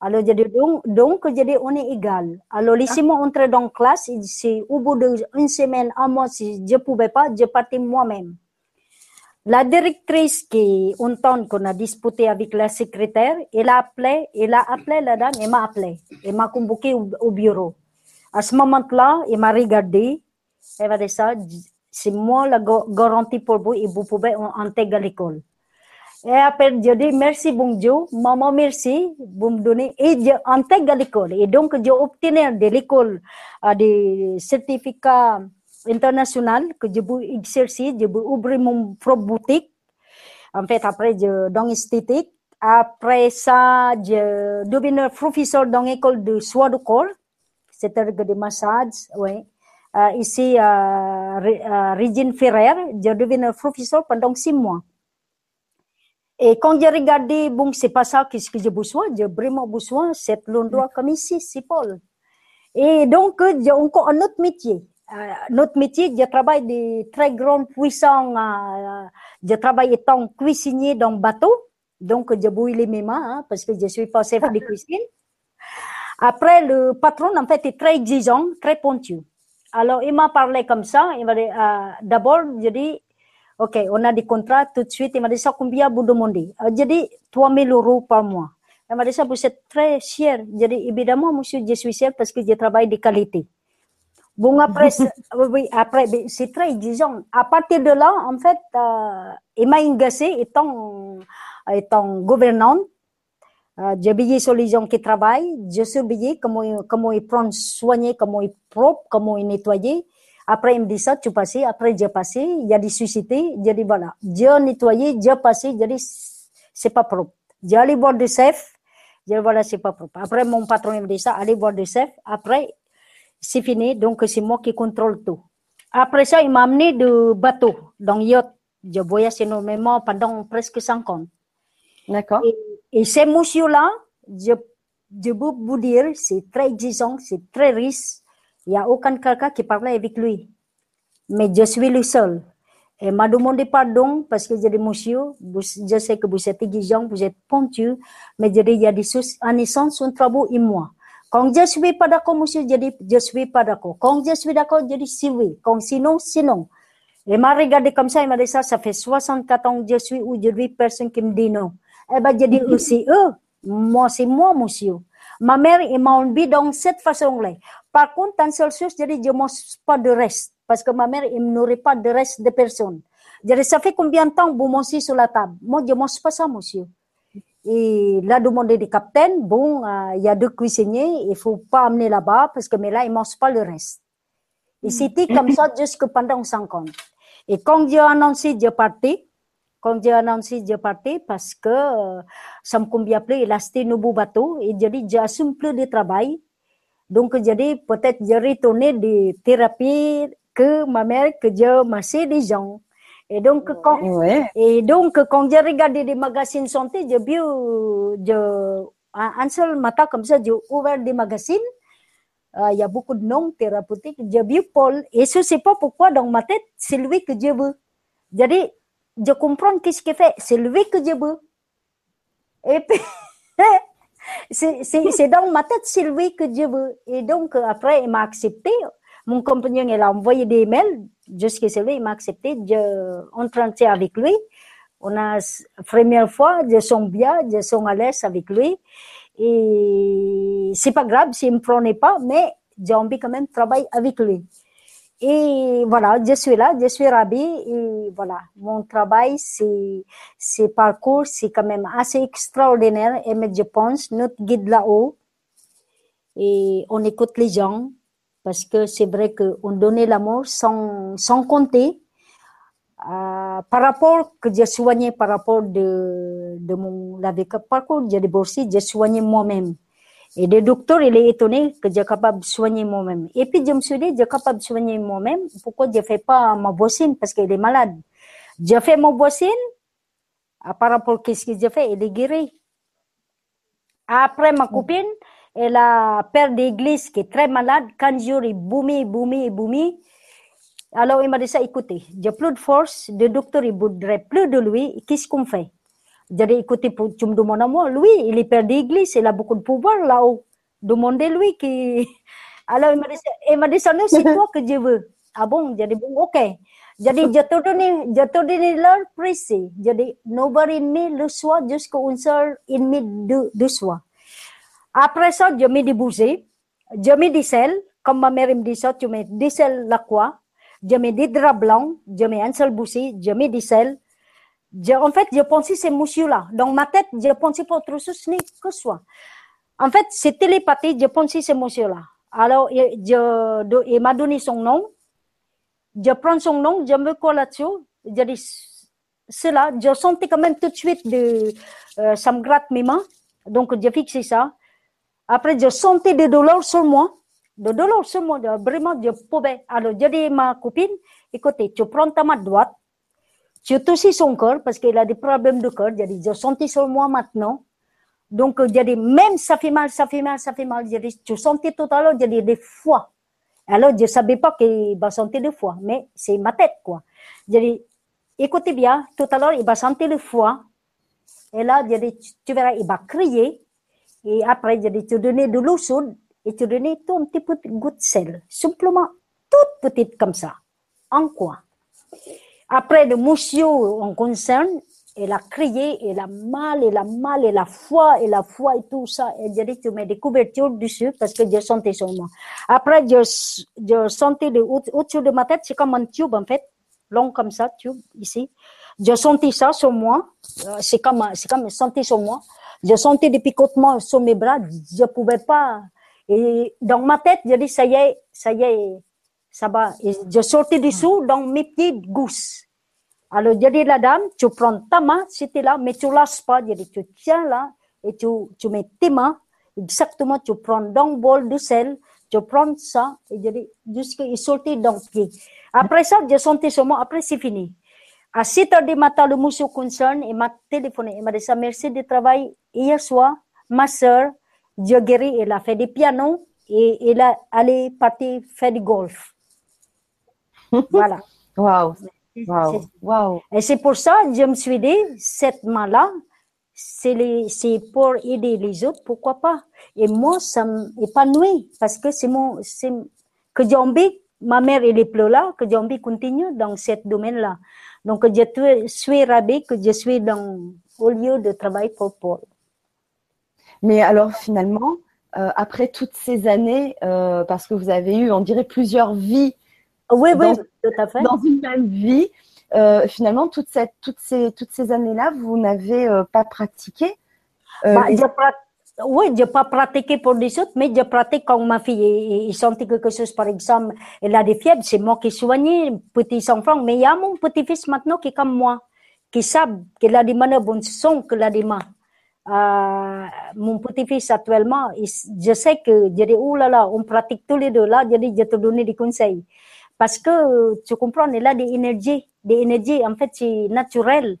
Alors, je dis, donc, donc je dis, on est égal. Alors, laissez-moi entrer dans la classe. Dit, au bout d'une semaine, un mois, si je pouvais pas, je partais moi-même. La directrice qui entend qu'on a disputé avec la secrétaire, elle a appelé, elle a appelé la dame, elle m'a appelé. Elle m'a convoqué au, au bureau. À ce moment-là, il m'a regardé. Il m'a dit ça, c'est moi la garantie pour vous et vous pouvez intégrer l'école. Et après, je dis merci bon Dieu, maman merci, vous me donnez, et je intègre l'école. Et donc, j'ai obtenu de l'école uh, des certificats internationaux que je peux exercer, je peux ouvrir mon propre boutique. Après, je, dans esthétique. Après ça, je deviens professeur dans l'école de soins de corps c'est-à-dire des massages, oui. Euh, ici, euh, euh, Regine Ferrer, je deviens professeur pendant six mois. Et quand j'ai regardé, bon, c'est pas ça qu'est-ce que j'ai besoin, j'ai vraiment besoin cet l'endroit comme ici, c'est Paul. Et donc, j'ai encore un autre métier. Euh, notre métier, je travaille des très grands puissants, euh, je travaille étant cuisinier dans bateau, donc je bouille mes mains, hein, parce que je suis pas chef de cuisine. Après, le patron, en fait, est très exigeant, très pointu. Alors, il m'a parlé comme ça. Il m'a dit, euh, d'abord, je dis, OK, on a des contrats tout de suite. Il m'a dit, ça, combien vous demandez? Euh, je dis, 3 000 euros par mois. Il m'a dit, ça, vous êtes très cher. Je dis, évidemment, monsieur, je suis cher parce que je travaille de qualité. Bon, après, oui, après, c'est très exigeant. À partir de là, en fait, euh, Emma Ingassé, étant, étant gouvernante, euh, j'ai veillé sur les gens qui travaillent, j'ai surveillé comment, comment ils prennent soigner, comment ils propre, comment ils nettoyer. Après, il me dit ça, tu passé. Après, j'ai passé. Il y a des sociétés. J'ai dit, voilà, j'ai nettoyé, j'ai passé. J'ai dit, c'est pas propre. J'ai allé voir des chefs. J'ai dit, voilà, c'est pas propre. Après, mon patron, il me dit ça, allez voir des chefs. Après, c'est fini. Donc, c'est moi qui contrôle tout. Après ça, il m'a amené de bateau, dans yacht. Je voyage énormément pendant presque 5 ans. D'accord. Et, et ces messieurs-là, je, je peux vous dire, c'est très exigeant, c'est très riche. Il n'y a aucun quelqu'un qui parlait avec lui. Mais je suis le seul. Elle m'a demandé pardon parce que j'ai dit, monsieur, je sais que vous êtes exigeant, vous êtes pointu, mais je dis, il y a des choses, en essence, un travail et moi. Quand je suis pas d'accord, monsieur, je dis, je suis pas d'accord. Quand je suis d'accord, je dis, si oui. Quand sinon, sinon. Elle m'a regardé comme ça, elle m'a dit ça, ça fait 64 ans que je suis aujourd'hui, personne qui me dit non. Eh ben, je dis, eux, c'est eux. Moi, c'est moi, monsieur. Ma mère, elle m'a enlevé dans cette façon-là. Par contre, seule chose, je dis, je ne mange pas de reste. Parce que ma mère, elle n'aurait pas de reste de personne. Je dis, ça fait combien de temps vous mangez sur la table? Moi, je ne mange pas ça, monsieur. Et là, demandé du capitaine, bon, il y a deux cuisiniers, il faut pas amener là-bas parce que mais là, ils mangent pas le reste. Et c'était comme ça jusque pendant 50. Et quand j'ai annoncé je partais, quand j'ai annoncé je partais parce que euh, ça me convient plus, il a acheté un nouveau bateau et j'ai dit, j'assume plus de travail. Donc, j'ai dit, peut-être je retourner des thérapies que ma mère, que Dieu m'a des gens. Et donc, quand, Ouais. et donc, quand j'ai regardé des magazines santé, j'ai vu, je, un seul matin comme ça, j'ai ouvert des magazines. Euh, Il y a beaucoup de noms thérapeutiques. J'ai vu Paul. Et je ne sais pas pourquoi, dans ma tête, c'est lui que Dieu veut. Jadi, je comprends qu'est-ce qu'il fait. C'est lui que Dieu veut. Et puis, c'est dans ma tête, c'est lui que Dieu veut. Et donc, après, il m'a accepté. Mon compagnon, il a envoyé des mails jusqu'à celui, il m'a accepté. Je entretien avec lui. On a, première fois, je sens bien, je sens à l'aise avec lui. Et c'est pas grave s'il me prenait pas, mais j'ai envie quand même de travailler avec lui. Et voilà, je suis là, je suis ravie et voilà, mon travail, c'est, parcours, c'est quand même assez extraordinaire et mais je pense, notre guide là-haut, et on écoute les gens parce que c'est vrai qu'on donnait l'amour sans, sans compter. Euh, par rapport que j'ai soigné par rapport de, de mon avec parcours j'ai divorcé, j'ai soigné moi-même. Et le docteur, il est étonné que j'ai capable de soigner moi-même. Et puis, je me suis dit, j'ai capable de soigner moi-même. Pourquoi je ne fais pas ma voisine parce qu'elle est malade? J'ai fait ma voisine. Par rapport à ce que j'ai fait, elle est guérie. Après, ma copine, elle a père d'église qui est très malade. Quand j'aurais boumé, boumé, boumé, alors il m'a dit ça, écoutez, j'ai plus de force, le docteur il voudrait plus de lui, qu'est-ce qu'on fait Pour- tu me demandes à moi, lui, il est père d'église, il a beaucoup de pouvoir là-haut. Demandez-lui qui. Alors il m'a dit, il m'a dit ça, c'est toi que je veux. Ah bon J'ai dit, bon, ok. J'ai dit, je te donné, je te donné l'heure précise. J'ai dit, 9h30 le soir jusqu'à 11h30 de, de soir. Après ça, je mets des bougies, je mets des sel, comme ma mère me dit ça, tu mets des sel là quoi, je mets des draps blancs, je mets un seul bougie, je mets des sel. Je- en fait, je pensais ces monsieur-là. Dans ma tête, je pensais pas autre chose que soit. En fait, c'est télépathie, je pensais ces monsieur-là. Alors, je, de- il m'a donné son nom. Je prends son nom, je me colle là-dessus. Je dis, cela, je sentais quand même tout de suite de, euh, ça me gratte mes mains. Donc, j'ai fixé ça. Après, je sentais des douleurs sur moi. Des douleurs sur moi. Vraiment, je pouvais. Alors, j'ai dit à ma copine, écoutez, tu prends ta main droite, tu touches son cœur parce qu'il a des problèmes de cœur. J'ai dit, je sentais sur moi maintenant. Donc, j'ai dit, même ça fait mal, ça fait mal, ça fait mal. J'ai dit, tu sentais tout à l'heure, j'ai dit, des fois. Alors, je ne savais pas qu'il va sentir le foie, mais c'est ma tête, quoi. J'ai dit, écoutez bien, tout à l'heure, il va sentir le foie. Et là, j'ai dit, tu, tu verras, il va crier. Et après, j'ai dit, tu donnais de l'eau chaude et tu donnais tout un petit peu de goutte de sel. Simplement, toute petite comme ça. En quoi? Après, le monsieur en concerne, elle a crié, elle a mal, elle a mal, elle a foi, elle a foi et tout ça. J'ai dit, tu mets des couvertures dessus parce que je sentais sur moi. Après, je, je sentais le, au-dessus de ma tête, c'est comme un tube en fait, long comme ça, tube, ici. Je sentais ça sur moi, euh, c'est comme, c'est comme sentais sur moi. Je sentais des picotements sur mes bras, je pouvais pas. Et dans ma tête, je dis, ça y est, ça y est, ça va. Et je sortais dessous dans mes pieds gauche. Alors, je dis la dame, tu prends ta main, c'était là, mais tu lâches pas. Je dis, tu tiens là et tu, tu mets tes mains. Exactement, tu prends dans le bol de sel, tu prends ça et je dis, jusqu'à sortait dans le pied. Après ça, je sentais moi, après c'est fini. À 7 heures du matin, le monsieur concerne, il m'a téléphoné, il m'a dit, merci de travail hier soir, ma soeur, Dieu guéri, elle a fait des pianos et elle a allé partir faire du golf. Voilà. Waouh. Wow. wow. Et c'est pour ça que je me suis dit, cette main-là, c'est pour aider les autres, pourquoi pas? Et moi, ça m'épanouit parce que c'est mon, c'est que j'ai envie, ma mère elle est plus là, que j'ai envie de continuer dans ce domaine-là. Donc, je suis ravie que je suis dans, au lieu de travail pour Paul. Mais alors, finalement, euh, après toutes ces années, euh, parce que vous avez eu, on dirait, plusieurs vies oui, oui, tout à fait. dans une même vie. Euh, finalement, toute cette, toutes ces, toutes ces années-là, vous n'avez euh, pas pratiqué euh, bah, je. Oui, je n'ai pas pratiqué pour des autres, mais je pratique quand ma fille il sentit quelque chose, par exemple, elle a des fièvres, c'est moi qui soigne, petits enfants. Mais il y a mon petit-fils maintenant qui est comme moi, qui sait qu'il a des mains bonnes son qu'il a des mains. Euh, mon petit-fils actuellement, je sais que je dis, oh là là, on pratique tous les deux là, je dis, je te donne des conseils. Parce que, tu comprends, il a des énergies, des énergies, en fait, c'est naturel.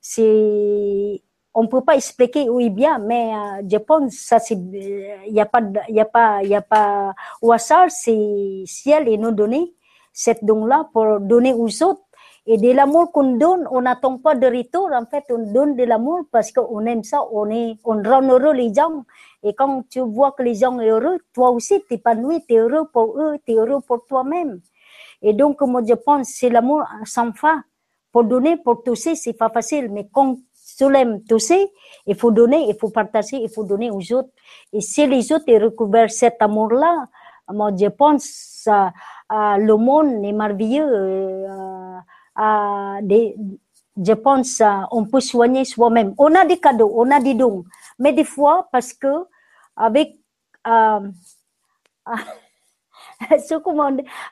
C'est, on peut pas expliquer oui bien, mais euh, je pense ça c'est, il y a pas, il y a pas, il y a pas au hasard, c'est ciel et nous donner cette don là pour donner aux autres. Et de l'amour qu'on donne, on n'attend pas de retour. En fait, on donne de l'amour parce qu'on aime ça, on est, on rend heureux les gens. Et quand tu vois que les gens sont heureux, toi aussi, tu épanoui, tu es heureux pour eux, tu es heureux pour toi-même. Et donc, moi, je pense, c'est l'amour sans fin. Pour donner, pour tousser, c'est pas facile. Mais quand tu l'aimes tousser, il faut donner, il faut partager, il faut donner aux autres. Et si les autres ont recouvert cet amour-là, moi, je pense, euh, euh, le monde est merveilleux. Euh, euh, je pense, on peut soigner soi-même. On a des cadeaux, on a des dons. Mais des fois, parce que avec... Ce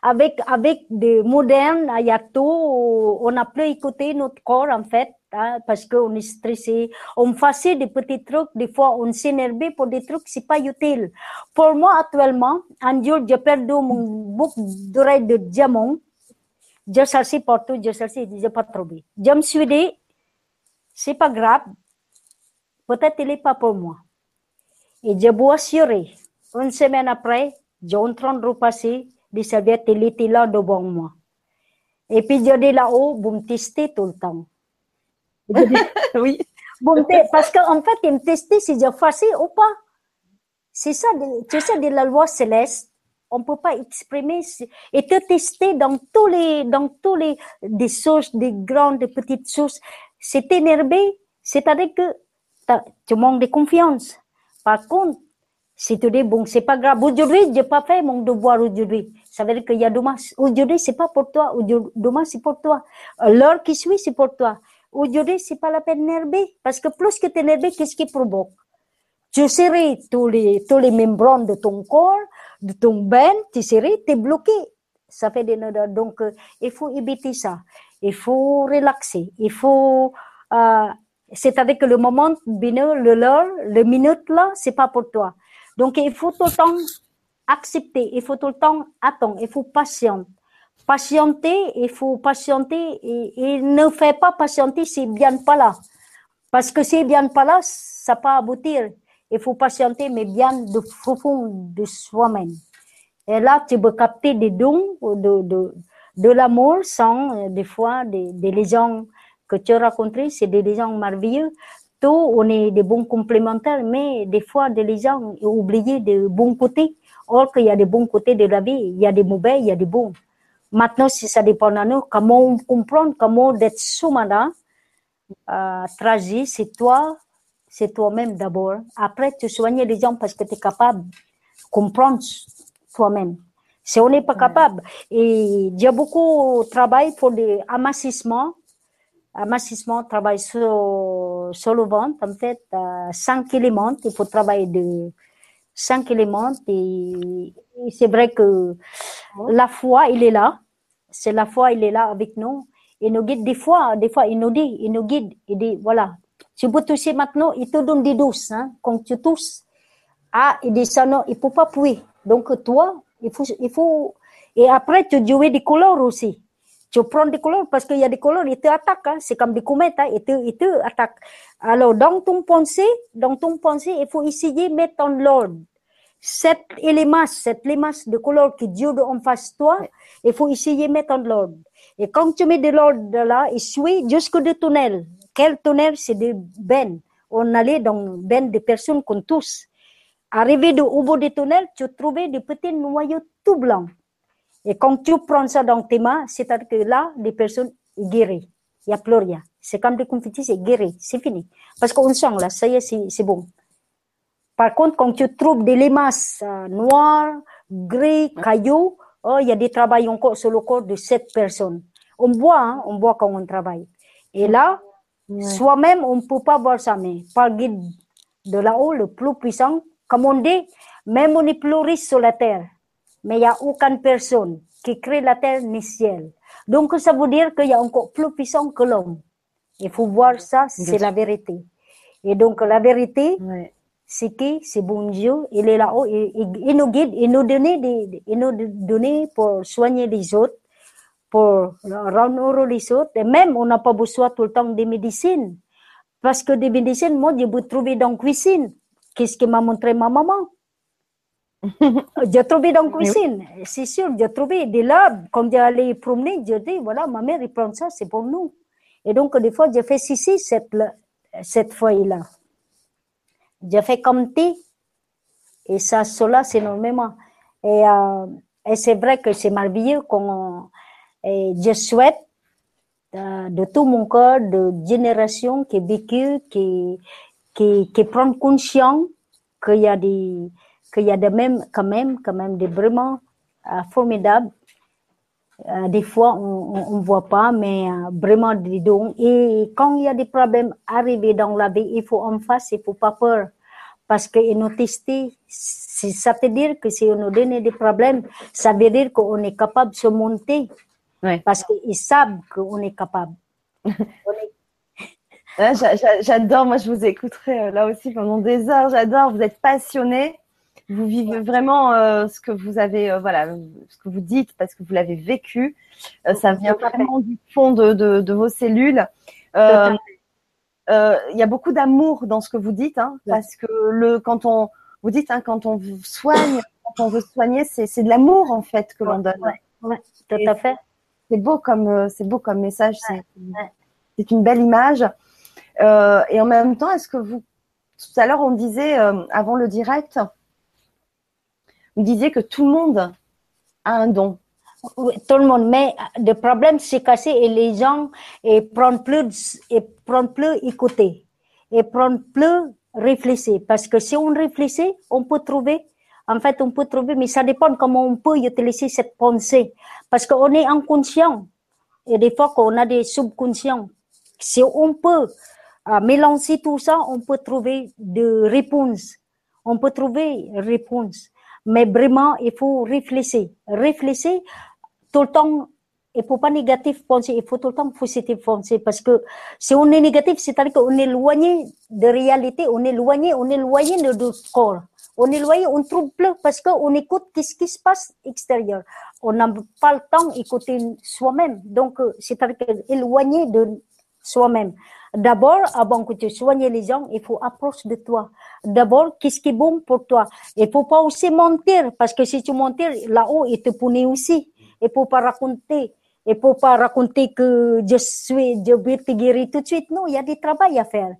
avec avec des modernes, il y a tout, on n'a plus écouté notre corps en fait, hein, parce qu'on est stressé, on fait des petits trucs, des fois on s'énerve pour des trucs, c'est pas utile. Pour moi actuellement, un jour j'ai perdu mon boucle d'oreille de diamant, je cherchais partout, je cherchais, je n'ai pas trouvé. Je me suis dit, c'est pas grave, peut-être il n'est pas pour moi. Et je vous assurer, une semaine après, j'ai en train de repasser des serviettes, il était là devant moi. Et je dis là-haut, testez tout le temps. oui. Parce qu'en fait, il me testait si j'ai facile ou pas. C'est ça, tu sais, de la loi céleste. On peut pas exprimer et te tester dans tous les, dans tous les, des sources, des grandes, des petites sources. C'est énervé, c'est-à-dire que tu manques de confiance. Par contre, si tu dis, bon, c'est pas grave, aujourd'hui, j'ai pas fait mon devoir aujourd'hui. Ça veut dire qu'il y a demain. Aujourd'hui, c'est pas pour toi. Demain, c'est pour toi. L'heure qui suit, c'est pour toi. Aujourd'hui, c'est pas la peine d'énerver. Parce que plus que tu énervé, qu'est-ce qui provoque? Tu serrais tous les, tous les membranes de ton corps, de ton ben, tu serrais, es bloqué. Ça fait des Donc, euh, il faut éviter ça. Il faut relaxer. Il faut, euh, c'est-à-dire que le moment, le l'heure, le minute là, c'est pas pour toi. Donc, il faut tout le temps accepter, il faut tout le temps attendre, il faut patienter. Patienter, il faut patienter et, ne fait pas patienter s'il ne vient pas là. Parce que s'il ne vient pas là, ça peut aboutir. Il faut patienter, mais bien de fond de soi-même. Et là, tu peux capter des dons, de, de, de l'amour sans, euh, des fois, des, des gens que tu as rencontrés, c'est des gens merveilleux on est des bons complémentaires, mais des fois, les gens ont oublié des bons côtés. Or qu'il y a des bons côtés de la vie, il y a des mauvais, il y a des bons. Maintenant, si ça dépend de nous, comment on comprend, comment d'être soumana, euh, tragique, c'est toi, c'est toi-même d'abord. Après, tu soignes les gens parce que tu es capable de comprendre toi-même. Si on n'est pas capable, et il y a beaucoup de travail pour les amincissements, amincissement, travail sur, sur le ventre, en fait, cinq éléments, il faut travailler de cinq éléments, et, c'est vrai que la foi, il est là, c'est la foi, il est là avec nous, il nous guide des fois, des fois, il nous dit, il nous guide, il dit, voilà, tu peux toucher maintenant, il te donne des doses, hein, quand tu touches, ah, il dit ça, non, il faut pas pouiller. Donc, toi, il faut, il faut, et après, tu joues des couleurs aussi. Tu prends des couleurs parce qu'il y a des couleurs, ils te attaquent, hein. c'est comme des comètes, hein, ils, te, ils te attaquent. Alors, dans ton pensée, dans ton pensée, il faut essayer de mettre en l'ordre sept éléments, sept éléments de couleurs que Dieu en face de toi, il faut essayer de mettre en l'ordre. Et quand tu mets de l'ordre là, il suit jusqu'au des tunnels. Quel tunnel? C'est des bennes. On allait dans bennes de personnes qu'on tous. Arrivé de, au bout des tunnels, tu trouvais des petits noyaux tout blancs. Et quand tu prends ça dans tes mains, c'est-à-dire que là, les personnes guéries. Il n'y a plus rien. C'est comme des confettis, c'est guéri, c'est fini. Parce qu'on sent là, ça y est, c'est bon. Par contre, quand tu trouves des limaces euh, noires, gris, cailloux, oh, il y a des travails encore sur le corps de cette personne. On voit, hein, on voit quand on travaille. Et là, soi-même, on ne peut pas voir ça, mais par guide de là-haut, le plus puissant, comme on dit, même on est plus riche sur la terre, mais il n'y a aucune personne qui crée la terre ni ciel. Donc, ça veut dire qu'il y a encore plus puissant que l'homme. Il faut voir ça, c'est la vérité. Et donc, la vérité, c'est que c'est bon Dieu, il est là-haut, il nous guide, il nous donne des, des- il nous donne pour soigner les autres, pour rendre heureux les autres, et même on n'a pas besoin tout le temps des médecines, parce que des médecines, moi, je peux trouver dans la cuisine. Qu'est-ce que m'a montré ma maman? j'ai trouvé dans la oui. cuisine, c'est sûr, j'ai trouvé des labs, quand j'allais promener, je dis, voilà, ma mère, il prend ça, c'est pour nous. Et donc, des fois, j'ai fait ceci, cette, cette feuille-là. J'ai fait comme thé, et ça, cela, c'est énormément. Et, euh, et c'est vrai que c'est merveilleux qu'on, et je souhaite euh, de tout mon cœur, de génération qui vécu, qui, qui, qui prend conscience qu'il y a des, qu'il y a de même, quand même, quand même, des vraiment euh, formidables. Euh, des fois, on ne voit pas, mais euh, vraiment des dons. Et quand il y a des problèmes arrivés dans la vie, il faut en face, il faut pas peur. Parce testé, c'est- ça veut dire que si on nous donne des problèmes, ça veut dire qu'on est capable de se monter. Ouais. Parce qu'ils savent qu'on est capable. J'adore, moi je vous écouterai euh, là aussi pendant des heures, j'adore, vous êtes passionné, vous vivez vraiment euh, ce que vous avez, euh, voilà, ce que vous dites parce que vous l'avez vécu, Euh, ça vient vraiment du fond de, de, de vos cellules. Euh, euh, Il y a beaucoup d'amour dans ce que vous dites, hein, parce que le, quand on, vous dites, hein, quand on soigne, quand on veut soigner, c'est c'est de l'amour en fait que l'on donne. Ouais, ouais, tout à fait. C'est beau comme euh, c'est beau comme message. C'est ouais. c'est une belle image. Euh, et en même temps, est-ce que vous tout à l'heure on disait euh, avant le direct, vous disiez que tout le monde a un don. Tout le monde, mais le problème c'est cassé et les gens et prennent plus et prennent plus écouter et prennent plus réfléchir parce que si on réfléchit, on peut trouver en fait on peut trouver mais ça dépend comment on peut utiliser cette pensée parce qu'on est inconscient et des fois qu'on a des subconscients. Si on peut euh, mélanger tout ça, on peut trouver des réponses. On peut trouver réponse. Mais vraiment, il faut réfléchir. Réfléchir tout le temps. Il faut pas négatif penser, il faut tout le temps positif penser parce que si on est négatif, c'est-à-dire qu'on est éloigné de réalité, on est éloigné, on est éloigné de notre corps. On est éloigné, on trouve plus parce qu'on écoute qu'est-ce qui se passe extérieur. On n'a pas le temps d'écouter soi-même. Donc, euh, c'est-à-dire éloigné de soi-même. D'abord, avant que tu soignes les gens, il faut approche de toi. D'abord, qu'est-ce qui est bon pour toi? Il faut pas aussi mentir, parce que si tu mentir, là-haut, il te punit aussi. Il faut pas raconter. Il faut pas raconter que je suis, je vais te guérir tout de suite. Non, il y a des travail à faire.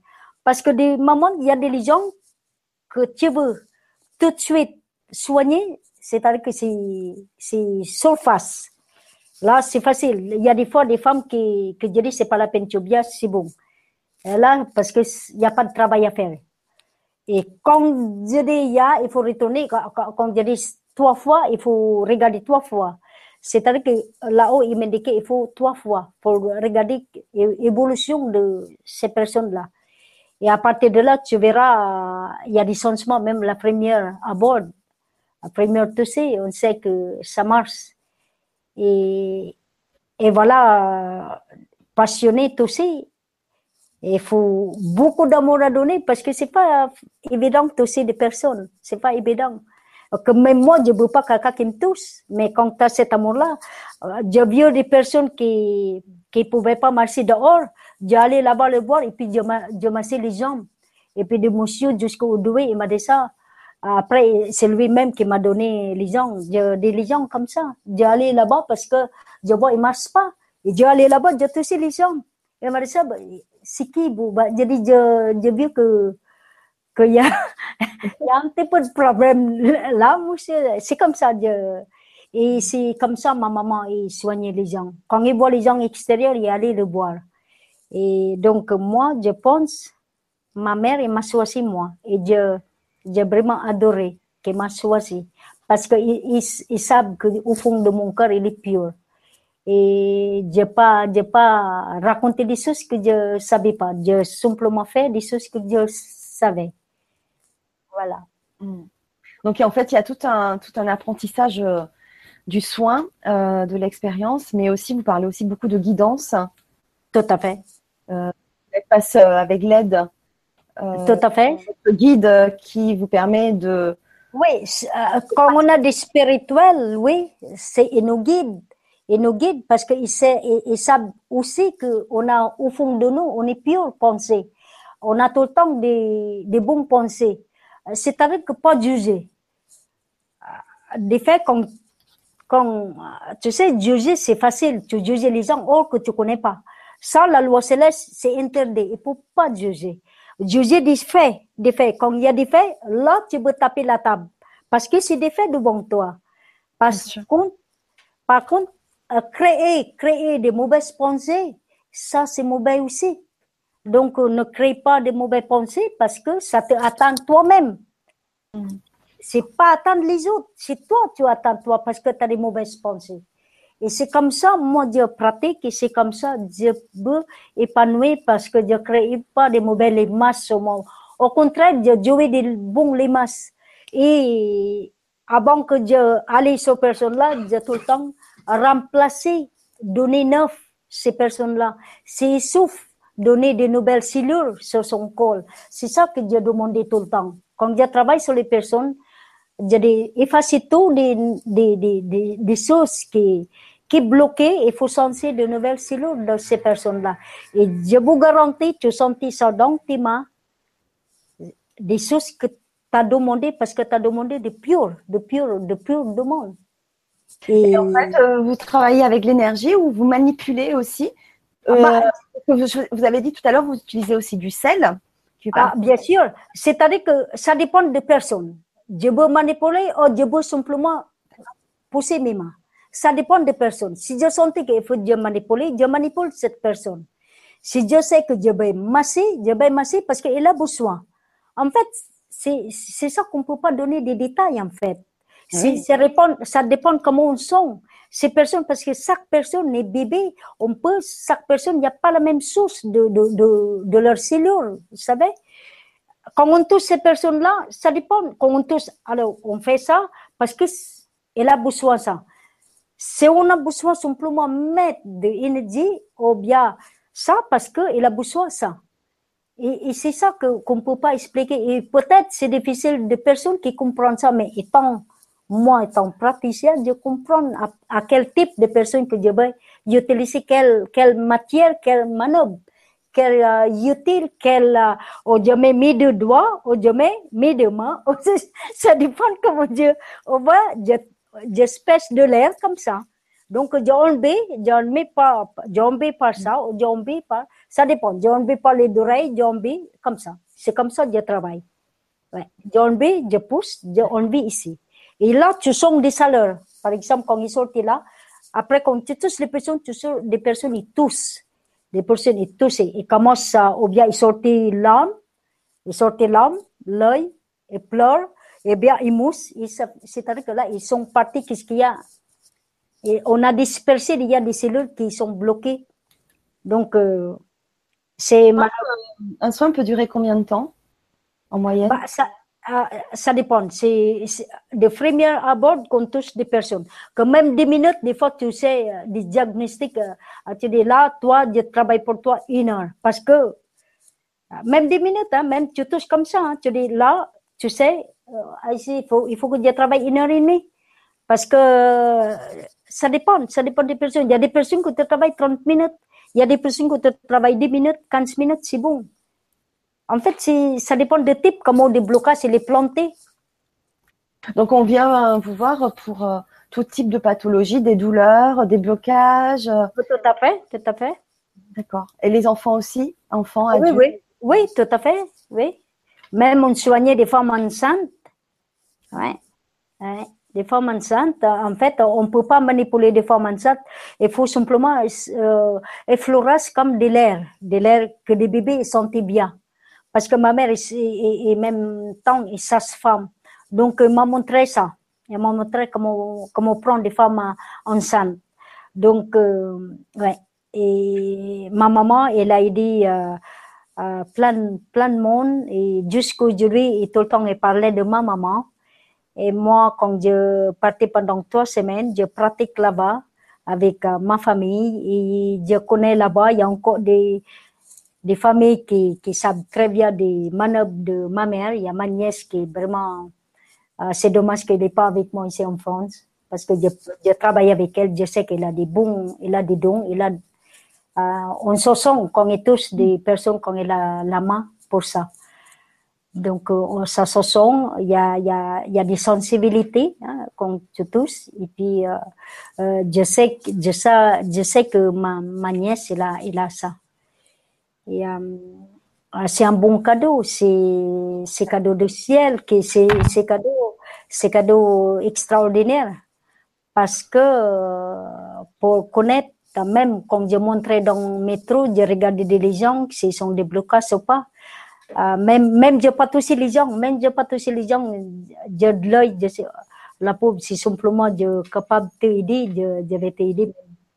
Parce que des moments, il y a des gens que tu veux tout de suite soigner, c'est-à-dire que c'est, surface. Là, c'est facile. Il y a des fois des femmes qui, qui disent c'est pas la peine, tu viens, c'est bon. Là, parce qu'il n'y a pas de travail à faire. Et quand je dis il y il faut retourner. Quand, je dis trois fois, il faut regarder trois fois. C'est-à-dire que là-haut, il m'indiquait il faut trois fois pour regarder l'évolution de ces personnes-là. Et à partir de là, tu verras, il y a des changements, même la première à la première sais, on sait que ça marche. Et, et voilà, passionné tousser, il faut beaucoup d'amour à donner parce que c'est pas évident de tousser des personnes. C'est pas évident que même moi, je veux pas quelqu'un qui me touche. Mais quand tu as cet amour-là, euh, j'ai vu des personnes qui qui pouvaient pas marcher dehors. J'allais là-bas le voir et puis je, je massais les jambes. Et puis de monsieur jusqu'au doué, il m'a dit ça. Après, c'est lui-même qui m'a donné les jambes, des gens comme ça. J'allais là-bas parce que je vois, il marche pas. Et j'allais là-bas, je touchais les jambes. Il m'a dit ça, c'est qui, vous? Jadi, je, je vu que qu'il y a, il y a un petit peu de problème là, c'est comme ça. Je, et c'est comme ça ma maman il soignait les gens. Quand il voit les gens extérieurs, il allait le voir. Et donc moi, je pense, ma mère, elle m'a choisi moi. Et je, j'ai vraiment adoré qu'elle m'a choisi. Parce qu'ils ils, ils savent qu'au fond de mon cœur, il est pur. Et je n'ai pas, j'ai pas raconté des choses que je ne savais pas. J'ai simplement fait des choses que je savais. Voilà. Mm. Donc en fait, il y a tout un, tout un apprentissage euh, du soin, euh, de l'expérience, mais aussi vous parlez aussi beaucoup de guidance. Tout à fait. Euh, passe euh, avec l'aide. Euh, tout à fait. Le guide qui vous permet de. Oui, quand on a des spirituels, oui, c'est nos guides. Et nos guides, parce qu'ils ils, savent aussi qu'on a au fond de nous, on est pure pensée. On a tout le temps des, des bonnes pensées c'est-à-dire que pas juger. Des faits, comme, comme, tu sais, juger, c'est facile. Tu juges les gens or que tu connais pas. Ça, la loi céleste, c'est interdit. Il faut pas juger. Juger des faits, des faits. Quand il y a des faits, là, tu peux taper la table. Parce que c'est des faits devant toi. Par contre, par contre, euh, créer, créer des mauvaises pensées, ça, c'est mauvais aussi. Donc, ne crée pas de mauvaises pensées parce que ça te attend toi-même. Mm. C'est pas attendre les autres, c'est toi, tu attends toi parce que tu as des mauvaises pensées. Et c'est comme ça, moi, je pratique et c'est comme ça, je veux épanouir parce que je ne crée pas de mauvaises limaces au monde. Au contraire, je joue des bons limaces. Et avant que je allais sur ces personnes-là, j'ai tout le temps remplacer, donner neuf ces personnes-là. C'est souffle donner de nouvelles cellules sur son col. C'est ça que j'ai demandé tout le temps. Quand je travaille sur les personnes, j'ai effacé tout des, des, des, des, choses qui, qui bloquaient il faut sentir de nouvelles cellules de ces personnes-là. Et je vous garantis, tu sentis ça dans tes mains, des choses que tu as demandé parce que tu as demandé de pur, de pur, de pur demande. Et, en fait, euh, vous travaillez avec l'énergie ou vous manipulez aussi ah bah, euh, vous, avez dit tout à l'heure, vous utilisez aussi du sel. Ah, bien sûr. C'est-à-dire que ça dépend de personne. Je veux manipuler ou je veux simplement pousser mes mains. Ça dépend de personne. Si je sens qu'il faut je manipuler, je manipule cette personne. Si je sais que je vais masser, je vais masser parce qu'il a besoin. En fait, c'est ça qu'on ne peut pas donner des détails, en fait. Ça, dépend, comment on sent ces personnes, parce que chaque personne est bébé, on peut, chaque personne, il n'y a pas la même source de, de, de, leurs cellules, vous savez. Quand on touche ces personnes-là, ça dépend. Quand on touche, alors on fait ça parce que elle a besoin de ça. Si on a besoin simplement mettre de l'énergie, ou bien ça parce qu'elle a besoin de ça. Et, c'est ça qu'on ne peut pas expliquer. Et peut-être c'est difficile de personnes qui comprennent ça, mais étant moi, étant praticien, je comprends à, quel type de personne que je vais utiliser quelle, quelle matière, quelle manœuvre, quelle uh, utile, quelle, uh, ou je mets mes deux doigts, ou je mets mes deux mains. ça dépend comment je, on va, je, je spèche de l'air comme ça. Donc, j'ai enlevé par, j'ai enlevé par ça, enlevé par, ça dépend. J'ai enlevé par les oreilles, j'ai enlevé comme ça. C'est comme ça que je travaille. Ouais. J'ai enlevé, je pousse, j'ai enlevé ici. Et là, tu sens des chaleurs. Par exemple, quand ils sortent là, après, quand tu touches les personnes, tu des personnes, ils toussent. des personnes est touchée, il commence à, ou bien il sortit l'âme, il sortit l'âme, l'œil, il pleure, et bien il mousse, c'est-à-dire que là, ils sont partis, qu'est-ce qu'il y a? Et on a dispersé, il y a des cellules qui sont bloquées. Donc, euh, c'est... Un soin peut durer combien de temps, en moyenne? Bah, ça, ah, ça dépend. C'est de premier abord qu'on touche des personnes. Que même 10 minutes, des fois, tu sais, euh, des diagnostics, euh, tu dis là, toi, je travaille pour toi une heure. Parce que, euh, même 10 minutes, hein, même tu touches comme ça, hein, tu dis là, tu sais, ici, il faut, il faut que je travaille une heure et demie. Parce que ça dépend, ça dépend des personnes. Il y a des personnes qui te travaillent 30 minutes. Il y a des personnes qui te travaillent 10 minutes, 15 minutes, c'est bon. En fait, ça dépend des types, comment des blocages et les planter. Donc, on vient euh, vous voir pour euh, tout type de pathologie, des douleurs, des blocages. Euh. Tout à fait, tout à fait. D'accord. Et les enfants aussi Enfants, adultes? Oui, oui, oui, tout à fait, oui. Même on soignait des femmes enceintes. Ouais. ouais. Des femmes enceintes, en fait, on ne peut pas manipuler des femmes enceintes. Il faut simplement euh, effleurer comme de l'air, de l'air que les bébés sentent bien parce que ma mère est, est, même temps est sage-femme. Donc, elle m'a montré ça. Elle m'a montré comment, comment prendre des femmes enceintes. Donc, euh, ouais. Et ma maman, elle a aidé euh, euh, plein, plein de monde. Et jusqu'aujourd'hui, tout le temps, elle parlait de ma maman. Et moi, quand je partais pendant trois semaines, je pratique là-bas avec euh, ma famille. Et je connais là-bas, il y a encore des, des familles qui, qui savent très bien des manœuvres de ma mère. Il y a ma nièce qui est vraiment... Euh, c'est dommage qu'elle n'est pas avec moi ici en France parce que je, travaille avec elle. Je sais qu'elle a des bons, elle a des dons. Elle euh, on se sent qu'on est tous des personnes qu'on a la, main pour ça. Donc, euh, ça se sent, il y a, y a, y a des sensibilités hein, tous. Et puis, euh, je, sais, je, sais, je sais que ma, ma nièce, a, elle a ça. Et euh, c'est un bon cadeau, c'est cadeau de ciel, c'est cadeau, c'est cadeau extraordinaire. Parce que euh, pour connaître même comme je montrais dans le métro, je regardais des gens s'ils sont blocages ou pas. Euh, même même je pas touché les gens, même je pas touché les gens, je l'œil, la pauvre, c'est simplement je capable de t'aider, je, je vais t'aider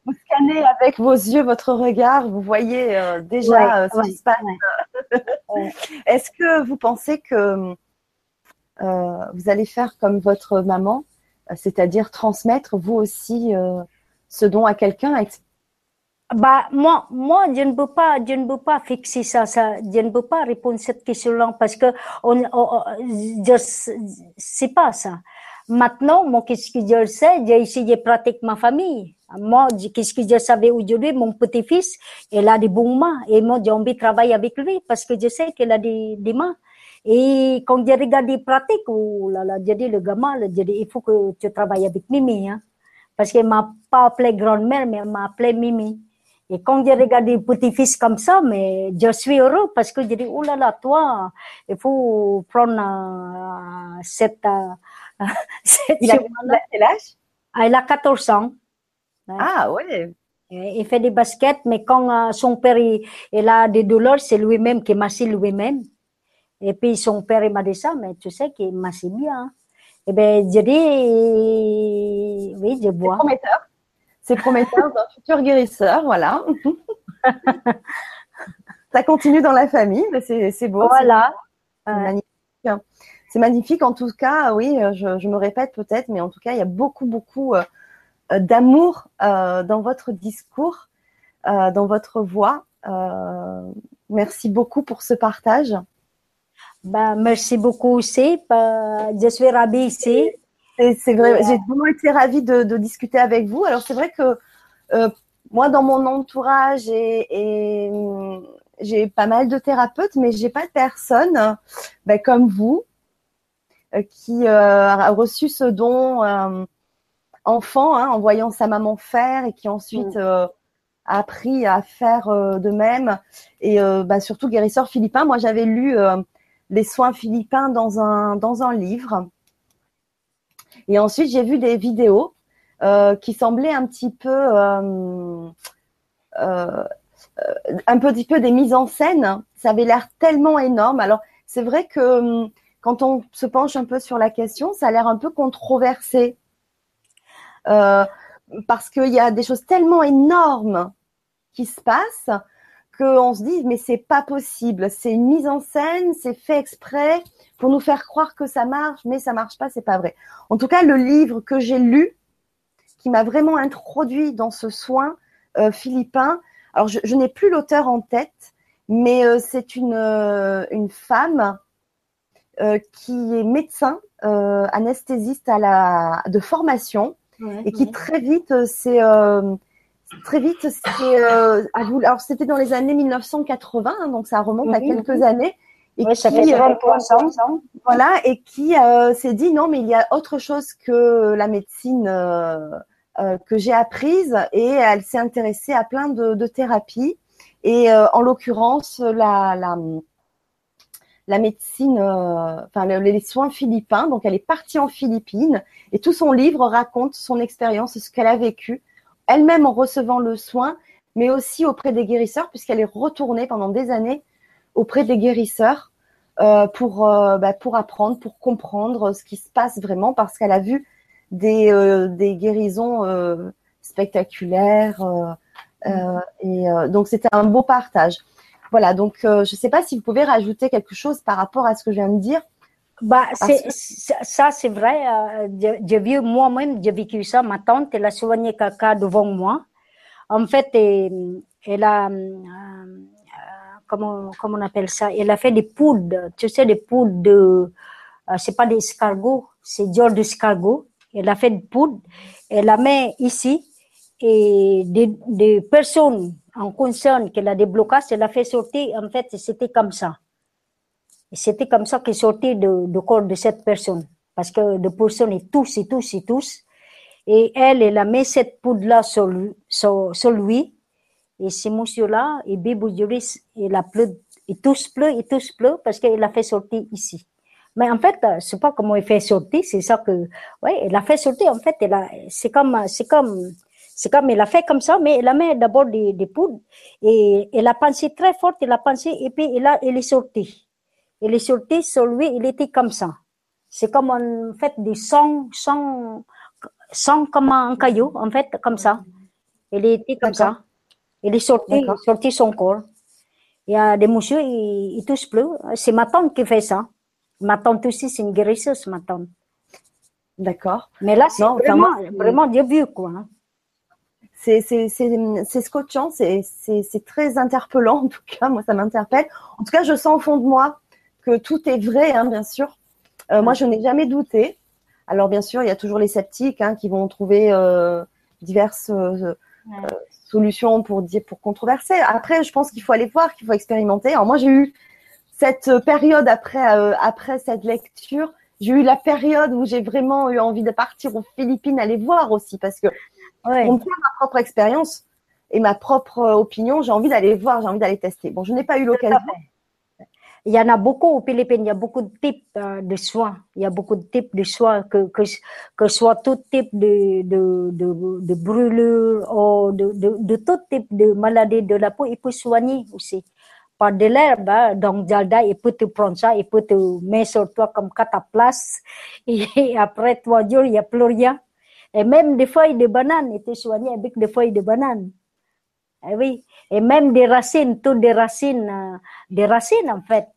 vous scannez avec vos yeux votre regard, vous voyez euh, déjà euh, ce qui se passe. Est-ce que vous pensez que euh, vous allez faire comme votre maman, c'est-à-dire transmettre vous aussi ce don à quelqu'un? Bah, moi, moi, je ne peux pas, je ne peux pas fixer ça, ça, je ne peux pas répondre à cette question-là parce que on, on, je, c'est pas ça. Maintenant, moi, qu'est-ce que je sais? J'ai essayé de pratiquer ma famille. Moi, qu'est-ce que je savais aujourd'hui? Mon petit-fils, il a des bonnes mains. Et moi, j'ai envie de travailler avec lui parce que je sais qu'il a des, des mains. Et quand j'ai regardé pratique, oh là là, j'ai dit le gamin, j'ai dit, il faut que tu travailles avec Mimi, hein. Parce qu'elle m'a pas appelé grand-mère, mais elle m'a appelé Mimi. Et quand j'ai regardé petit-fils comme ça, mais je suis heureux parce que j'ai dit, oh là là, toi, il faut prendre euh, cette, euh, cette il a quel âge? Elle a 14 ans. Ah ouais. Il fait des baskets, mais quand euh, son père il, a des douleurs, c'est lui-même qui massait lui-même. Et puis son père il m'a dit ça, mais tu sais qu'il massait bien. Et bien, je dis, oui, je bois. C'est prometteur. C'est prometteur d'un futur guérisseur, voilà. ça continue dans la famille, c'est beau. Voilà. C'est magnifique. C'est magnifique. En tout cas, oui, je, je me répète peut-être, mais en tout cas, il y a beaucoup, beaucoup euh, d'amour euh, dans votre discours, euh, dans votre voix. merci beaucoup pour ce partage. Bah, merci beaucoup aussi. Je suis ravie ici. C'est vrai, j'ai vraiment été ravie de, de, discuter avec vous. Alors c'est vrai que euh, moi, dans mon entourage, et, j'ai pas mal de thérapeutes, mais j'ai pas de personne ben, comme vous qui euh, a reçu ce don enfant, hein, en voyant sa maman faire et qui ensuite mm. euh, a appris à faire euh, de même. Et euh, bah, surtout guérisseur philippin. Moi, j'avais lu les soins philippins dans un dans un livre. Et ensuite, j'ai vu des vidéos qui semblaient un petit peu un petit peu des mises en scène. Ça avait l'air tellement énorme. Alors, c'est vrai que hum, quand on se penche un peu sur la question, ça a l'air un peu controversé. Euh, parce qu'il y a des choses tellement énormes qui se passent qu'on se dit mais c'est pas possible, c'est une mise en scène, c'est fait exprès pour nous faire croire que ça marche, mais ça marche pas, c'est pas vrai. En tout cas, le livre que j'ai lu, qui m'a vraiment introduit dans ce soin euh, philippin, alors je, n'ai plus l'auteur en tête, mais euh, c'est une, une femme qui est médecin, anesthésiste à la, de formation, et qui très vite c'est très vite c'est alors c'était dans les années 1980 hein, donc ça remonte à quelques années et qui, ça fait euh, voilà et qui euh, s'est dit non mais il y a autre chose que la médecine euh, que j'ai apprise et elle s'est intéressée à plein de, de thérapies et en l'occurrence la, la la médecine, enfin les soins philippins. Donc elle est partie en Philippines et tout son livre raconte son expérience, ce qu'elle a vécu, elle-même en recevant le soin, mais aussi auprès des guérisseurs, puisqu'elle est retournée pendant des années auprès des guérisseurs euh, pour, euh, bah, pour apprendre, pour comprendre ce qui se passe vraiment, parce qu'elle a vu des, euh, des guérisons spectaculaires. et donc c'était un beau partage. Voilà, donc je ne sais pas si vous pouvez rajouter quelque chose par rapport à ce que je viens de dire. Bah, ça, c'est vrai. j'ai vu moi-même, j'ai vécu ça. Ma tante, elle a soigné quelqu'un devant moi. En fait, elle a, comment, comment on appelle ça? Elle a fait des poudres, tu sais, des poudres de, euh, c'est pas des escargots, c'est genre d'escargot. Elle a fait des poudres, elle la met ici et des, des personnes en concerne qu'elle a blocages, elle a fait sortir, en fait, c'était comme ça. C'était comme ça qu'elle sortait de, de corps de cette personne. Parce que de personnes, et tous, et tous, et tous. Et elle, elle a mis cette poudre-là sur, lui et ce monsieur-là, et Biboujuris, il a pleu, et tous pleu, et tous pleu parce qu'il a fait sortir ici. Mais en fait, je sais pas comment il fait sortir, c'est ça que, ouais, il a fait sortir, en fait, c'est comme, c'est comme, c'est comme, il a fait comme ça, mais il a mis d'abord des, des poudres, et il a pensé très fort, il a pensé, et puis il a, il est sorti. Il est sorti sur lui, il était comme ça. C'est comme, en fait, des sons, sons, sons comme un caillou, en fait, comme ça. Il était comme ça. Il est sorti, sorti son corps. Il y a des messieurs, ils, ils touchent plus. C'est ma tante qui fait ça. Ma tante aussi, c'est une guérisseuse, ma tante. D'accord. Mais là, c'est vraiment, vraiment Dieu vu, quoi. C'est scotchant, c'est très interpellant, en tout cas, moi, ça m'interpelle. En tout cas, je sens au fond de moi que tout est vrai, hein, bien sûr. Euh, moi, je n'ai jamais douté. Alors, bien sûr, il y a toujours les sceptiques hein, qui vont trouver euh, diverses euh, solution pour dire pour controverser. Après, je pense qu'il faut aller voir, qu'il faut expérimenter. Alors moi, j'ai eu cette période après après cette lecture, j'ai eu la période où j'ai vraiment eu envie de partir aux Philippines, aller voir aussi, parce que ouais. ma propre expérience et ma propre opinion, j'ai envie d'aller voir, j'ai envie d'aller tester. Bon, je n'ai pas eu l'occasion. Il y en a beaucoup aux Philippines, il y a beaucoup de types euh, de soins. Il y a beaucoup de types de soins, que, que, que soit tout type de, de, de, de brûlure ou de, de, de, tout type de maladie de la peau, il peut soigner aussi. Par de l'herbe, hein, donc Jalda, il peut te prendre ça, il peut te mettre sur toi comme cataplasme. Et après trois jours, il n'y a plus rien. Et même des feuilles de banane, il te soigné avec des feuilles de banane. Eh oui, et même des racines, toutes des racines, euh, des racines en fait.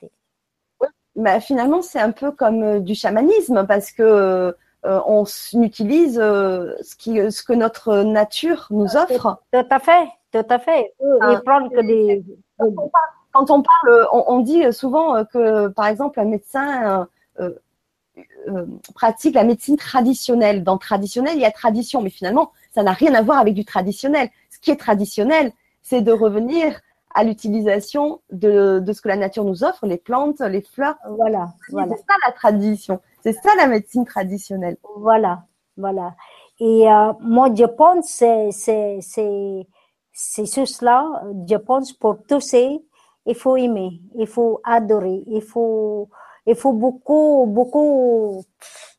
Oui, mais finalement c'est un peu comme euh, du chamanisme parce que euh, on utilise ce, qui, ce que notre nature nous offre. Tout, à fait, tout à fait. Ah, que des. Quand on parle, on, dit souvent que par exemple un médecin pratique la médecine traditionnelle. Dans traditionnel, il y a tradition, mais finalement, ça n'a rien à voir avec du traditionnel qui est traditionnel, c'est de revenir à l'utilisation de, de, ce que la nature nous offre, les plantes, les fleurs. Voilà, voilà. C'est ça la tradition. C'est ça la médecine traditionnelle. Voilà, voilà. Et euh, moi, je pense c'est c'est c'est c'est cela. Je pense pour tous il faut aimer, il faut adorer, il faut il faut beaucoup beaucoup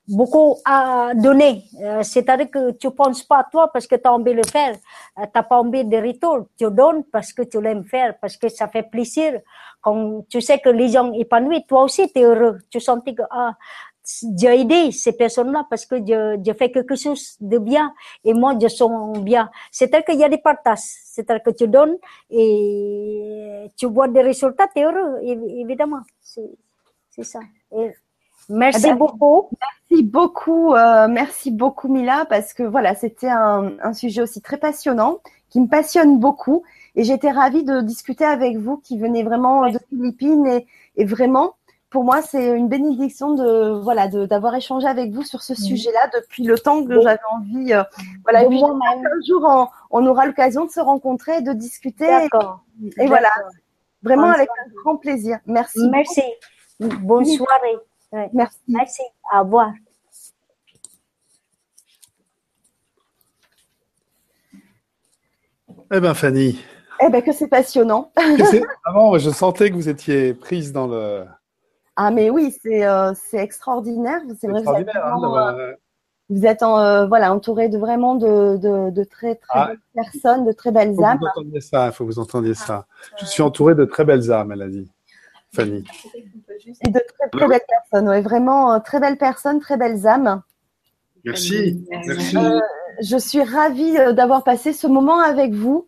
beaucoup à donner. Euh, C'est-à-dire que tu penses pas à toi parce que tu as envie de le faire. Euh, tu n'as pas envie de retour. Tu donnes parce que tu l'aimes faire, parce que ça fait plaisir. Quand tu sais que les gens épanouis, toi aussi tu es heureux. Tu sens que ah, j'ai aidé ces personnes-là parce que je, je fais quelque chose de bien et moi je sens bien. C'est-à-dire qu'il y a des partages. C'est-à-dire que tu donnes et tu vois des résultats, tu es heureux, évidemment. C'est ça. Et merci ben, beaucoup. Merci beaucoup, euh, merci beaucoup Mila, parce que voilà, c'était un, un sujet aussi très passionnant, qui me passionne beaucoup, et j'étais ravie de discuter avec vous, qui venez vraiment de Philippines, et, et vraiment, pour moi, c'est une bénédiction de voilà de- d'avoir échangé avec vous sur ce sujet-là depuis le temps que Bon. j'avais envie. euh, voilà, et qu'un jour on, on aura l'occasion de se rencontrer, de discuter, D'accord. et voilà, vraiment avec un grand plaisir. Merci. Merci. Bonne soirée. Ouais. Merci. Merci. Au revoir. Eh ben Fanny, Eh ben que c'est passionnant. vraiment, je sentais que vous étiez prise dans le. Ah mais oui, c'est euh, c'est extraordinaire. C'est vrai, vous êtes, extraordinaire hein, euh, vous êtes en, euh, voilà entouré de vraiment de, de, de très très Ah. belles personnes, de très belles Il faut que âmes. vous entendiez ça, il faut que vous entendiez ça. Je suis entouré de très belles âmes, elle a dit. Fanny. Et de très très belles personnes. Ouais, vraiment euh, très belles personnes, très belles âmes. Merci. Merci. Euh, je suis ravie euh, d'avoir passé ce moment avec vous.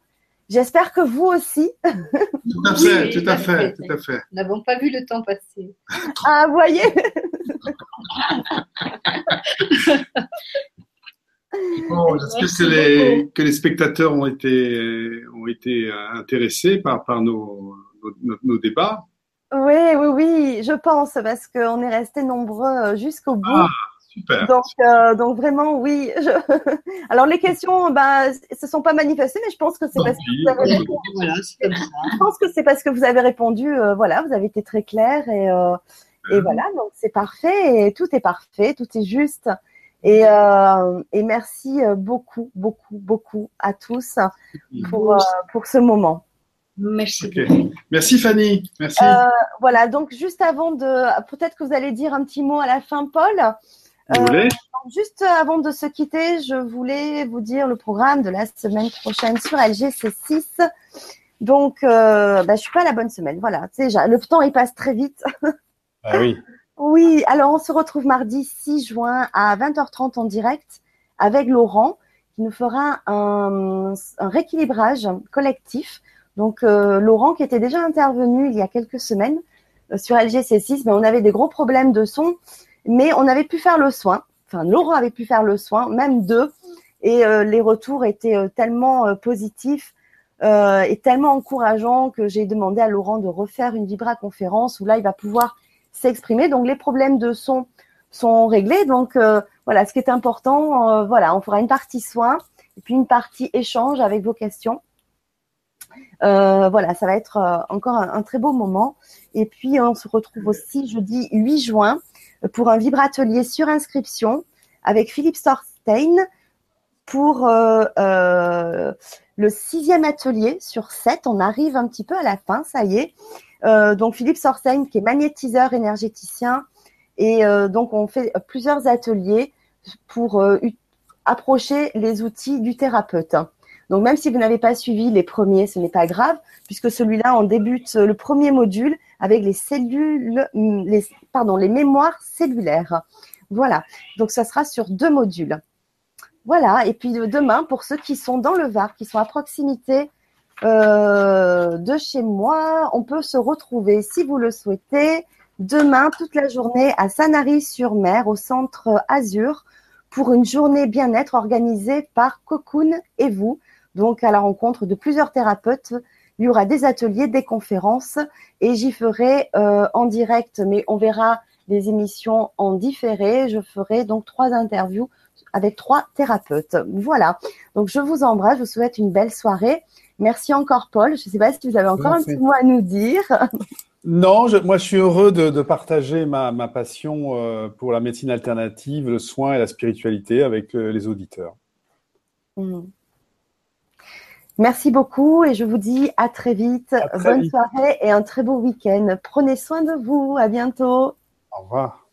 J'espère que vous aussi. Tout à fait, tout tout à fait, fait. tout à fait. Nous n'avons pas vu le temps passer. Ah, vous voyez. Bon, J'espère que les, que les spectateurs ont été, ont été intéressés par, par nos, nos, nos débats. Oui, oui, oui, je pense parce qu'on est restés nombreux euh, jusqu'au bout. Ah, super. Donc, euh, donc vraiment, oui. je- Alors les questions, ben, se sont pas manifestées, mais je pense que c'est parce que vous avez répondu. Voilà, c'est comme ça. Je pense que c'est parce que vous avez répondu. euh, voilà, vous avez été très clair et euh, et voilà, donc c'est parfait et tout est parfait, tout est juste. Et euh, et merci beaucoup, beaucoup, beaucoup à tous pour euh, pour ce moment. Merci. Merci Fanny. Merci. Euh, voilà, donc juste avant de, peut-être que vous allez dire un petit mot à la fin, Paul. vous voulez? Donc, Juste avant de se quitter, je voulais vous dire le programme de la semaine prochaine sur LGC6. Donc, euh, bah, je suis pas à la bonne semaine. Voilà, tu sais, j'ai- le temps il passe très vite. Ah oui. Oui, alors on se retrouve mardi 6 juin à 20h30 en direct avec Laurent qui nous fera un, un rééquilibrage collectif. Donc euh, Laurent qui était déjà intervenu il y a quelques semaines euh, sur LGC6, mais on avait des gros problèmes de son, mais on avait pu faire le soin. Enfin, Laurent avait pu faire le soin, même deux, et euh, les retours étaient tellement positifs euh, et tellement encourageants que j'ai demandé à Laurent de refaire une Vibra conférence où là il va pouvoir s'exprimer. Donc les problèmes de son sont réglés. Donc voilà, ce qui est important, voilà, on fera une partie soins et puis une partie échange avec vos questions. Euh, voilà, ça va être euh, encore un, très beau moment. Et puis on se retrouve aussi jeudi 8 juin pour un vibratelier sur inscription avec Philippe Sorstein pour euh, le sixième atelier sur sept. On arrive un petit peu à la fin, ça y est. Donc Philippe Sorstein qui est magnétiseur énergéticien et donc on fait plusieurs ateliers pour approcher les outils du thérapeute. Donc même si vous n'avez pas suivi les premiers, ce n'est pas grave puisque celui-là on débute le premier module avec les cellules, les pardon les mémoires cellulaires. Voilà. Donc ça sera sur deux modules. Voilà. Et puis demain pour ceux qui sont dans le Var, qui sont à proximité euh, de chez moi. On peut se retrouver, si vous le souhaitez, demain toute la journée à Sanary-sur-Mer, au centre Azur, pour une journée bien-être organisée par Cocoon et vous. Donc à la rencontre de plusieurs thérapeutes, il y aura des ateliers, des conférences, et j'y ferai euh, en direct, mais on verra les émissions en différé. Je ferai donc trois interviews avec trois thérapeutes. Voilà. Donc je vous embrasse, je vous souhaite une belle soirée. Merci encore, Paul. Je ne sais pas si vous avez encore un petit mot à nous dire. Non, je- moi je suis heureux de, de partager ma, ma passion euh, pour la médecine alternative, le soin et la spiritualité avec euh, les auditeurs. Mm. Merci beaucoup et je vous dis à très vite. À très Bonne vite. soirée et un très beau week-end. Prenez soin de vous. À bientôt. Au revoir.